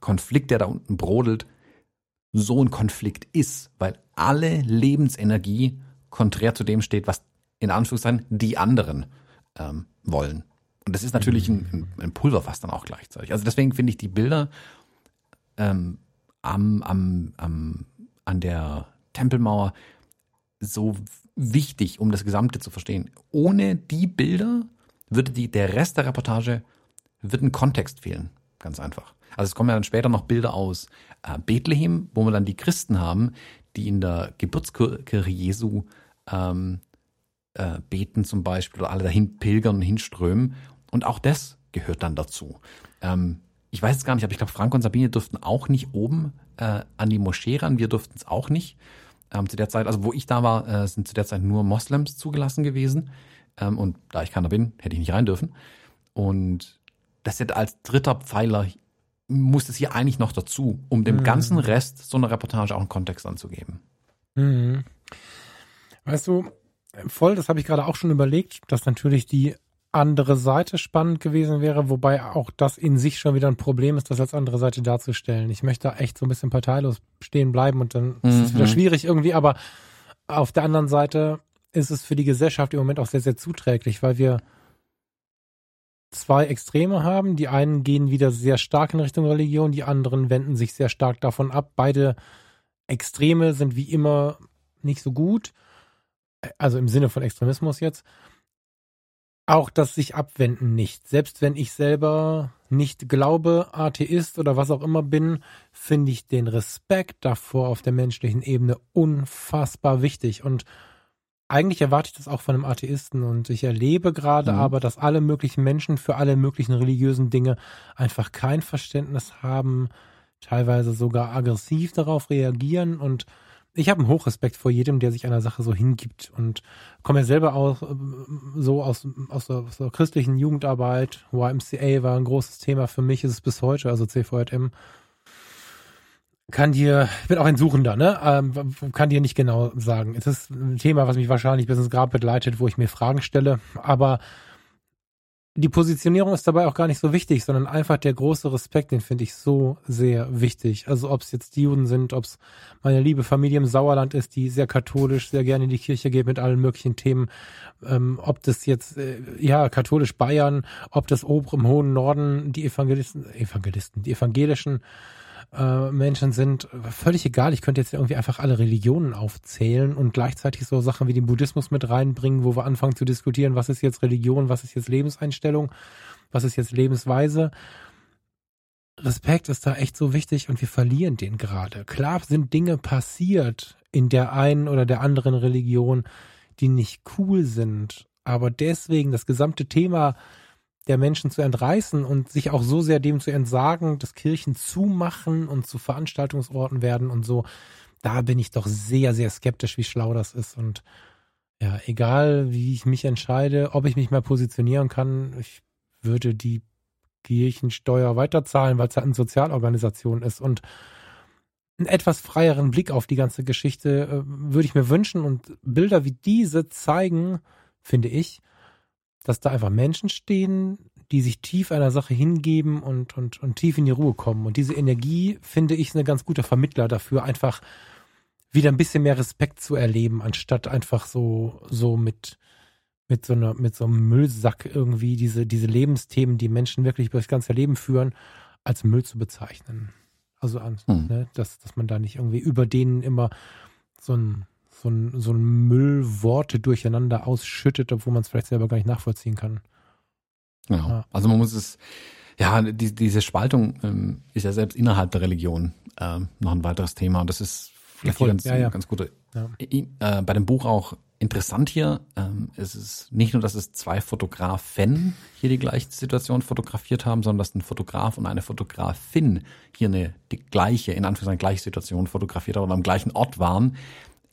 Konflikt, der da unten brodelt, so ein Konflikt ist, weil alle Lebensenergie konträr zu dem steht, was in Anführungszeichen die anderen ähm, wollen. Und das ist natürlich ein, ein, ein Pulverfass dann auch gleichzeitig. Also deswegen finde ich die Bilder ähm, am, am, am, an der Tempelmauer so wichtig, um das Gesamte zu verstehen. Ohne die Bilder würde die, der Rest der Reportage wird ein Kontext fehlen. Ganz einfach. Also es kommen ja dann später noch Bilder aus äh, Bethlehem, wo wir dann die Christen haben, die in der Geburtskirche Jesu ähm, äh, beten zum Beispiel oder alle dahin pilgern und hinströmen. Und auch das gehört dann dazu. Ähm, ich weiß es gar nicht, aber ich glaube, Frank und Sabine durften auch nicht oben äh, an die Moschee ran. Wir durften es auch nicht. Ähm, zu der Zeit, also wo ich da war, äh, sind zu der Zeit nur Moslems zugelassen gewesen. Ähm, und da ich keiner bin, hätte ich nicht rein dürfen. Und das hätte als dritter Pfeiler muss es hier eigentlich noch dazu, um dem Mhm. ganzen Rest so einer Reportage auch einen Kontext anzugeben. Mhm. Weißt du, voll, das habe ich gerade auch schon überlegt, dass natürlich die andere Seite spannend gewesen wäre, wobei auch das in sich schon wieder ein Problem ist, das als andere Seite darzustellen. Ich möchte da echt so ein bisschen parteilos stehen bleiben und dann ist es Mhm. wieder schwierig irgendwie, aber auf der anderen Seite ist es für die Gesellschaft im Moment auch sehr, sehr zuträglich, weil wir zwei Extreme haben. Die einen gehen wieder sehr stark in Richtung Religion, die anderen wenden sich sehr stark davon ab. Beide Extreme sind wie immer nicht so gut. Also im Sinne von Extremismus jetzt. Auch das sich abwenden nicht. Selbst wenn ich selber nicht glaube, Atheist oder was auch immer bin, finde ich den Respekt davor auf der menschlichen Ebene unfassbar wichtig. Und eigentlich erwarte ich das auch von einem Atheisten. Und ich erlebe gerade Mhm. aber, dass alle möglichen Menschen für alle möglichen religiösen Dinge einfach kein Verständnis haben, teilweise sogar aggressiv darauf reagieren. Und ich habe einen Hochrespekt vor jedem, der sich einer Sache so hingibt. Und komme ja selber auch ähm, so aus, aus, der, aus der christlichen Jugendarbeit. YMCA war ein großes Thema für mich, ist es bis heute, also CVJM kann dir, ich bin auch ein Suchender, ne? Ähm, kann dir nicht genau sagen. Es ist ein Thema, was mich wahrscheinlich bis ins Grab begleitet, wo ich mir Fragen stelle. Aber die Positionierung ist dabei auch gar nicht so wichtig, sondern einfach der große Respekt, den finde ich so sehr wichtig. Also ob es jetzt die Juden sind, ob es meine liebe Familie im Sauerland ist, die sehr katholisch, sehr gerne in die Kirche geht mit allen möglichen Themen, ähm, ob das jetzt, äh, ja, katholisch Bayern, ob das oben im hohen Norden die Evangelisten, Evangelisten, die evangelischen äh, Menschen sind, völlig egal. Ich könnte jetzt irgendwie einfach alle Religionen aufzählen und gleichzeitig so Sachen wie den Buddhismus mit reinbringen, wo wir anfangen zu diskutieren, was ist jetzt Religion, was ist jetzt Lebenseinstellung, was ist jetzt Lebensweise. Respekt ist da echt so wichtig und wir verlieren den gerade. Klar sind Dinge passiert in der einen oder der anderen Religion, die nicht cool sind, aber deswegen das gesamte Thema der Menschen zu entreißen und sich auch so sehr dem zu entsagen, dass Kirchen zumachen und zu Veranstaltungsorten werden und so, da bin ich doch sehr, sehr skeptisch, wie schlau das ist. Und ja, egal wie ich mich entscheide, ob ich mich mal positionieren kann, ich würde die Kirchensteuer weiterzahlen, weil es halt eine Sozialorganisation ist. Und einen etwas freieren Blick auf die ganze Geschichte äh, würde ich mir wünschen und Bilder wie diese zeigen, finde ich, dass da einfach Menschen stehen, die sich tief einer Sache hingeben und, und, und tief in die Ruhe kommen. Und diese Energie, finde ich, ist ein ganz guter Vermittler dafür, einfach wieder ein bisschen mehr Respekt zu erleben, anstatt einfach so, so mit, mit so einer, mit so einem Müllsack irgendwie diese, diese Lebensthemen, die Menschen wirklich durch das ganze Leben führen, als Müll zu bezeichnen. Also, hm. ne, dass, dass man da nicht irgendwie über denen immer so ein, so ein, so ein Müllworte durcheinander ausschüttet, obwohl man es vielleicht selber gar nicht nachvollziehen kann. Genau. Ja. Also man muss es, ja, die, diese Spaltung ähm, ist ja selbst innerhalb der Religion ähm, noch ein weiteres Thema. Und das ist vielleicht ja, ganz, ja, ja. ganz gute. Ja. Äh, bei dem Buch auch interessant hier, ähm, ist es nicht nur, dass es zwei Fotografen hier die gleiche Situation fotografiert haben, sondern dass ein Fotograf und eine Fotografin hier eine die gleiche, in Anführungszeichen gleiche Situation fotografiert haben und am gleichen Ort waren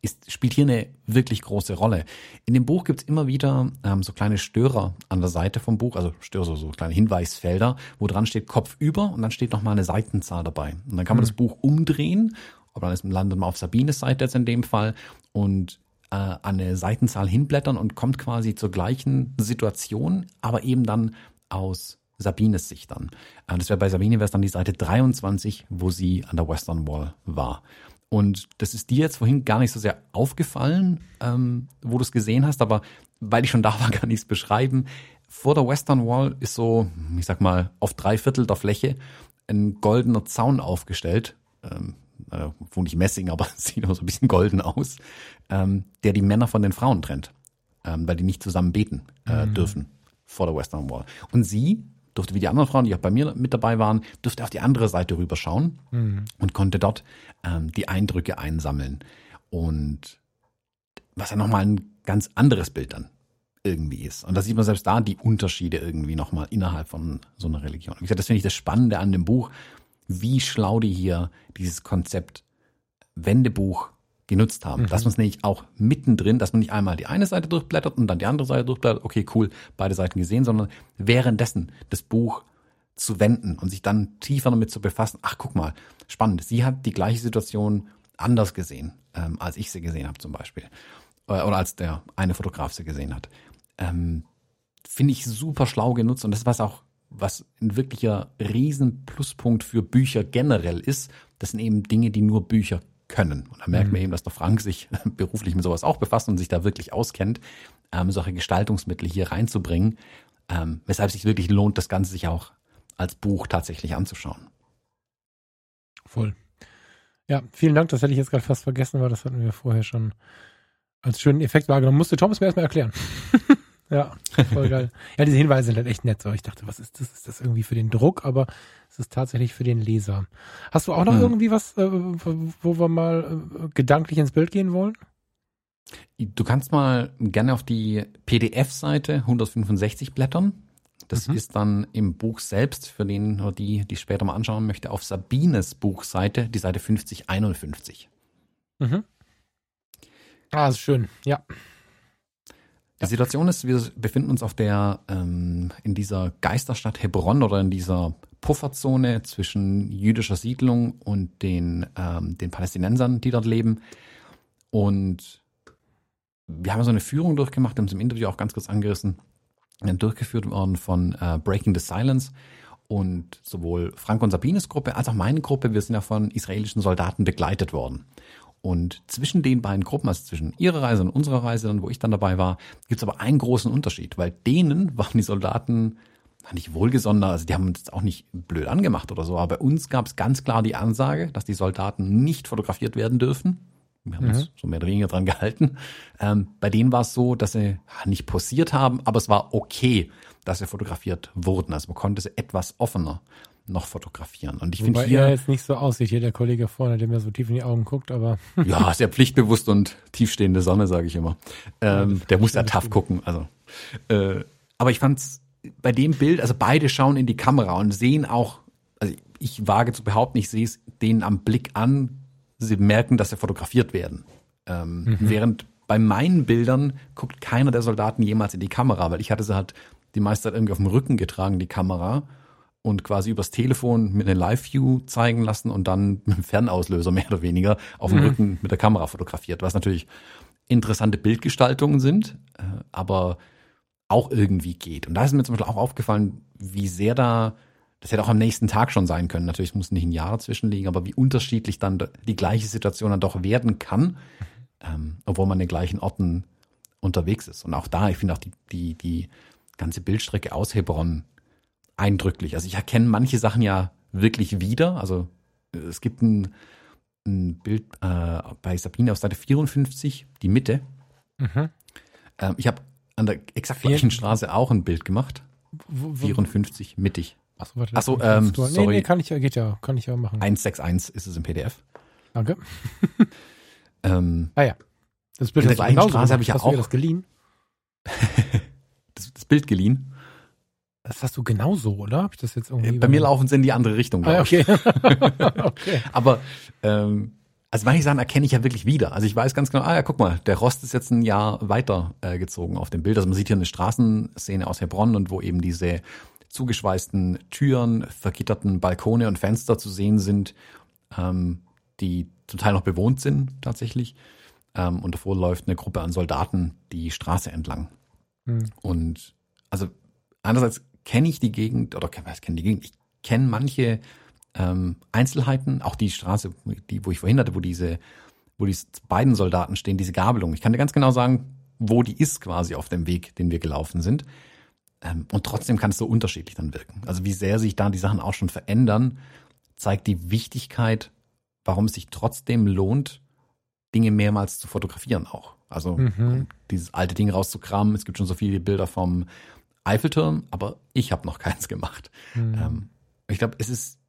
ist, spielt hier eine wirklich große Rolle. In dem Buch gibt's immer wieder ähm, so kleine Störer an der Seite vom Buch, also Störer, so, so kleine Hinweisfelder, wo dran steht Kopf über und dann steht nochmal eine Seitenzahl dabei. Und dann kann man mhm. das Buch umdrehen, aber dann ist, landet man auf Sabines Seite jetzt in dem Fall und äh, an eine Seitenzahl hinblättern und kommt quasi zur gleichen Situation, aber eben dann aus Sabines Sicht dann. Äh, das wäre bei Sabine wäre es dann die Seite 23, wo sie an der Western Wall war. Und das ist dir jetzt vorhin gar nicht so sehr aufgefallen, ähm, wo du es gesehen hast, aber weil ich schon da war, kann ich es beschreiben. Vor der Western Wall ist so, ich sag mal, auf drei Viertel der Fläche ein goldener Zaun aufgestellt. Ähm, äh, wohl nicht Messing, aber sieht auch so ein bisschen golden aus, ähm, der die Männer von den Frauen trennt, ähm, weil die nicht zusammen beten äh, mhm. dürfen vor der Western Wall. Und sie durfte wie die anderen Frauen, die auch bei mir mit dabei waren, durfte auf die andere Seite rüberschauen mhm. und konnte dort ähm, die Eindrücke einsammeln. Und was ja nochmal ein ganz anderes Bild dann irgendwie ist. Und da sieht man selbst da die Unterschiede irgendwie nochmal innerhalb von so einer Religion. Wie gesagt, das finde ich das Spannende an dem Buch, wie schlau die hier dieses Konzept Wendebuch genutzt haben. Mhm. Dass man es nämlich auch mittendrin, dass man nicht einmal die eine Seite durchblättert und dann die andere Seite durchblättert, okay, cool, beide Seiten gesehen, sondern währenddessen das Buch zu wenden und sich dann tiefer damit zu befassen. Ach, guck mal, spannend. Sie hat die gleiche Situation anders gesehen, ähm, als ich sie gesehen habe zum Beispiel. Oder, oder als der eine Fotograf sie gesehen hat. Ähm, Finde ich super schlau genutzt und das ist was auch, was ein wirklicher Riesen-Pluspunkt für Bücher generell ist. Das sind eben Dinge, die nur Bücher können. Und da merkt mhm. man eben, dass der Frank sich beruflich mit sowas auch befasst und sich da wirklich auskennt, ähm, solche Gestaltungsmittel hier reinzubringen, ähm, weshalb sich wirklich lohnt, das Ganze sich auch als Buch tatsächlich anzuschauen. Voll. Ja, vielen Dank. Das hätte ich jetzt gerade fast vergessen, weil das hatten wir vorher schon als schönen Effekt wahrgenommen. Musste Thomas mir erstmal erklären. Ja, voll geil. ja, diese Hinweise sind halt echt nett. So, ich dachte, was ist das? Ist das irgendwie für den Druck? Aber es ist tatsächlich für den Leser. Hast du auch noch hm. irgendwie was, äh, wo wir mal äh, gedanklich ins Bild gehen wollen? Du kannst mal gerne auf die PDF-Seite 165 blättern. Das mhm. ist dann im Buch selbst, für den oder die, die später mal anschauen möchte, auf Sabines Buchseite, die Seite 5051. Mhm. Ah, ist schön, ja. Die Situation ist, wir befinden uns auf der, ähm, in dieser Geisterstadt Hebron oder in dieser Pufferzone zwischen jüdischer Siedlung und den, ähm, den Palästinensern, die dort leben. Und wir haben so eine Führung durchgemacht, haben es im Interview auch ganz kurz angerissen, durchgeführt worden von äh, Breaking the Silence. Und sowohl Frank und Sabines Gruppe als auch meine Gruppe, wir sind ja von israelischen Soldaten begleitet worden. Und zwischen den beiden Gruppen, also zwischen ihrer Reise und unserer Reise, dann, wo ich dann dabei war, gibt es aber einen großen Unterschied, weil denen waren die Soldaten nicht wohlgesonnen, also die haben uns auch nicht blöd angemacht oder so, aber bei uns gab es ganz klar die Ansage, dass die Soldaten nicht fotografiert werden dürfen. Wir haben mhm. uns so mehr oder weniger dran gehalten. Ähm, bei denen war es so, dass sie nicht posiert haben, aber es war okay, dass sie fotografiert wurden. Also man konnte sie etwas offener noch fotografieren. Und ich finde hier er jetzt nicht so aussieht, hier der Kollege vorne, der mir so tief in die Augen guckt, aber ja, sehr pflichtbewusst und tiefstehende Sonne, sage ich immer. Ähm, der muss ja tough gucken. Also, äh, aber ich fand's bei dem Bild, also beide schauen in die Kamera und sehen auch, also ich wage zu behaupten, ich sehe es denen am Blick an, sie merken, dass sie fotografiert werden. Ähm, mhm. Während bei meinen Bildern guckt keiner der Soldaten jemals in die Kamera, weil ich hatte sie halt die meiste Zeit irgendwie auf dem Rücken getragen, die Kamera und quasi übers Telefon mit einer Live-View zeigen lassen und dann mit dem Fernauslöser mehr oder weniger auf dem Mhm. Rücken mit der Kamera fotografiert, was natürlich interessante Bildgestaltungen sind, äh, aber auch irgendwie geht. Und da ist mir zum Beispiel auch aufgefallen, wie sehr da, das hätte auch am nächsten Tag schon sein können. Natürlich muss nicht ein Jahr dazwischen liegen, aber wie unterschiedlich dann die gleiche Situation dann doch werden kann, ähm, obwohl man in den gleichen Orten unterwegs ist. Und auch da, ich finde auch die, die, die ganze Bildstrecke aus Hebron eindrücklich. Also ich erkenne manche Sachen ja wirklich wieder. Also äh, es gibt ein, ein Bild äh, bei Sabine auf Seite 54, die Mitte. Mhm. Ähm, ich habe an der exakt gleichen Straße auch ein Bild gemacht. Wo, wo, 54, mittig. Achso, warte, Ach so, das kannst ähm, du- nee, sorry. nee, kann ich ja, geht ja, kann ich ja machen. 161 ist es im PDF. Danke. Ähm, Ah ja. Das Bild In der gleichen Straße habe ich ja hast du auch- das geliehen? das, das Bild geliehen. Das hast du genauso, oder? Hab ich das jetzt irgendwie? Bei mir laufen sie in die andere Richtung. Ah, okay. okay. Aber ähm, also manche Sachen erkenne ich ja wirklich wieder. Also ich weiß ganz genau, ah ja, guck mal, der Rost ist jetzt ein Jahr weiter äh, gezogen auf dem Bild. Also man sieht hier eine Straßenszene aus Hebron und wo eben diese zugeschweißten Türen, vergitterten Balkone und Fenster zu sehen sind, ähm, die zum Teil noch bewohnt sind tatsächlich. Ähm, und davor läuft eine Gruppe an Soldaten die Straße entlang. Hm. Und also einerseits kenne ich die Gegend, oder was kenne die Gegend, ich kenne manche ähm, Einzelheiten, auch die Straße, die, wo ich vorhin hatte, wo diese, wo die beiden Soldaten stehen, diese Gabelung. Ich kann dir ganz genau sagen, wo die ist quasi auf dem Weg, den wir gelaufen sind. Ähm, und trotzdem kann es so unterschiedlich dann wirken. Also wie sehr sich da die Sachen auch schon verändern, zeigt die Wichtigkeit, warum es sich trotzdem lohnt, Dinge mehrmals zu fotografieren auch. Also Mhm. dieses alte Ding rauszukramen. Es gibt schon so viele Bilder vom Eiffelturm, aber ich habe noch keins gemacht. Hm. Ähm, ich glaube, es ist,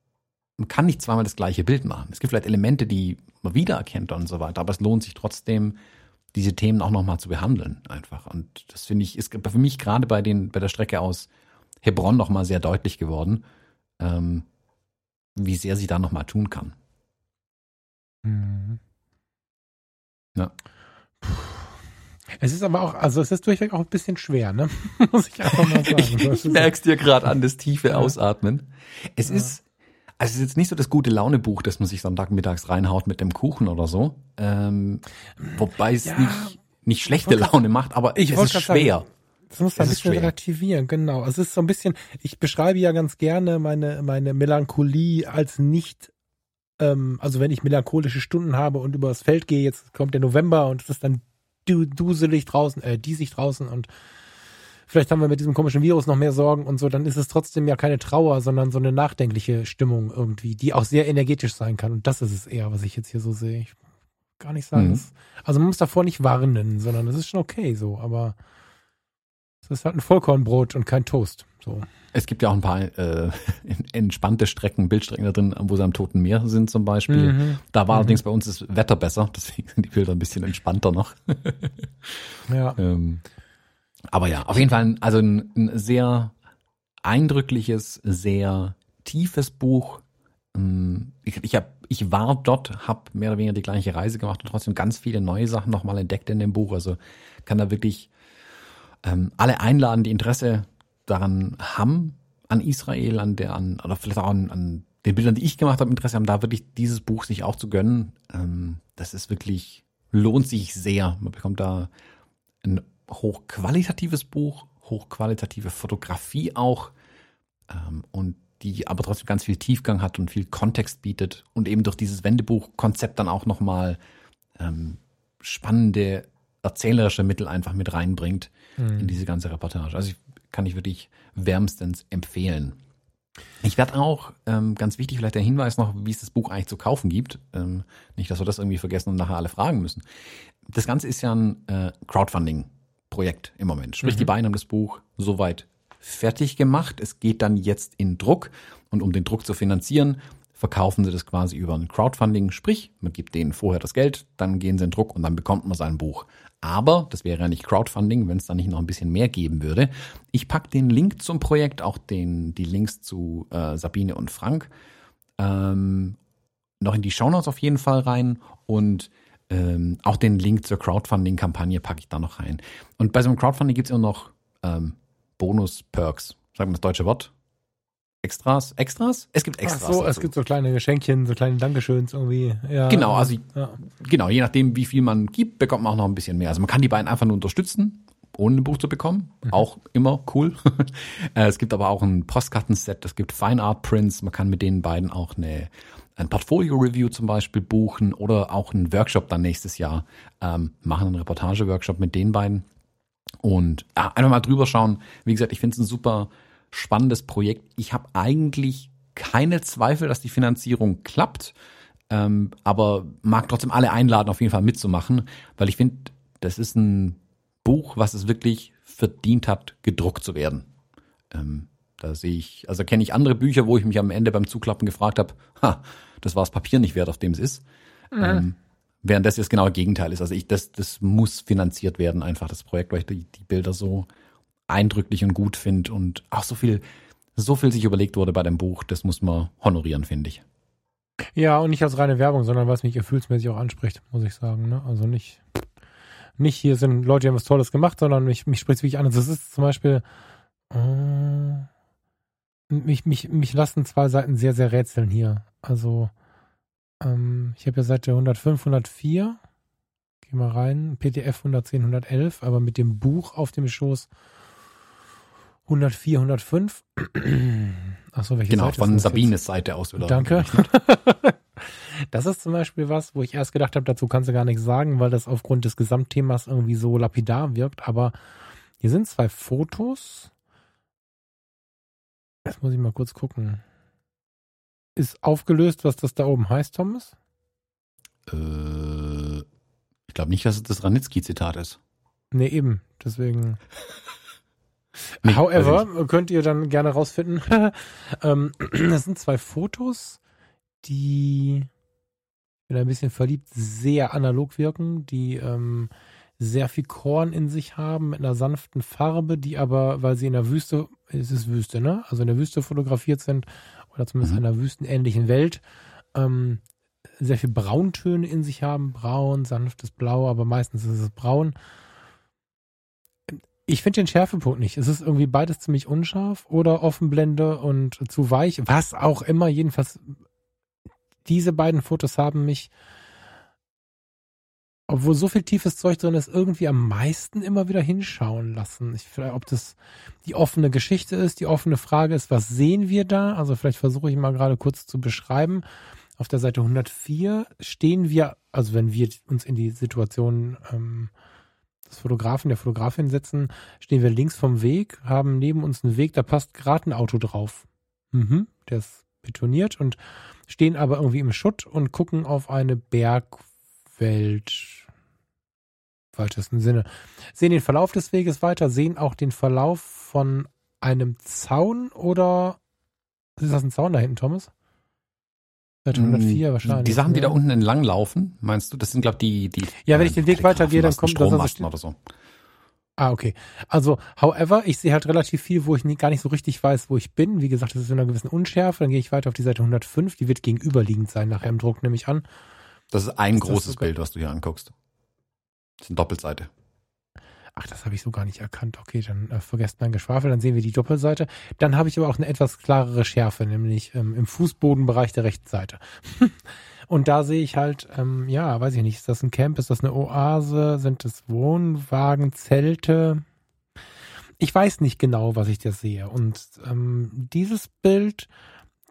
man kann nicht zweimal das gleiche Bild machen. Es gibt vielleicht Elemente, die man wiedererkennt und so weiter, aber es lohnt sich trotzdem, diese Themen auch nochmal zu behandeln einfach. Und das finde ich, ist für mich gerade bei den, bei der Strecke aus Hebron nochmal sehr deutlich geworden, ähm, wie sehr sie da nochmal tun kann. Mhm. Ja. Es ist aber auch, also es ist durchweg auch ein bisschen schwer, ne? Muss ich einfach mal sagen. Ich, merk's dir gerade an, das tiefe Ja. Ausatmen. Es Ja. ist, also es ist jetzt nicht so das gute Laune-Buch, das man sich Sonntagmittags reinhaut mit dem Kuchen oder so. Ähm, wobei es Ja. nicht, nicht schlechte Laune macht, aber Ich es ist grad sagen, schwer. Das muss man ein bisschen schwer. relativieren, genau. Es ist so ein bisschen, ich beschreibe ja ganz gerne meine, meine Melancholie als nicht, ähm, also wenn ich melancholische Stunden habe und übers Feld gehe, jetzt kommt der November und es ist dann du, duselig draußen, äh, diesig draußen und vielleicht haben wir mit diesem komischen Virus noch mehr Sorgen und so, dann ist es trotzdem ja keine Trauer, sondern so eine nachdenkliche Stimmung irgendwie, die auch sehr energetisch sein kann. Und das ist es eher, was ich jetzt hier so sehe. Ich gar nicht sagen. Mhm. also man muss davor nicht warnen, sondern das ist schon okay so, aber es ist halt ein Vollkornbrot und kein Toast. So. Es gibt ja auch ein paar äh, entspannte Strecken, Bildstrecken da drin, wo sie am Toten Meer sind zum Beispiel. Mhm. Da war Mhm. allerdings bei uns das Wetter besser, deswegen sind die Bilder ein bisschen entspannter noch. Ja. Ähm, aber ja, auf jeden Fall ein, also ein, ein sehr eindrückliches, sehr tiefes Buch. Ähm, Ich, ich, hab, ich war dort, habe mehr oder weniger die gleiche Reise gemacht und trotzdem ganz viele neue Sachen nochmal entdeckt in dem Buch. Also kann da wirklich ähm, alle einladen, die Interesse daran haben, an Israel, an der, an, oder vielleicht auch an, an den Bildern, die ich gemacht habe, Interesse haben, da wirklich dieses Buch sich auch zu gönnen. Ähm, das ist wirklich, lohnt sich sehr. Man bekommt da ein hochqualitatives Buch, hochqualitative Fotografie auch ähm, und die aber trotzdem ganz viel Tiefgang hat und viel Kontext bietet und eben durch dieses Wendebuch-Konzept dann auch nochmal ähm, spannende erzählerische Mittel einfach mit reinbringt Mhm. in diese ganze Reportage. Also ich, kann ich wirklich wärmstens empfehlen. Ich werde auch, ähm, ganz wichtig, vielleicht der Hinweis noch, wie es das Buch eigentlich zu kaufen gibt. Ähm, nicht, dass wir das irgendwie vergessen und nachher alle fragen müssen. Das Ganze ist ja ein äh, Crowdfunding-Projekt im Moment. Sprich, Mhm. die beiden haben das Buch soweit fertig gemacht. Es geht dann jetzt in Druck. Und um den Druck zu finanzieren, verkaufen sie das quasi über ein Crowdfunding. Sprich, man gibt denen vorher das Geld, dann gehen sie in Druck und dann bekommt man sein Buch. Aber das wäre ja nicht Crowdfunding, wenn es da nicht noch ein bisschen mehr geben würde. Ich pack den Link zum Projekt, auch den, die Links zu äh, Sabine und Frank, ähm, noch in die Shownotes auf jeden Fall rein und ähm, auch den Link zur Crowdfunding-Kampagne packe ich da noch rein. Und bei so einem Crowdfunding gibt's immer noch ähm, Bonus-Perks. Sagen wir das deutsche Wort? Extras? Extras? Es gibt Extras. Ach so, es gibt so kleine Geschenkchen, so kleine Dankeschöns irgendwie. Ja, genau, also ja. genau, je nachdem, wie viel man gibt, bekommt man auch noch ein bisschen mehr. Also man kann die beiden einfach nur unterstützen, ohne ein Buch zu bekommen. Mhm. Auch immer cool. Äh, es gibt aber auch ein Postkartenset, es gibt Fine Art Prints, man kann mit den beiden auch eine ein Portfolio-Review zum Beispiel buchen oder auch einen Workshop dann nächstes Jahr ähm, machen, einen Reportage-Workshop mit den beiden. Und ja, einfach mal drüber schauen. Wie gesagt, ich finde es ein super spannendes Projekt. Ich habe eigentlich keine Zweifel, dass die Finanzierung klappt, ähm, aber mag trotzdem alle einladen, auf jeden Fall mitzumachen, weil ich finde, das ist ein Buch, was es wirklich verdient hat, gedruckt zu werden. Ähm, da sehe ich, also kenne ich andere Bücher, wo ich mich am Ende beim Zuklappen gefragt habe, ha, das war das Papier nicht wert, auf dem es ist. Mhm. Ähm, während das jetzt genau das Gegenteil ist. Also ich, das, das muss finanziert werden, einfach das Projekt, weil ich die, die Bilder so eindrücklich und gut finde und auch so viel, so viel sich überlegt wurde bei dem Buch, das muss man honorieren, finde ich. Ja, und nicht als reine Werbung, sondern was mich gefühlsmäßig auch anspricht, muss ich sagen. Ne? Also nicht, nicht hier sind Leute, die haben was Tolles gemacht, sondern mich, mich spricht es wirklich an. Also das ist zum Beispiel, äh, mich, mich, mich lassen zwei Seiten sehr, sehr rätseln hier. Also, ähm, ich habe ja Seite 105, 104. Geh mal rein. PDF 110, 111, aber mit dem Buch auf dem Schoß 104, 105. Achso, welche Genau, Seite von? Sabines Seite aus wieder. Danke. Das ist zum Beispiel was, wo ich erst gedacht habe, dazu kannst du gar nichts sagen, weil das aufgrund des Gesamtthemas irgendwie so lapidar wirkt. Aber hier sind zwei Fotos. Jetzt muss ich mal kurz gucken. Ist aufgelöst, was das da oben heißt, Thomas? Äh, ich glaube nicht, dass es das Ranitzky-Zitat ist. Nee, eben. Deswegen. Nee, However, könnt ihr dann gerne rausfinden. ähm, das sind zwei Fotos, die bin ein bisschen verliebt, sehr analog wirken, die ähm, sehr viel Korn in sich haben, mit einer sanften Farbe, die aber, weil sie in der Wüste, es ist Wüste, ne? Also in der Wüste fotografiert sind, oder zumindest Mhm. in einer wüstenähnlichen Welt, ähm, sehr viel Brauntöne in sich haben. Braun, sanftes Blau, aber meistens ist es braun. Ich finde den Schärfepunkt nicht. Es ist irgendwie beides ziemlich unscharf oder Offenblende und zu weich, was auch immer. Jedenfalls, diese beiden Fotos haben mich, obwohl so viel tiefes Zeug drin ist, irgendwie am meisten immer wieder hinschauen lassen. Ich, vielleicht, ob das die offene Geschichte ist, die offene Frage ist, was sehen wir da? Also vielleicht versuche ich mal gerade kurz zu beschreiben. Auf der Seite 104 stehen wir, also wenn wir uns in die Situation ähm, des Fotografen, der Fotografin setzen, stehen wir links vom Weg, haben neben uns einen Weg, da passt gerade ein Auto drauf. Mhm, der ist betoniert und stehen aber irgendwie im Schutt und gucken auf eine Bergwelt. Falschesten Sinne. Sehen den Verlauf des Weges weiter, sehen auch den Verlauf von einem Zaun oder ist das ein Zaun da hinten, Thomas? Seite 104 wahrscheinlich. Die Sachen, die da unten entlang laufen, meinst du? Das sind, glaube ich, die, die. Ja, wenn ich den Weg weitergehe, dann kommt das also oder so. Ah, okay. Also, however, ich sehe halt relativ viel, wo ich nie, gar nicht so richtig weiß, wo ich bin. Wie gesagt, das ist in einer gewissen Unschärfe. Dann gehe ich weiter auf die Seite 105. Die wird gegenüberliegend sein nachher im Druck, nehme ich an. Das ist ein Ist das großes sogar- Bild, was du hier anguckst. Das ist eine Doppelseite. Ach, das habe ich so gar nicht erkannt. Okay, dann äh, vergesst mein Geschwafel. Dann sehen wir die Doppelseite. Dann habe ich aber auch eine etwas klarere Schärfe, nämlich ähm, im Fußbodenbereich der rechten Seite. Und da sehe ich halt, ähm, ja, weiß ich nicht, ist das ein Camp, ist das eine Oase, sind das Wohnwagen, Zelte? Ich weiß nicht genau, was ich da sehe. Und ähm, dieses Bild,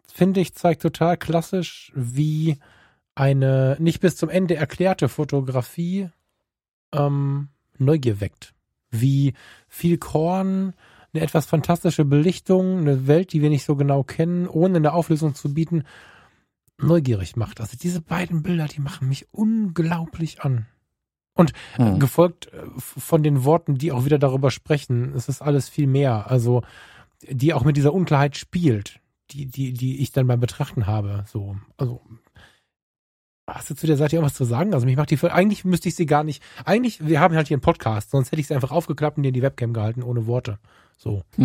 finde ich, zeigt total klassisch, wie eine nicht bis zum Ende erklärte Fotografie ähm, Neugier weckt. Wie viel Korn, eine etwas fantastische Belichtung, eine Welt, die wir nicht so genau kennen, ohne eine Auflösung zu bieten, neugierig macht. Also diese beiden Bilder, die machen mich unglaublich an. Hm. Gefolgt äh, von den Worten, die auch wieder darüber sprechen. Es ist alles viel mehr. Also, die auch mit dieser Unklarheit spielt, die, die, die ich dann beim Betrachten habe. So, also. Hast du zu der Seite irgendwas zu sagen? Also mich macht die voll, eigentlich müsste ich sie gar nicht, eigentlich, wir haben halt hier einen Podcast, sonst hätte ich sie einfach aufgeklappt und dir in die Webcam gehalten, ohne Worte. So.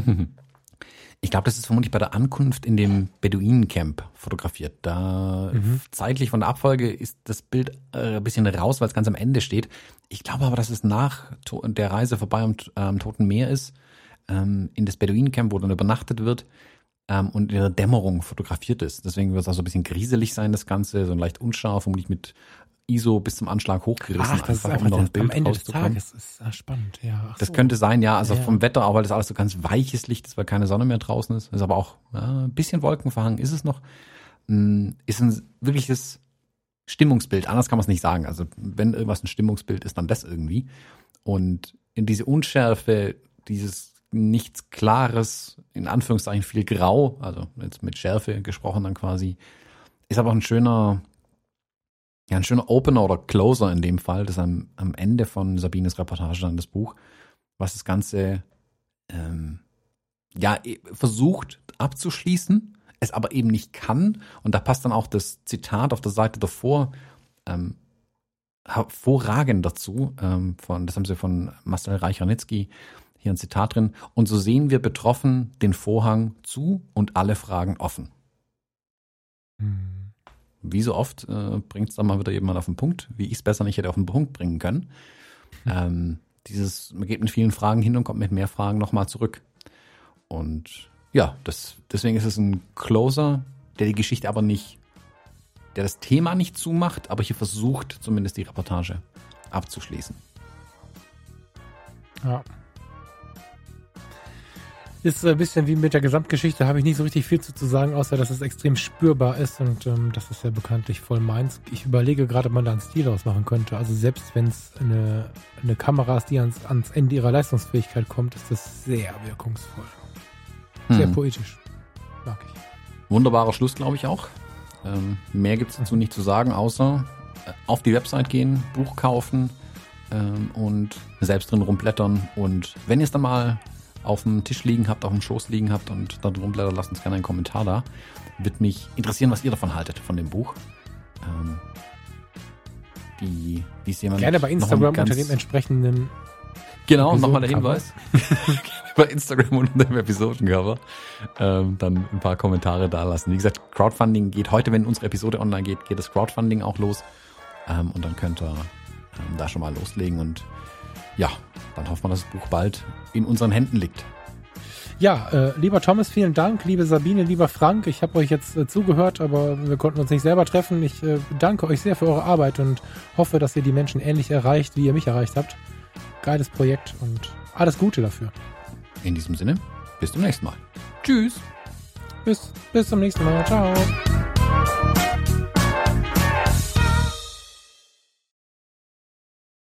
Ich glaube, das ist vermutlich bei der Ankunft in dem Beduinencamp fotografiert. Da Mhm. zeitlich von der Abfolge ist das Bild äh, ein bisschen raus, weil es ganz am Ende steht. Ich glaube aber, dass es nach der Reise vorbei am, am Toten Meer ist, ähm, in das Beduinencamp, wo dann übernachtet wird. Ähm, und in der Dämmerung fotografiert ist. Deswegen wird es auch so ein bisschen grieselig sein, das Ganze, so ein leicht unscharf, vermutlich mit ISO bis zum Anschlag hochgerissen. Ach, das einfach, ist um noch ein Bild am Ende des. Tages. Das ist spannend, ja. Ach Das so. könnte sein, ja. Also Ja. vom Wetter auch, weil das alles so ganz weiches Licht ist, weil keine Sonne mehr draußen ist. Ist aber auch ja, ein bisschen wolkenverhangen ist es noch. Mm, Ist ein wirkliches Stimmungsbild. Anders kann man es nicht sagen. Also wenn irgendwas ein Stimmungsbild ist, dann das irgendwie. Und in diese Unschärfe, dieses nichts Klares, in Anführungszeichen viel Grau, also jetzt mit Schärfe gesprochen dann quasi, ist aber auch ein schöner, ja, ein schöner Opener oder Closer in dem Fall. Das am, am Ende von Sabines Reportage dann das Buch, was das Ganze ähm, ja eh, versucht abzuschließen, es aber eben nicht kann. Und da passt dann auch das Zitat auf der Seite davor ähm, hervorragend dazu. Ähm, von, das haben sie von Marcel Reich-Ranitzky hier ein Zitat drin. Und so sehen wir betroffen den Vorhang zu und alle Fragen offen. Hm. Wie so oft äh, bringt es dann mal wieder jemand auf den Punkt, wie ich es besser nicht hätte auf den Punkt bringen können. Ähm, dieses, man geht mit vielen Fragen hin und kommt mit mehr Fragen nochmal zurück. Und ja, das, deswegen ist es ein Closer, der die Geschichte aber nicht, der das Thema nicht zumacht, aber hier versucht zumindest die Reportage abzuschließen. Ja. Ist ein bisschen wie mit der Gesamtgeschichte, habe ich nicht so richtig viel zu, zu sagen, außer dass es extrem spürbar ist und ähm, das ist ja bekanntlich voll meins. Ich überlege gerade, ob man da einen Stil ausmachen könnte. Also selbst wenn es eine, eine Kamera ist, die ans, ans Ende ihrer Leistungsfähigkeit kommt, ist das sehr wirkungsvoll. Sehr Hm. poetisch. Mag ich. Wunderbarer Schluss, glaube ich auch. Ähm, mehr gibt's dazu nicht zu sagen, außer äh, auf die Website gehen, Buch kaufen ähm, und selbst drin rumblättern. Und wenn ihr es dann mal auf dem Tisch liegen habt, auf dem Schoß liegen habt und da drin rumblättert, lasst uns gerne einen Kommentar da. Wird mich interessieren, was ihr davon haltet, von dem Buch. Ähm, die, wie es jemand Gerne bei Instagram unter dem entsprechenden. Genau, nochmal der. Hinweis. Bei Instagram unter dem Episodencover. Ähm, dann ein paar Kommentare da lassen. Wie gesagt, Crowdfunding geht heute, wenn unsere Episode online geht, geht das Crowdfunding auch los. Ähm, und dann könnt ihr ähm, da schon mal loslegen. Und ja, dann hoffen wir, dass das Buch bald in unseren Händen liegt. Ja, äh, lieber Thomas, vielen Dank. Liebe Sabine, lieber Frank, ich habe euch jetzt äh, zugehört, aber wir konnten uns nicht selber treffen. Ich äh, danke euch sehr für eure Arbeit und hoffe, dass ihr die Menschen ähnlich erreicht, wie ihr mich erreicht habt. Geiles Projekt und alles Gute dafür. In diesem Sinne, bis zum nächsten Mal. Tschüss. Bis, bis zum nächsten Mal. Ciao.